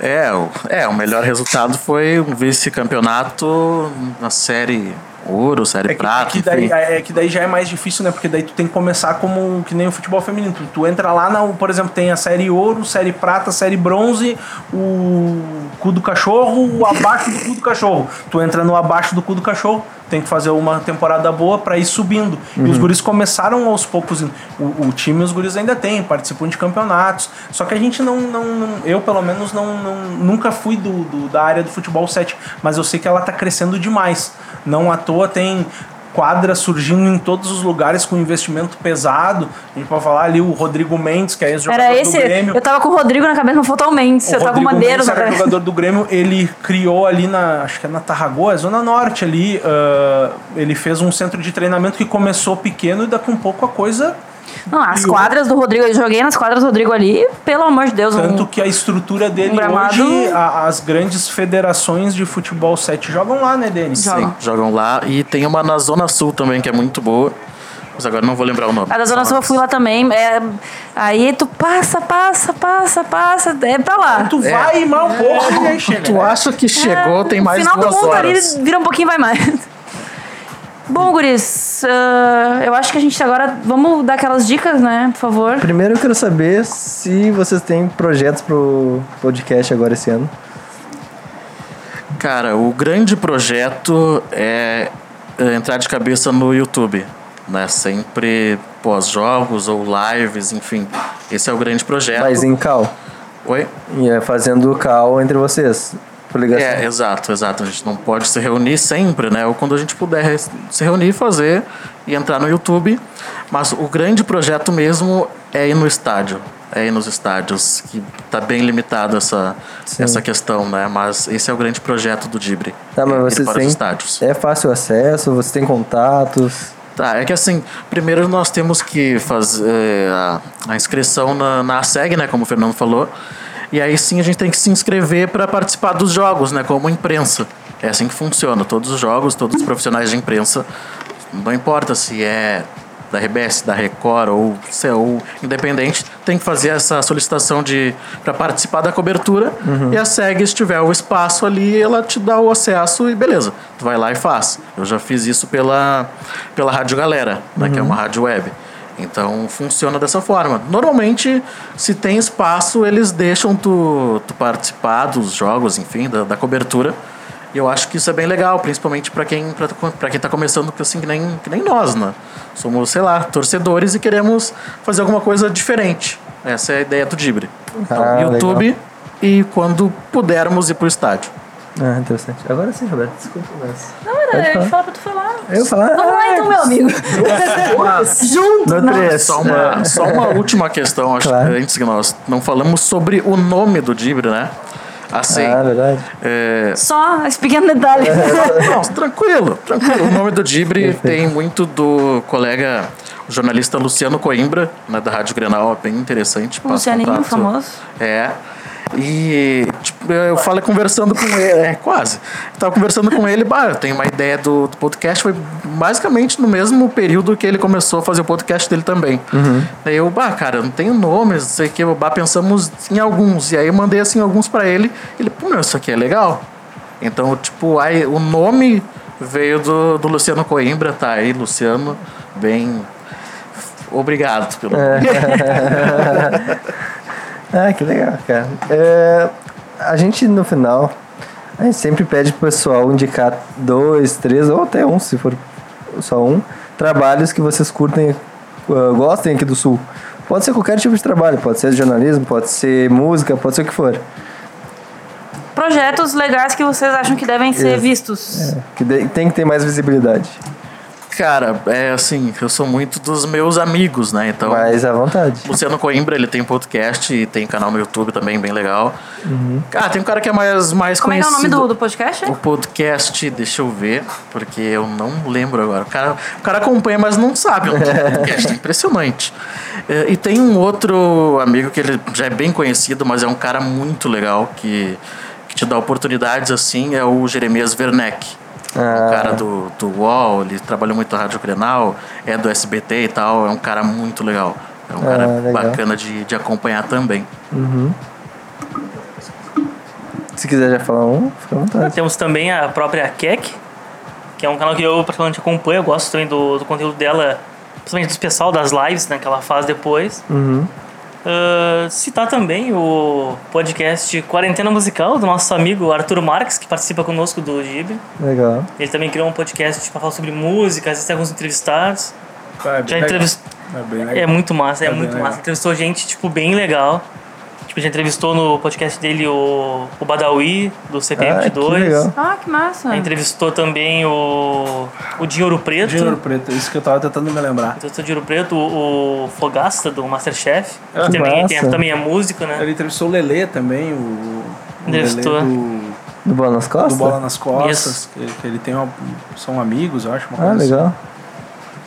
É, o, é, o melhor resultado foi um vice-campeonato na série ouro, série É que, prata, é, que daí, enfim. é que daí já é mais difícil, né? Porque daí tu tem que começar como que nem o futebol feminino. Tu, tu entra lá, na, por exemplo, tem a série ouro, série prata, série bronze, o cu do cachorro, o abaixo do cu do cachorro. Tu entra no abaixo do cu do cachorro, tem que fazer uma temporada boa pra ir subindo. E os guris começaram aos poucos. O, o time os guris ainda tem, participam de campeonatos. Só que a gente não. não, não- eu, pelo menos, não, não- nunca fui do, do- da área do futebol 7, mas eu sei que ela tá crescendo demais. Não à toa tem quadras surgindo em todos os lugares com investimento pesado. A gente pode falar ali o Rodrigo Mendes, que é ex-jogador Era do esse. Grêmio. Eu tava com o Rodrigo na cabeça, não faltou o Mendes. O eu tava com Rodrigo Mendes na cabeça. jogador do Grêmio, ele criou ali na, acho que é na Tarragóa, Zona Norte ali, ah, ele fez um centro de treinamento que começou pequeno e daqui a um pouco a coisa, Não, as E quadras do Rodrigo, eu joguei nas quadras do Rodrigo ali, pelo amor de Deus. tanto um- que a estrutura dele um gramado- hoje, a- as grandes federações de futebol 7 jogam lá, né, Denis? Jogam. Sim, jogam lá. E tem uma na Zona Sul também, que é muito boa. Mas agora não vou lembrar o nome. A da Zona Sul eu fui lá também. é, aí tu passa, passa, passa, passa, é pra lá. Tu vai mal um pouco e aí chega. Tu acha que chegou, tem No mais final do mundo horas. ali vira um pouquinho vai mais. Bom, guris, ah, eu acho que a gente agora. Vamos dar aquelas dicas, né? Por favor. Primeiro eu quero saber se vocês têm projetos pro podcast agora esse ano. Cara, o grande projeto é é entrar de cabeça no YouTube. Né? Sempre pós-jogos ou lives, enfim. Esse é o grande projeto. Mas em cal. Oi? E é fazendo cal entre vocês. Por ligação. É, exato, exato. A gente não pode se reunir sempre, né? Ou quando a gente puder se reunir, fazer e entrar no YouTube. Mas o grande projeto mesmo é ir no estádio. É ir nos estádios, que tá bem limitado essa, essa questão, né? Mas esse é o grande projeto do Dibre. Tá, mas é vocês para têm. os estádios. É fácil acesso, vocês têm contatos. Tá, é que assim, primeiro nós temos que fazer a, a inscrição na, na SEG, né, como o Fernando falou. E aí sim a gente tem que se inscrever para participar dos jogos, né, como imprensa. É assim que funciona. Todos os jogos, todos os profissionais de imprensa, não importa se é da RBS, da Record ou, se é ou independente, tem que fazer essa solicitação de para participar da cobertura e a SEG, se tiver o espaço ali, ela te dá o acesso e beleza, tu vai lá e faz. Eu já fiz isso pela, pela Rádio Galera, né, que é uma rádio web. Então funciona dessa forma. Normalmente, se tem espaço, eles deixam tu, tu participar dos jogos, enfim, da, da cobertura. E eu acho que isso é bem legal, principalmente para quem pra quem tá começando assim que nem, que nem nós, né? Somos, sei lá, torcedores e queremos fazer alguma coisa diferente. Essa é a ideia do Dibre. Então, Ah, YouTube legal. e quando pudermos ir pro estádio. Ah, interessante. Agora sim, Roberto, desculpa. Mas... Não, era eu ia falar pra tu falar. Eu falar. Vamos lá então, meu amigo. Junto. Só uma, só uma última questão, acho Claro. que antes que nós não falamos sobre o nome do Dibre, né? Assim, Ah, verdade. é, Só esse pequeno detalhe. Não, tranquilo, tranquilo. O nome do Dibre tem muito do colega o jornalista Luciano Coimbra, né, da Rádio Grenal, é bem interessante. passa Lucianinho, famoso. É. E eu falei conversando com ele, é, quase. Eu tava conversando com ele, bah, eu tenho uma ideia do, do podcast, foi basicamente no mesmo período que ele começou a fazer o podcast dele também. Daí eu, bah, cara, eu não tenho nomes, não sei o que, bah, pensamos em alguns. E aí eu mandei assim alguns pra ele, ele, pô, meu, isso aqui é legal. Então, tipo, aí o nome veio do, do Luciano Coimbra, tá aí, Luciano, bem. Obrigado pelo. Ah, que legal, cara. É, a gente, no final, a gente sempre pede pro pessoal indicar dois, três, ou até um, se for só um, trabalhos que vocês curtem, uh, gostem aqui do Sul. Pode ser qualquer tipo de trabalho, pode ser jornalismo, pode ser música, pode ser o que for. Projetos legais que vocês acham que devem ser Isso. vistos. Que de- tem que ter mais visibilidade. Cara, é assim, eu sou muito dos meus amigos, né? Então. Mas à vontade. Luciano Coimbra, ele tem podcast e tem canal no YouTube também, bem legal. Ah, tem um cara que é mais, mais Como é que é o conhecido. nome do, do podcast? O podcast, deixa eu ver, porque eu não lembro agora. O cara, o cara acompanha, mas não sabe. o podcast, é impressionante. É, E tem um outro amigo que ele já é bem conhecido, mas é um cara muito legal que, que te dá oportunidades assim, é o Jeremias Werneck. Ah. O cara do, do UOL, ele trabalhou muito na Rádio Grenal, é do SBT e tal, é um cara muito legal. É um Ah, cara legal. bacana de, de acompanhar também. Se quiser já falar um, fica à vontade. Temos também a própria Keck, que é um canal que eu particularmente acompanho. Eu gosto também do, do conteúdo dela, principalmente do especial das lives né, que ela faz depois. Uhum. Ah, citar também o podcast Quarentena Musical do nosso amigo Arthur Marques, que participa conosco do Gibe. Legal. Ele também criou um podcast para falar sobre música, às vezes tem alguns entrevistados. É bem Já legal. entrevistou. É bem É legal. muito massa, é, É muito legal. massa. Entrevistou gente, tipo, bem legal. Tipo, já entrevistou no podcast dele o, o Badawi, do Ah, que CPM22. legal. Ah, que massa. Já entrevistou também o, o Dinheiro Preto. Dinheiro Preto, isso que eu tava tentando me lembrar. Entrevistou o Dinheiro Preto, o, o Fogasta, do Masterchef. Ah, que que também, tem, também é músico, né? Ele entrevistou o Lelê também, o, o Lelê Entrevistou. do, Do Bola nas Costas? do Bola nas Costas. Que, que ele tem uma, são amigos, eu acho. Uma Ah, coisa assim.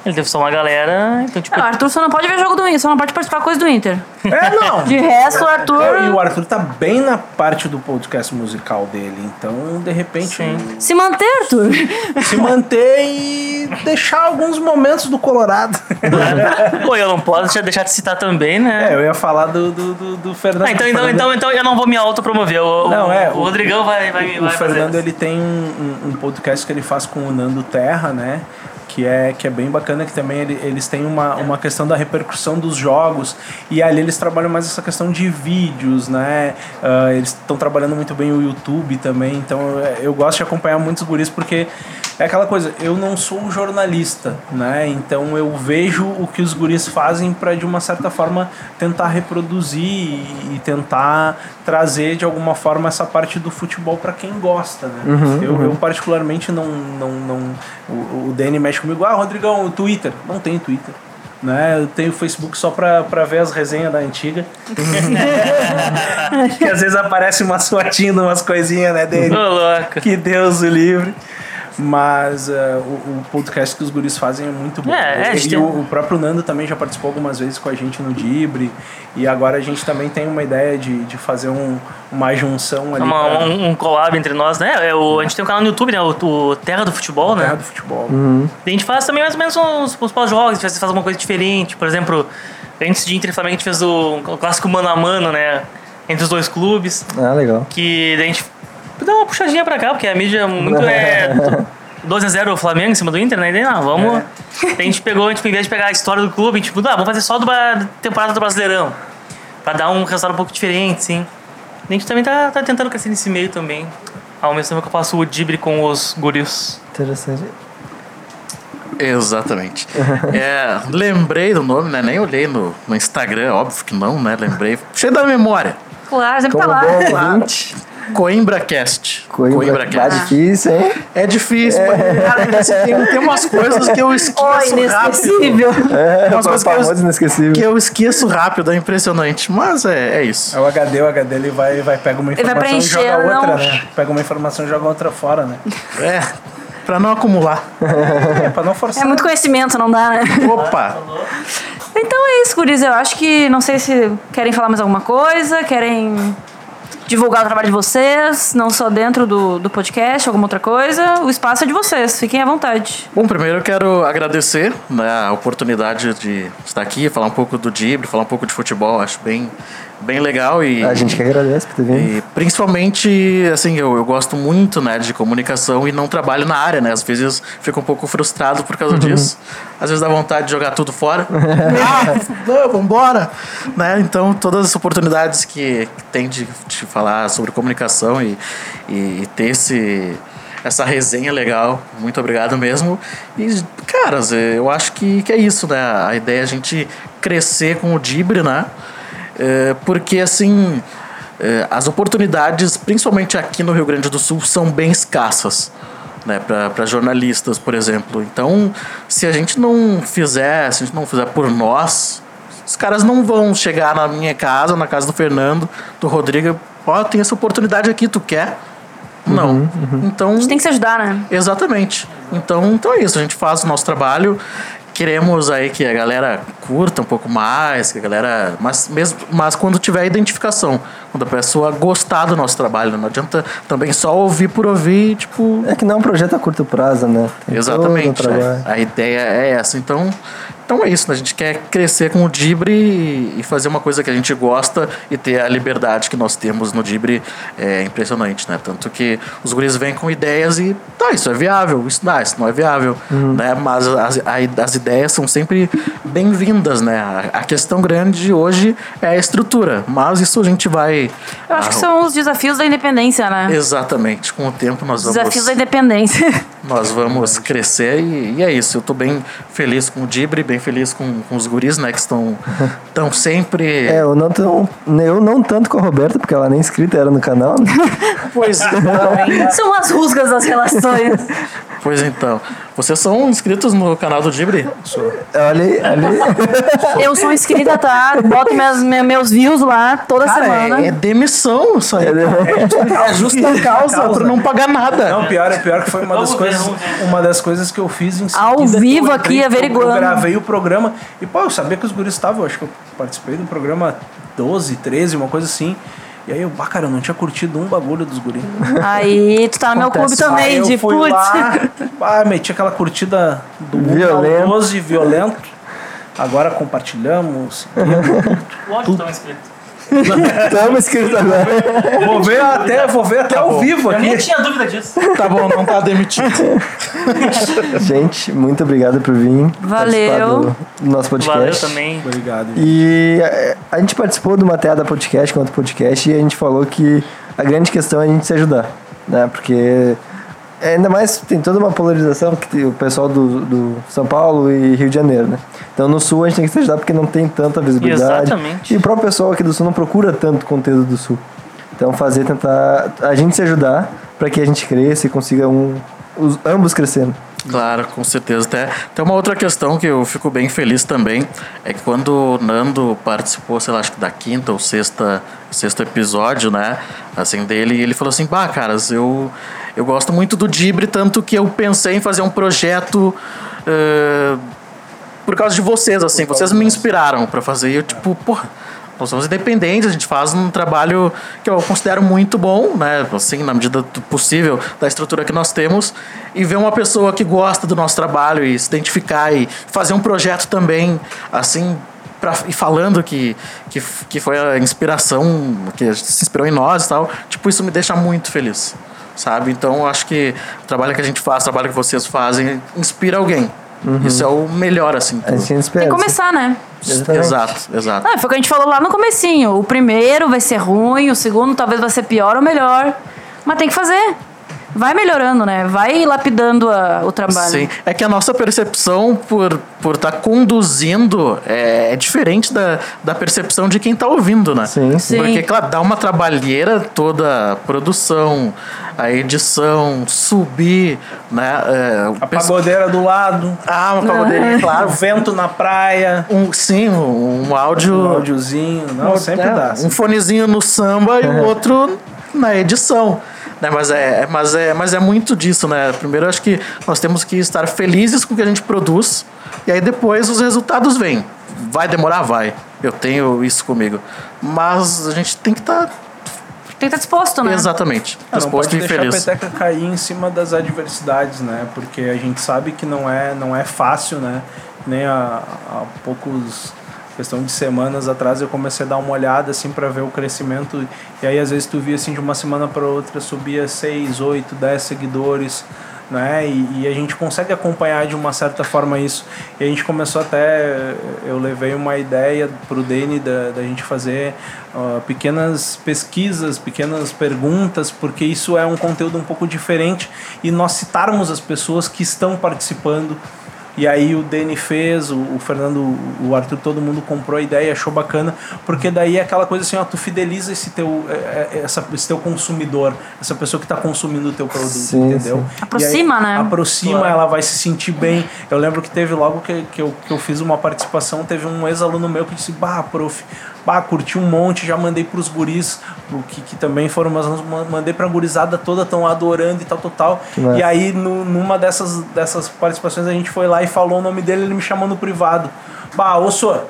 Ele entrevistou uma galera, então, tipo, É, o Arthur só não pode ver jogo do Inter, só não pode participar coisa do Inter. É, não. De resto, o Arthur. E o Arthur tá bem na parte do podcast musical dele, então de repente Sim. Se manter, Arthur. se manter e deixar alguns momentos do Colorado. pô, eu não posso deixar- deixar de citar também, né? É, eu ia falar do, do, do, do Fernando. Ah, então, O então, Fernando- então, então eu não vou me autopromover. O, Não, o, é, o o- Rodrigão vai, vai, O vai fazer Fernando ele tem um, um- um podcast que ele faz com o Nando Terra, né? Que é, que é bem bacana, que também ele- eles têm uma, uma questão da repercussão dos jogos. E ali eles trabalham mais essa questão de vídeos, né? Ah, eles estão trabalhando muito bem o YouTube também. Então eu, eu gosto de acompanhar muitos guris porque é aquela coisa, eu não sou jornalista, né? Então eu vejo o que os guris fazem para de uma certa forma tentar reproduzir e, e tentar trazer de alguma forma essa parte do futebol para quem gosta, né? eu, eu particularmente não não não o, o Danny mexe comigo, ah, Rodrigão, o Twitter, não tem Twitter. Né? Eu tenho Facebook só pra, pra ver as resenhas da antiga. que às vezes aparece umas fotinhas, umas coisinhas, né, dele. Ô, louco. Que Deus o livre. Mas eh, o, o podcast que os guris fazem é muito bom. É, é, e gente- o, o próprio Nando também já participou algumas vezes com a gente no Dibre. E agora a gente também tem uma ideia de, de fazer um, uma junção ali Uma- pra um, um collab entre nós, né? É, o, a gente tem um canal no YouTube, né? O, o Terra do Futebol, terra né? do futebol. E a gente faz também mais ou menos uns, uns pós-jogos, a gente faz, faz alguma coisa diferente. Por exemplo, antes de Inter e Flamengo, a gente fez o, o clássico mano a mano, né? Entre os dois clubes. Ah, legal. Que daí a gente dá uma puxadinha pra cá, porque a mídia muito é. 12x0 o Flamengo em cima do Inter, né? E daí, não, vamos. É. A gente pegou, a gente, em vez de pegar a história do clube, a gente mudou, ah, vamos fazer só do, temporada do Brasileirão. Pra dar um resultado um pouco diferente, sim. A gente também tá, tá tentando crescer nesse meio também. Ao mesmo tempo que eu faço o dibre com os guris. Interessante. Exatamente. É, lembrei do nome, né? Nem olhei no, no Instagram, óbvio que não, né? Lembrei. Cheio da memória. Claro, sempre Como tá lá. bom ouvinte, CoimbraCast. Coimbra, tá difícil, hein? É difícil, mas cara, assim, tem, tem umas coisas que eu esqueço rápido. inesquecível. É, Umas o coisas que eu- inesquecível. Que eu esqueço rápido, é impressionante. Mas é, é isso. É o HD, o HD ele vai, vai pega uma informação e joga outra, não- né? Pega uma informação e joga outra fora, né? É, pra não acumular. É, pra não forçar. É muito conhecimento, não dá, né? Opa! Então é isso, Guris. Eu acho que não sei se querem falar mais alguma coisa, querem divulgar o trabalho de vocês, não só dentro do, do podcast, alguma outra coisa. O espaço é de vocês, fiquem à vontade. Bom, primeiro eu quero agradecer né, a oportunidade de estar aqui, falar um pouco do Dibre, falar um pouco de futebol. Acho bem, bem legal e, A gente que agradece por ter vindo. principalmente, assim, eu, eu gosto muito né, de comunicação e não trabalho na área, né? Às vezes fico um pouco frustrado por causa disso. Às vezes dá vontade de jogar tudo fora. ah, não, vambora! Né? Então, todas as oportunidades que, que tem de, de falar sobre comunicação e, e, e ter esse essa resenha legal. Muito obrigado mesmo. E, caras, eu acho que, que é isso, né? A ideia é a gente crescer com o Dibre, né? É, porque, assim, é, as oportunidades, principalmente aqui no Rio Grande do Sul, são bem escassas. Né, para jornalistas, por exemplo. Então, se a gente não fizer, se a gente não fizer por nós, os caras não vão chegar na minha casa, na casa do Fernando, do Rodrigo, ó, tem essa oportunidade aqui, tu quer? Não. Então, A gente tem que se ajudar, né? Exatamente. Então, então é isso, a gente faz o nosso trabalho. Queremos aí que a galera curta um pouco mais, que a galera. Mas, mesmo, mas quando tiver identificação, quando a pessoa gostar do nosso trabalho, não adianta também só ouvir por ouvir, tipo. É que não é um projeto a curto prazo, né? Tem Exatamente. né? trabalho. A ideia é essa. Então, então é isso. né? A gente quer crescer com o Dibre e, fazer uma coisa que a gente gosta e ter a liberdade que nós temos no Dibre é impressionante, né? Tanto que os guris vêm com ideias e tá, isso é viável, isso não, isso não é viável, né? Mas as, as ideias são sempre bem-vindas, né? A, questão grande hoje é a estrutura, mas isso a gente vai Eu acho que ah, são os desafios da independência, né? exatamente com o tempo nós vamos Desafios da independência. nós vamos crescer e, e é isso. Eu tô bem feliz com o Dibre, bem feliz com, com os guris, né? Que estão tão sempre. É, eu não, tão, eu não tanto com a Roberta, porque ela nem inscrita era no canal. né? Pois, São as rusgas das relações. pois então. Vocês são inscritos no canal do Dibre? Olha aí, olha aí. Eu sou inscrita, tá? Boto meus, me- meus views lá toda Cara, semana. é, é demissão isso aí. É justa causa pra não pagar nada. Não, pior, é pior que foi uma das ver, coisas, uma das coisas que eu fiz em Ao vivo aqui, averiguando. Eu gravei o programa e, pô, eu sabia que os guris estavam, eu acho que eu participei do programa 12, 13, uma coisa assim. E aí eu, bah, cara, eu não tinha curtido um bagulho dos guris. Aí tu tá no meu clube também, Aí eu de fui putz. ah, meti aquela curtida do Violento. 12 violento. Agora compartilhamos. O áudio estão inscrito. Estamos inscritos agora. vou ver até, vou ver até ao vivo Eu nem aqui. tinha dúvida disso. Tá bom, não tá demitido. Gente, muito obrigado por vir. Valeu. Do, nosso podcast. Valeu também. Obrigado. E é, a gente participou do Mateada Podcast, com outro podcast, e a gente falou que a grande questão é a gente se ajudar, né? Porque ainda mais tem toda uma polarização que tem o pessoal do, do São Paulo e Rio de Janeiro, né? Então no Sul a gente tem que se ajudar porque não tem tanta visibilidade. Exatamente. E o próprio pessoal aqui do Sul não procura tanto conteúdo do Sul. Então fazer, tentar a gente se ajudar para que a gente cresça e consiga um, os, ambos crescendo. Claro, com certeza. Até, tem uma outra questão que eu fico bem feliz também, é que quando o Nando participou, sei lá, acho que da quinta ou sexta, sexto episódio, né, assim, dele, ele falou assim, bah, caras, eu, eu gosto muito do Dibre, tanto que eu pensei em fazer um projeto... eh, por causa de vocês, assim, vocês me inspiraram para fazer. E eu, tipo, porra, nós somos independentes, a gente faz um trabalho que eu considero muito bom, né? Assim, na medida do possível, da estrutura que nós temos. E ver uma pessoa que gosta do nosso trabalho e se identificar e fazer um projeto também, assim, pra, e falando que, que, que foi a inspiração, que se inspirou em nós e tal, tipo, isso me deixa muito feliz, sabe? Então, eu acho que o trabalho que a gente faz, o trabalho que vocês fazem, inspira alguém. Isso é o melhor, assim. A gente espera. Tem que começar, né? Exatamente. Exato, exato. Ah, foi o que a gente falou lá no comecinho. O primeiro vai ser ruim, o segundo talvez vai ser pior ou melhor. Mas tem que fazer. Vai melhorando, né? Vai lapidando a- o trabalho. Sim, é que a nossa percepção por por estar conduzindo é, é diferente da, da percepção de quem está ouvindo, né? Sim, sim. Porque, claro, dá uma trabalheira toda a produção, a edição, subir, né? É, o A pagodeira do lado, Ah, uma pagodeirinha, o claro. vento na praia, Um, sim, um, um áudio. um áudiozinho. Não, sempre É, dá. Um fonezinho no samba e o outro na edição. Né, mas, é, é- mas, é, mas é muito disso, né? Primeiro, eu acho que nós temos que estar felizes com o que a gente produz e aí depois os resultados vêm. Vai demorar? Vai. Eu tenho isso comigo. Mas a gente tem que estar Tem que estar disposto, né? exatamente Ah, não disposto pode e deixar feliz. a peteca cair em cima das adversidades, né? Porque a gente sabe que não é, não é fácil, né? Nem há, há poucos questão de semanas atrás eu comecei a dar uma olhada assim para ver o crescimento e aí às vezes tu via assim de uma semana para outra subia 6, 8, 10 seguidores né? E, e a gente consegue acompanhar de uma certa forma isso. E a gente começou até, eu levei uma ideia pro Dani da, da gente fazer uh, pequenas pesquisas, pequenas perguntas, porque isso é um conteúdo um pouco diferente e nós citarmos as pessoas que estão participando. E aí o Dani fez, o, o Fernando, o Arthur, todo mundo comprou a ideia, achou bacana, porque daí é aquela coisa assim, ó, tu fideliza esse teu, é, é, essa, esse teu consumidor, essa pessoa que está consumindo o teu produto, Sim, entendeu? sim. Aproxima, aí, né? Aproxima, Claro. ela vai se sentir bem. Eu lembro que teve logo que, que, eu, que eu fiz uma participação, teve um ex-aluno meu que disse, bah, prof, bah, curti um monte, já mandei pros guris, o que, que também foram meus alunos, ma- mandei pra gurizada toda, estão adorando e tal, tal, tal. massa. E aí, no, numa dessas, dessas participações, a gente foi lá e falou o nome dele, ele me chamou no privado. Bah, ô, senhor,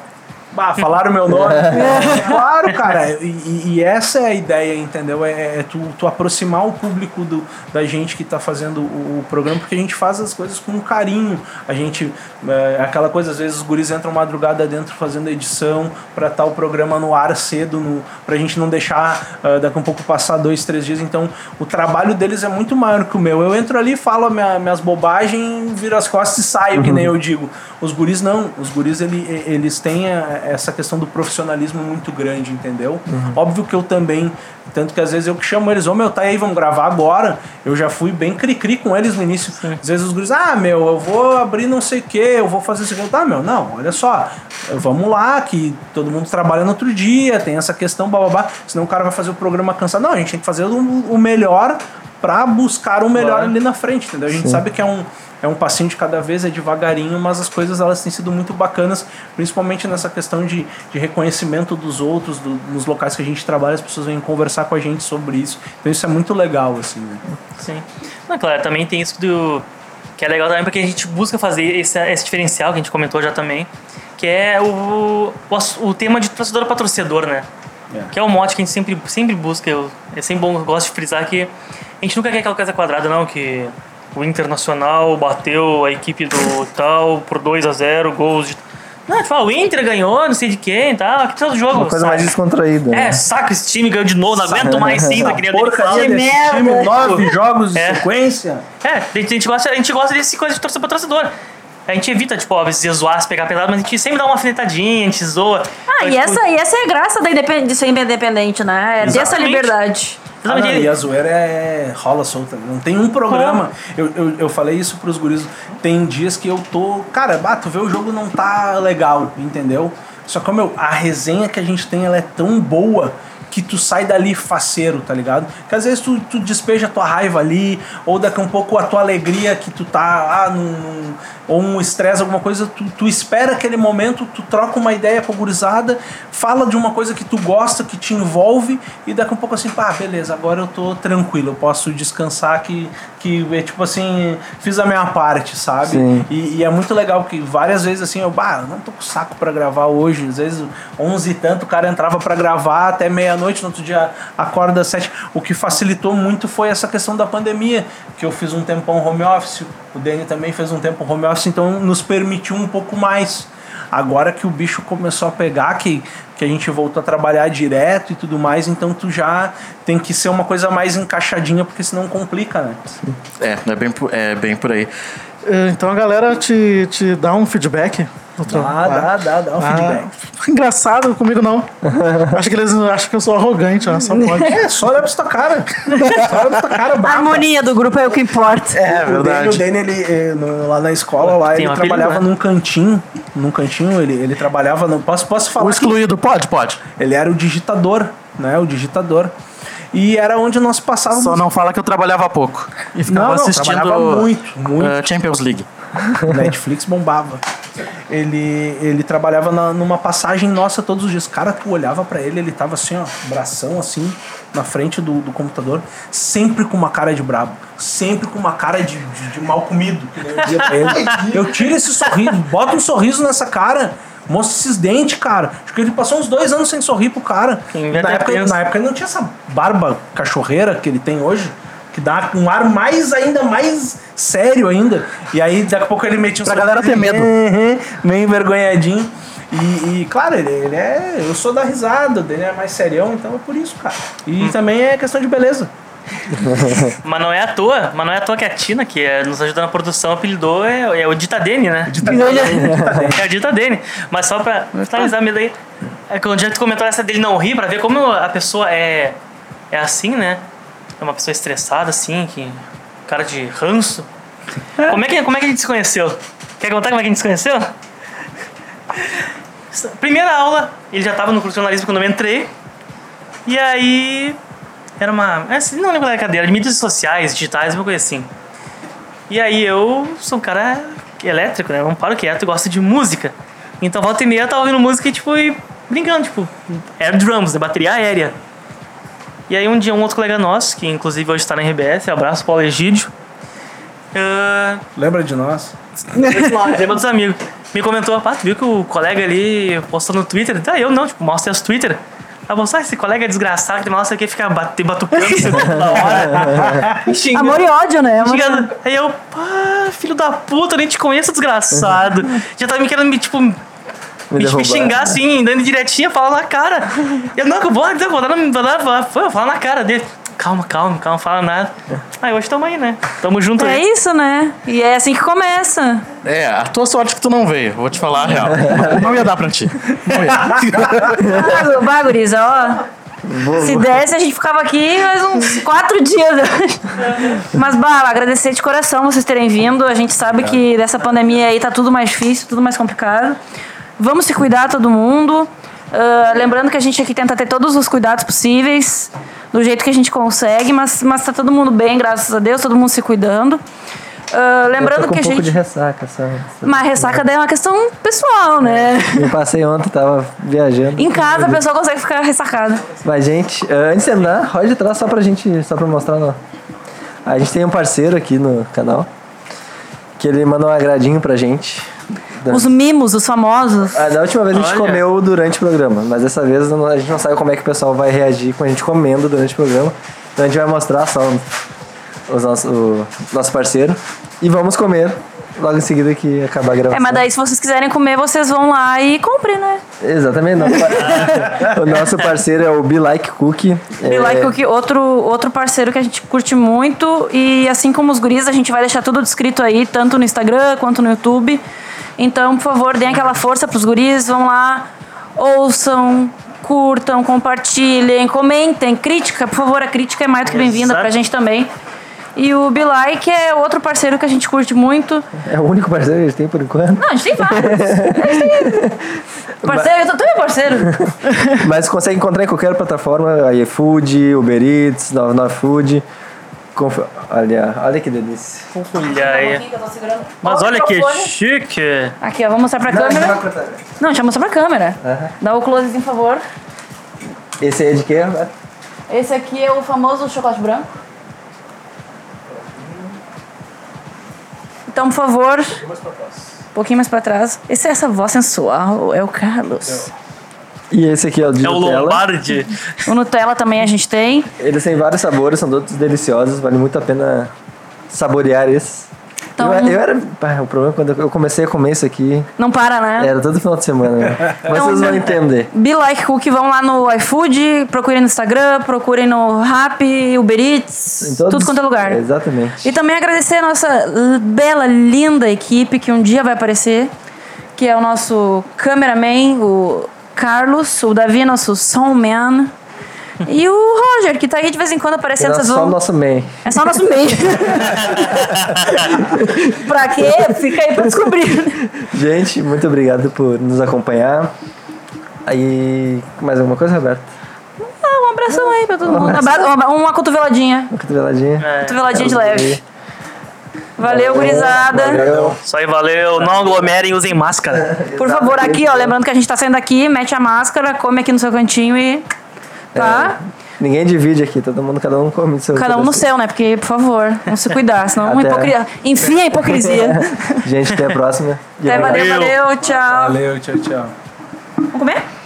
Bah, falaram meu nome. claro, cara. E, e- essa é a ideia, entendeu? É, é tu, tu aproximar o público do, da gente que tá fazendo o, o programa, porque a gente faz as coisas com carinho. A gente. É, aquela coisa, às vezes os guris entram madrugada dentro fazendo edição pra estar o programa no ar cedo, no, pra gente não deixar ah, daqui a um pouco passar dois, três dias. Então, o trabalho deles é muito maior que o meu. Eu entro ali, falo minha- minhas bobagens, viro as costas e saio, que nem eu digo. Os guris não. Os guris, ele, eles têm a- essa questão do profissionalismo muito grande, entendeu? Óbvio que eu também, tanto que às vezes eu que chamo eles, ô meu, tá aí, vamos gravar agora. Eu já fui bem cri-cri com eles no início. Às vezes os guris, ah, meu, eu vou abrir não sei o que, eu vou fazer isso aqui. Tá, meu, não, olha só, vamos lá, que todo mundo trabalha no outro dia, tem essa questão, bababá, senão o cara vai fazer o programa cansado. Não, a gente tem que fazer o, o melhor pra buscar o melhor ali na frente, entendeu? A gente sabe que é um, é um passinho de cada vez, é devagarinho, mas as coisas elas têm sido muito bacanas, principalmente nessa questão de, de reconhecimento dos outros, do- nos locais que a gente trabalha, as pessoas vêm conversar com a gente sobre isso. Então isso é muito legal, assim, né? Sim. Não, claro, também tem isso do. Que é legal também porque a gente busca fazer esse, esse diferencial que a gente comentou já também, que é o, o, o tema de torcedor torcedor, né? É. Que é o mote que a gente sempre, sempre busca. Eu, é sempre bom, eu gosto de frisar que a gente nunca quer aquela coisa quadrada, não, que o Internacional bateu a equipe do tal por 2 a 0 gols de. Não, tipo, ah, o Inter ganhou, não sei de quem, tá? Aqui todo jogo. Uma coisa sabe? mais descontraída. É, né? saco esse time ganhou de novo, não aguento mais sim, tá querendo Porcaria Que desse merda. time, nove jogos de É. sequência. É, a gente, a gente gosta, a gente gosta desse coisa de torcer pra torcedor. A gente evita, tipo, ó, às vezes zoar, se pegar pesado, mas a gente sempre dá uma alfinetadinha, a gente zoa. Ah, Então, e tipo, essa, e essa é a graça da independ... de ser independente, né? É ter essa liberdade. Ah, não, exatamente, e a zoeira é rola solta. Não tem um programa. Eu, eu, eu falei isso pros guris. Tem dias que eu tô. Cara, bah, tu vê o jogo não tá legal, entendeu? Só que, meu, a resenha que a gente tem ela é tão boa que tu sai dali faceiro, tá ligado? Que às vezes tu, tu despeja a tua raiva ali, ou daqui a um pouco a tua alegria que tu tá, ah, num- ou um estresse, alguma coisa, tu, tu espera aquele momento, tu troca uma ideia com a gurizada, fala de uma coisa que tu gosta, que te envolve, e daqui a um pouco assim, pá, beleza, agora eu tô tranquilo, eu posso descansar que, que é tipo assim, fiz a minha parte, sabe? E, e é muito legal, porque várias vezes assim, eu, bah, não tô com saco pra gravar hoje. Às vezes, 11 e tanto, o cara entrava pra gravar até meia-noite, no outro dia acorda às 7. O que facilitou muito foi essa questão da pandemia, que eu fiz um tempão home office, o Dani também fez um tempo home office, então nos permitiu um pouco mais. Agora que o bicho começou a pegar, que, que a gente voltou a trabalhar direto e tudo mais, então tu já tem que ser uma coisa mais encaixadinha, porque senão complica, né? É, é bem, é bem por aí. Eh, Então a galera te, te dá um feedback. do Dá, dá, dá, dá um Ah, feedback. Engraçado, comigo não. Acho que eles acham que eu sou arrogante? Só pode. É, só olha pra sua cara. Só olha pra sua cara, A harmonia do grupo é o que importa. É O Dani, o Dani, ele, eh, no- lá na escola, lá, Tem ele apelido, trabalhava né? num cantinho. Num cantinho, ele, ele trabalhava no. Posso, posso falar? O excluído, pode, pode. Ele era o digitador, né? O digitador. E era onde nós passávamos. Só não fala que eu trabalhava pouco. E ficava Não, não, assistindo trabalhava muito, muito. eh, Champions League. Netflix bombava. Ele, ele trabalhava na- numa passagem nossa todos os dias. Cara, tu olhava pra ele, ele tava assim, ó, bração assim, na frente do, do computador, sempre com uma cara de brabo, sempre com uma cara de, de, de mal comido. eu dizia pra ele. Eu tiro esse sorriso, bota um sorriso nessa cara. Mostra esses dentes, cara. Acho que ele passou uns dois anos sem sorrir pro cara. Na época, pensa. na época ele não tinha essa barba cachorreira que ele tem hoje. Que dá um ar mais ainda mais sério ainda. E aí daqui a pouco ele metia um Pra galera ter medo. Uhum, meio envergonhadinho. E, e, claro, ele, ele é. Eu sou da risada, dele é mais serião, então é por isso, cara. E também é questão de beleza. Mas não é à toa, mas não é à toa que a Tina, que é, nos ajuda na produção, apelidou é, é o Ditadene, né? É o Ditadene. Mas só pra finalizar mesmo aí, é que é que tu comentou essa dele não rir, pra ver como a pessoa é, é assim, né? É uma pessoa estressada, assim, que cara de ranço. Como é que, como é que a gente se conheceu? Quer contar como é que a gente se conheceu? Primeira aula, ele já tava no curso de jornalismo quando eu entrei. E aí. Era uma. é, assim, Não lembro qual era a cadeira, de mídias sociais, digitais, uma coisa assim. E aí eu sou um cara elétrico, né? Eu não paro quieto, gosto de música. Então volta e meia eu tava ouvindo música e tipo, e brincando, tipo, air drums, né? bateria aérea. E aí um dia um outro colega nosso, que inclusive hoje está na RBS, abraço Paulo Egídio. ah, Lembra de nós? Lembra dos amigos. Me comentou, pá, viu que o colega ali postou no Twitter? Tá, eu não, tipo, mostra os Twitter. Aí você, ah, esse colega é desgraçado, que mostra que fica bate, batucando assim, toda hora. Me. Amor e ódio, né? Xingando. Aí eu, pá, filho da puta, eu nem te conheço, desgraçado. Já tava me querendo me, tipo, me, me derrubar. xingar assim, dando direitinho, falar na cara. Eu, não, vou, eu vou vou dar, vou, vou falar na cara dele. Calma, calma, calma, fala nada. Aí hoje tamo aí, né? Tamo junto É aí. isso, né? E é assim que começa. É, a tua sorte que tu não veio, vou te falar a real. Não ia dar pra ti. Não ia. Ah, Bah, guriza, ó. Se desse, a gente ficava aqui mais uns quatro dias. Mas, bah, agradecer de coração vocês terem vindo. A gente sabe que dessa pandemia aí tá tudo mais difícil, tudo mais complicado. Vamos se cuidar, todo mundo. Ah, lembrando que a gente aqui tenta ter todos os cuidados possíveis, do jeito que a gente consegue, mas, mas tá todo mundo bem, graças a Deus, todo mundo se cuidando. Ah, Eu lembrando que um a pouco gente. de ressaca, sabe? Mas ressaca daí é uma questão pessoal, né? Me passei ontem, tava viajando. Em casa a pessoa consegue ficar ressacada. Mas, gente, eh, antes de terminar, roda de trás só pra gente, só pra mostrar. Não. A gente tem um parceiro aqui no canal, que ele mandou um agradinho pra gente. Da, Os mimos, os famosos. Ah, da última vez a gente Olha. comeu durante o programa, mas dessa vez a gente não sabe como é que o pessoal vai reagir com a gente comendo durante o programa. Então a gente vai mostrar só os nosso, o nosso parceiro e vamos comer logo em seguida que acabar a gravação. É, mas daí se vocês quiserem comer, vocês vão lá e comprem, né? Exatamente. Nosso par- o nosso parceiro é o Be Like Cookie. Be É, Like Cookie, outro, outro parceiro que a gente curte muito. E assim como os guris, a gente vai deixar tudo descrito aí, tanto no Instagram quanto no YouTube. Então, por favor, deem aquela força pros guris, vão lá, ouçam, curtam, compartilhem, comentem. Crítica, por favor, a crítica é mais do que bem-vinda pra gente também. E o Bilai, que é outro parceiro que a gente curte muito. É o único parceiro que a gente tem por enquanto. Não, a gente tem vários. A gente tem... Parceiro, eu tô também parceiro. Mas consegue encontrar em qualquer plataforma, a iFood, Uber Eats, Nova Nova Food. Conf- Olha, olha que delícia. Olha aí. Mas olha que chique. Aqui, ó, vou mostrar pra câmera. Não, deixa eu mostrar pra câmera. Dá o closezinho, por favor. Esse aí é de quê, Roberto? Esse aqui é o famoso chocolate branco. Então, por favor. Um pouquinho mais pra trás. Esse é essa voz sensual, é o Carlos. E esse aqui é o de É o Nutella. Lombardi. O Nutella também a gente tem. Eles têm vários sabores, são todos deliciosos, vale muito a pena saborear esses. Então- eu, eu era. pá, o problema é quando eu comecei a comer isso aqui, Não para, né? era todo final de semana. né? Mas vocês vão entender. Be Like Cook, vão lá no iFood, procurem no Instagram, procurem no Rappi, Uber Eats, Em todos- tudo quanto é lugar. Exatamente. E também agradecer a nossa bela, linda equipe que um dia vai aparecer, que é o nosso cameraman, o Carlos, o Davi, nosso soundman, e o Roger, que tá aí de vez em quando aparecendo. Vocês só vão... o nosso man. É só o nosso meio. pra quê? Fica aí pra descobrir. Gente, muito obrigado por nos acompanhar. Aí. Mais alguma coisa, Roberto? Ah, um abração aí pra todo mundo. Abra- uma- Uma cotoveladinha. Uma cotoveladinha? Cotoveladinha de leve. Valeu, gurizada. Valeu. Isso aí, valeu. Não aglomerem usem máscara. Por favor, aqui, ó, lembrando que a gente tá saindo aqui, mete a máscara, come aqui no seu cantinho e. Tá? Ninguém divide aqui, todo mundo, cada um come do seu Cada um no seu, né? Porque, por favor, vamos se cuidar, senão é uma Até- hipocrisia. Enfim, a hipocrisia. Gente, até a próxima. Até, obrigado. valeu, valeu, tchau. Valeu, tchau, tchau. Vamos comer?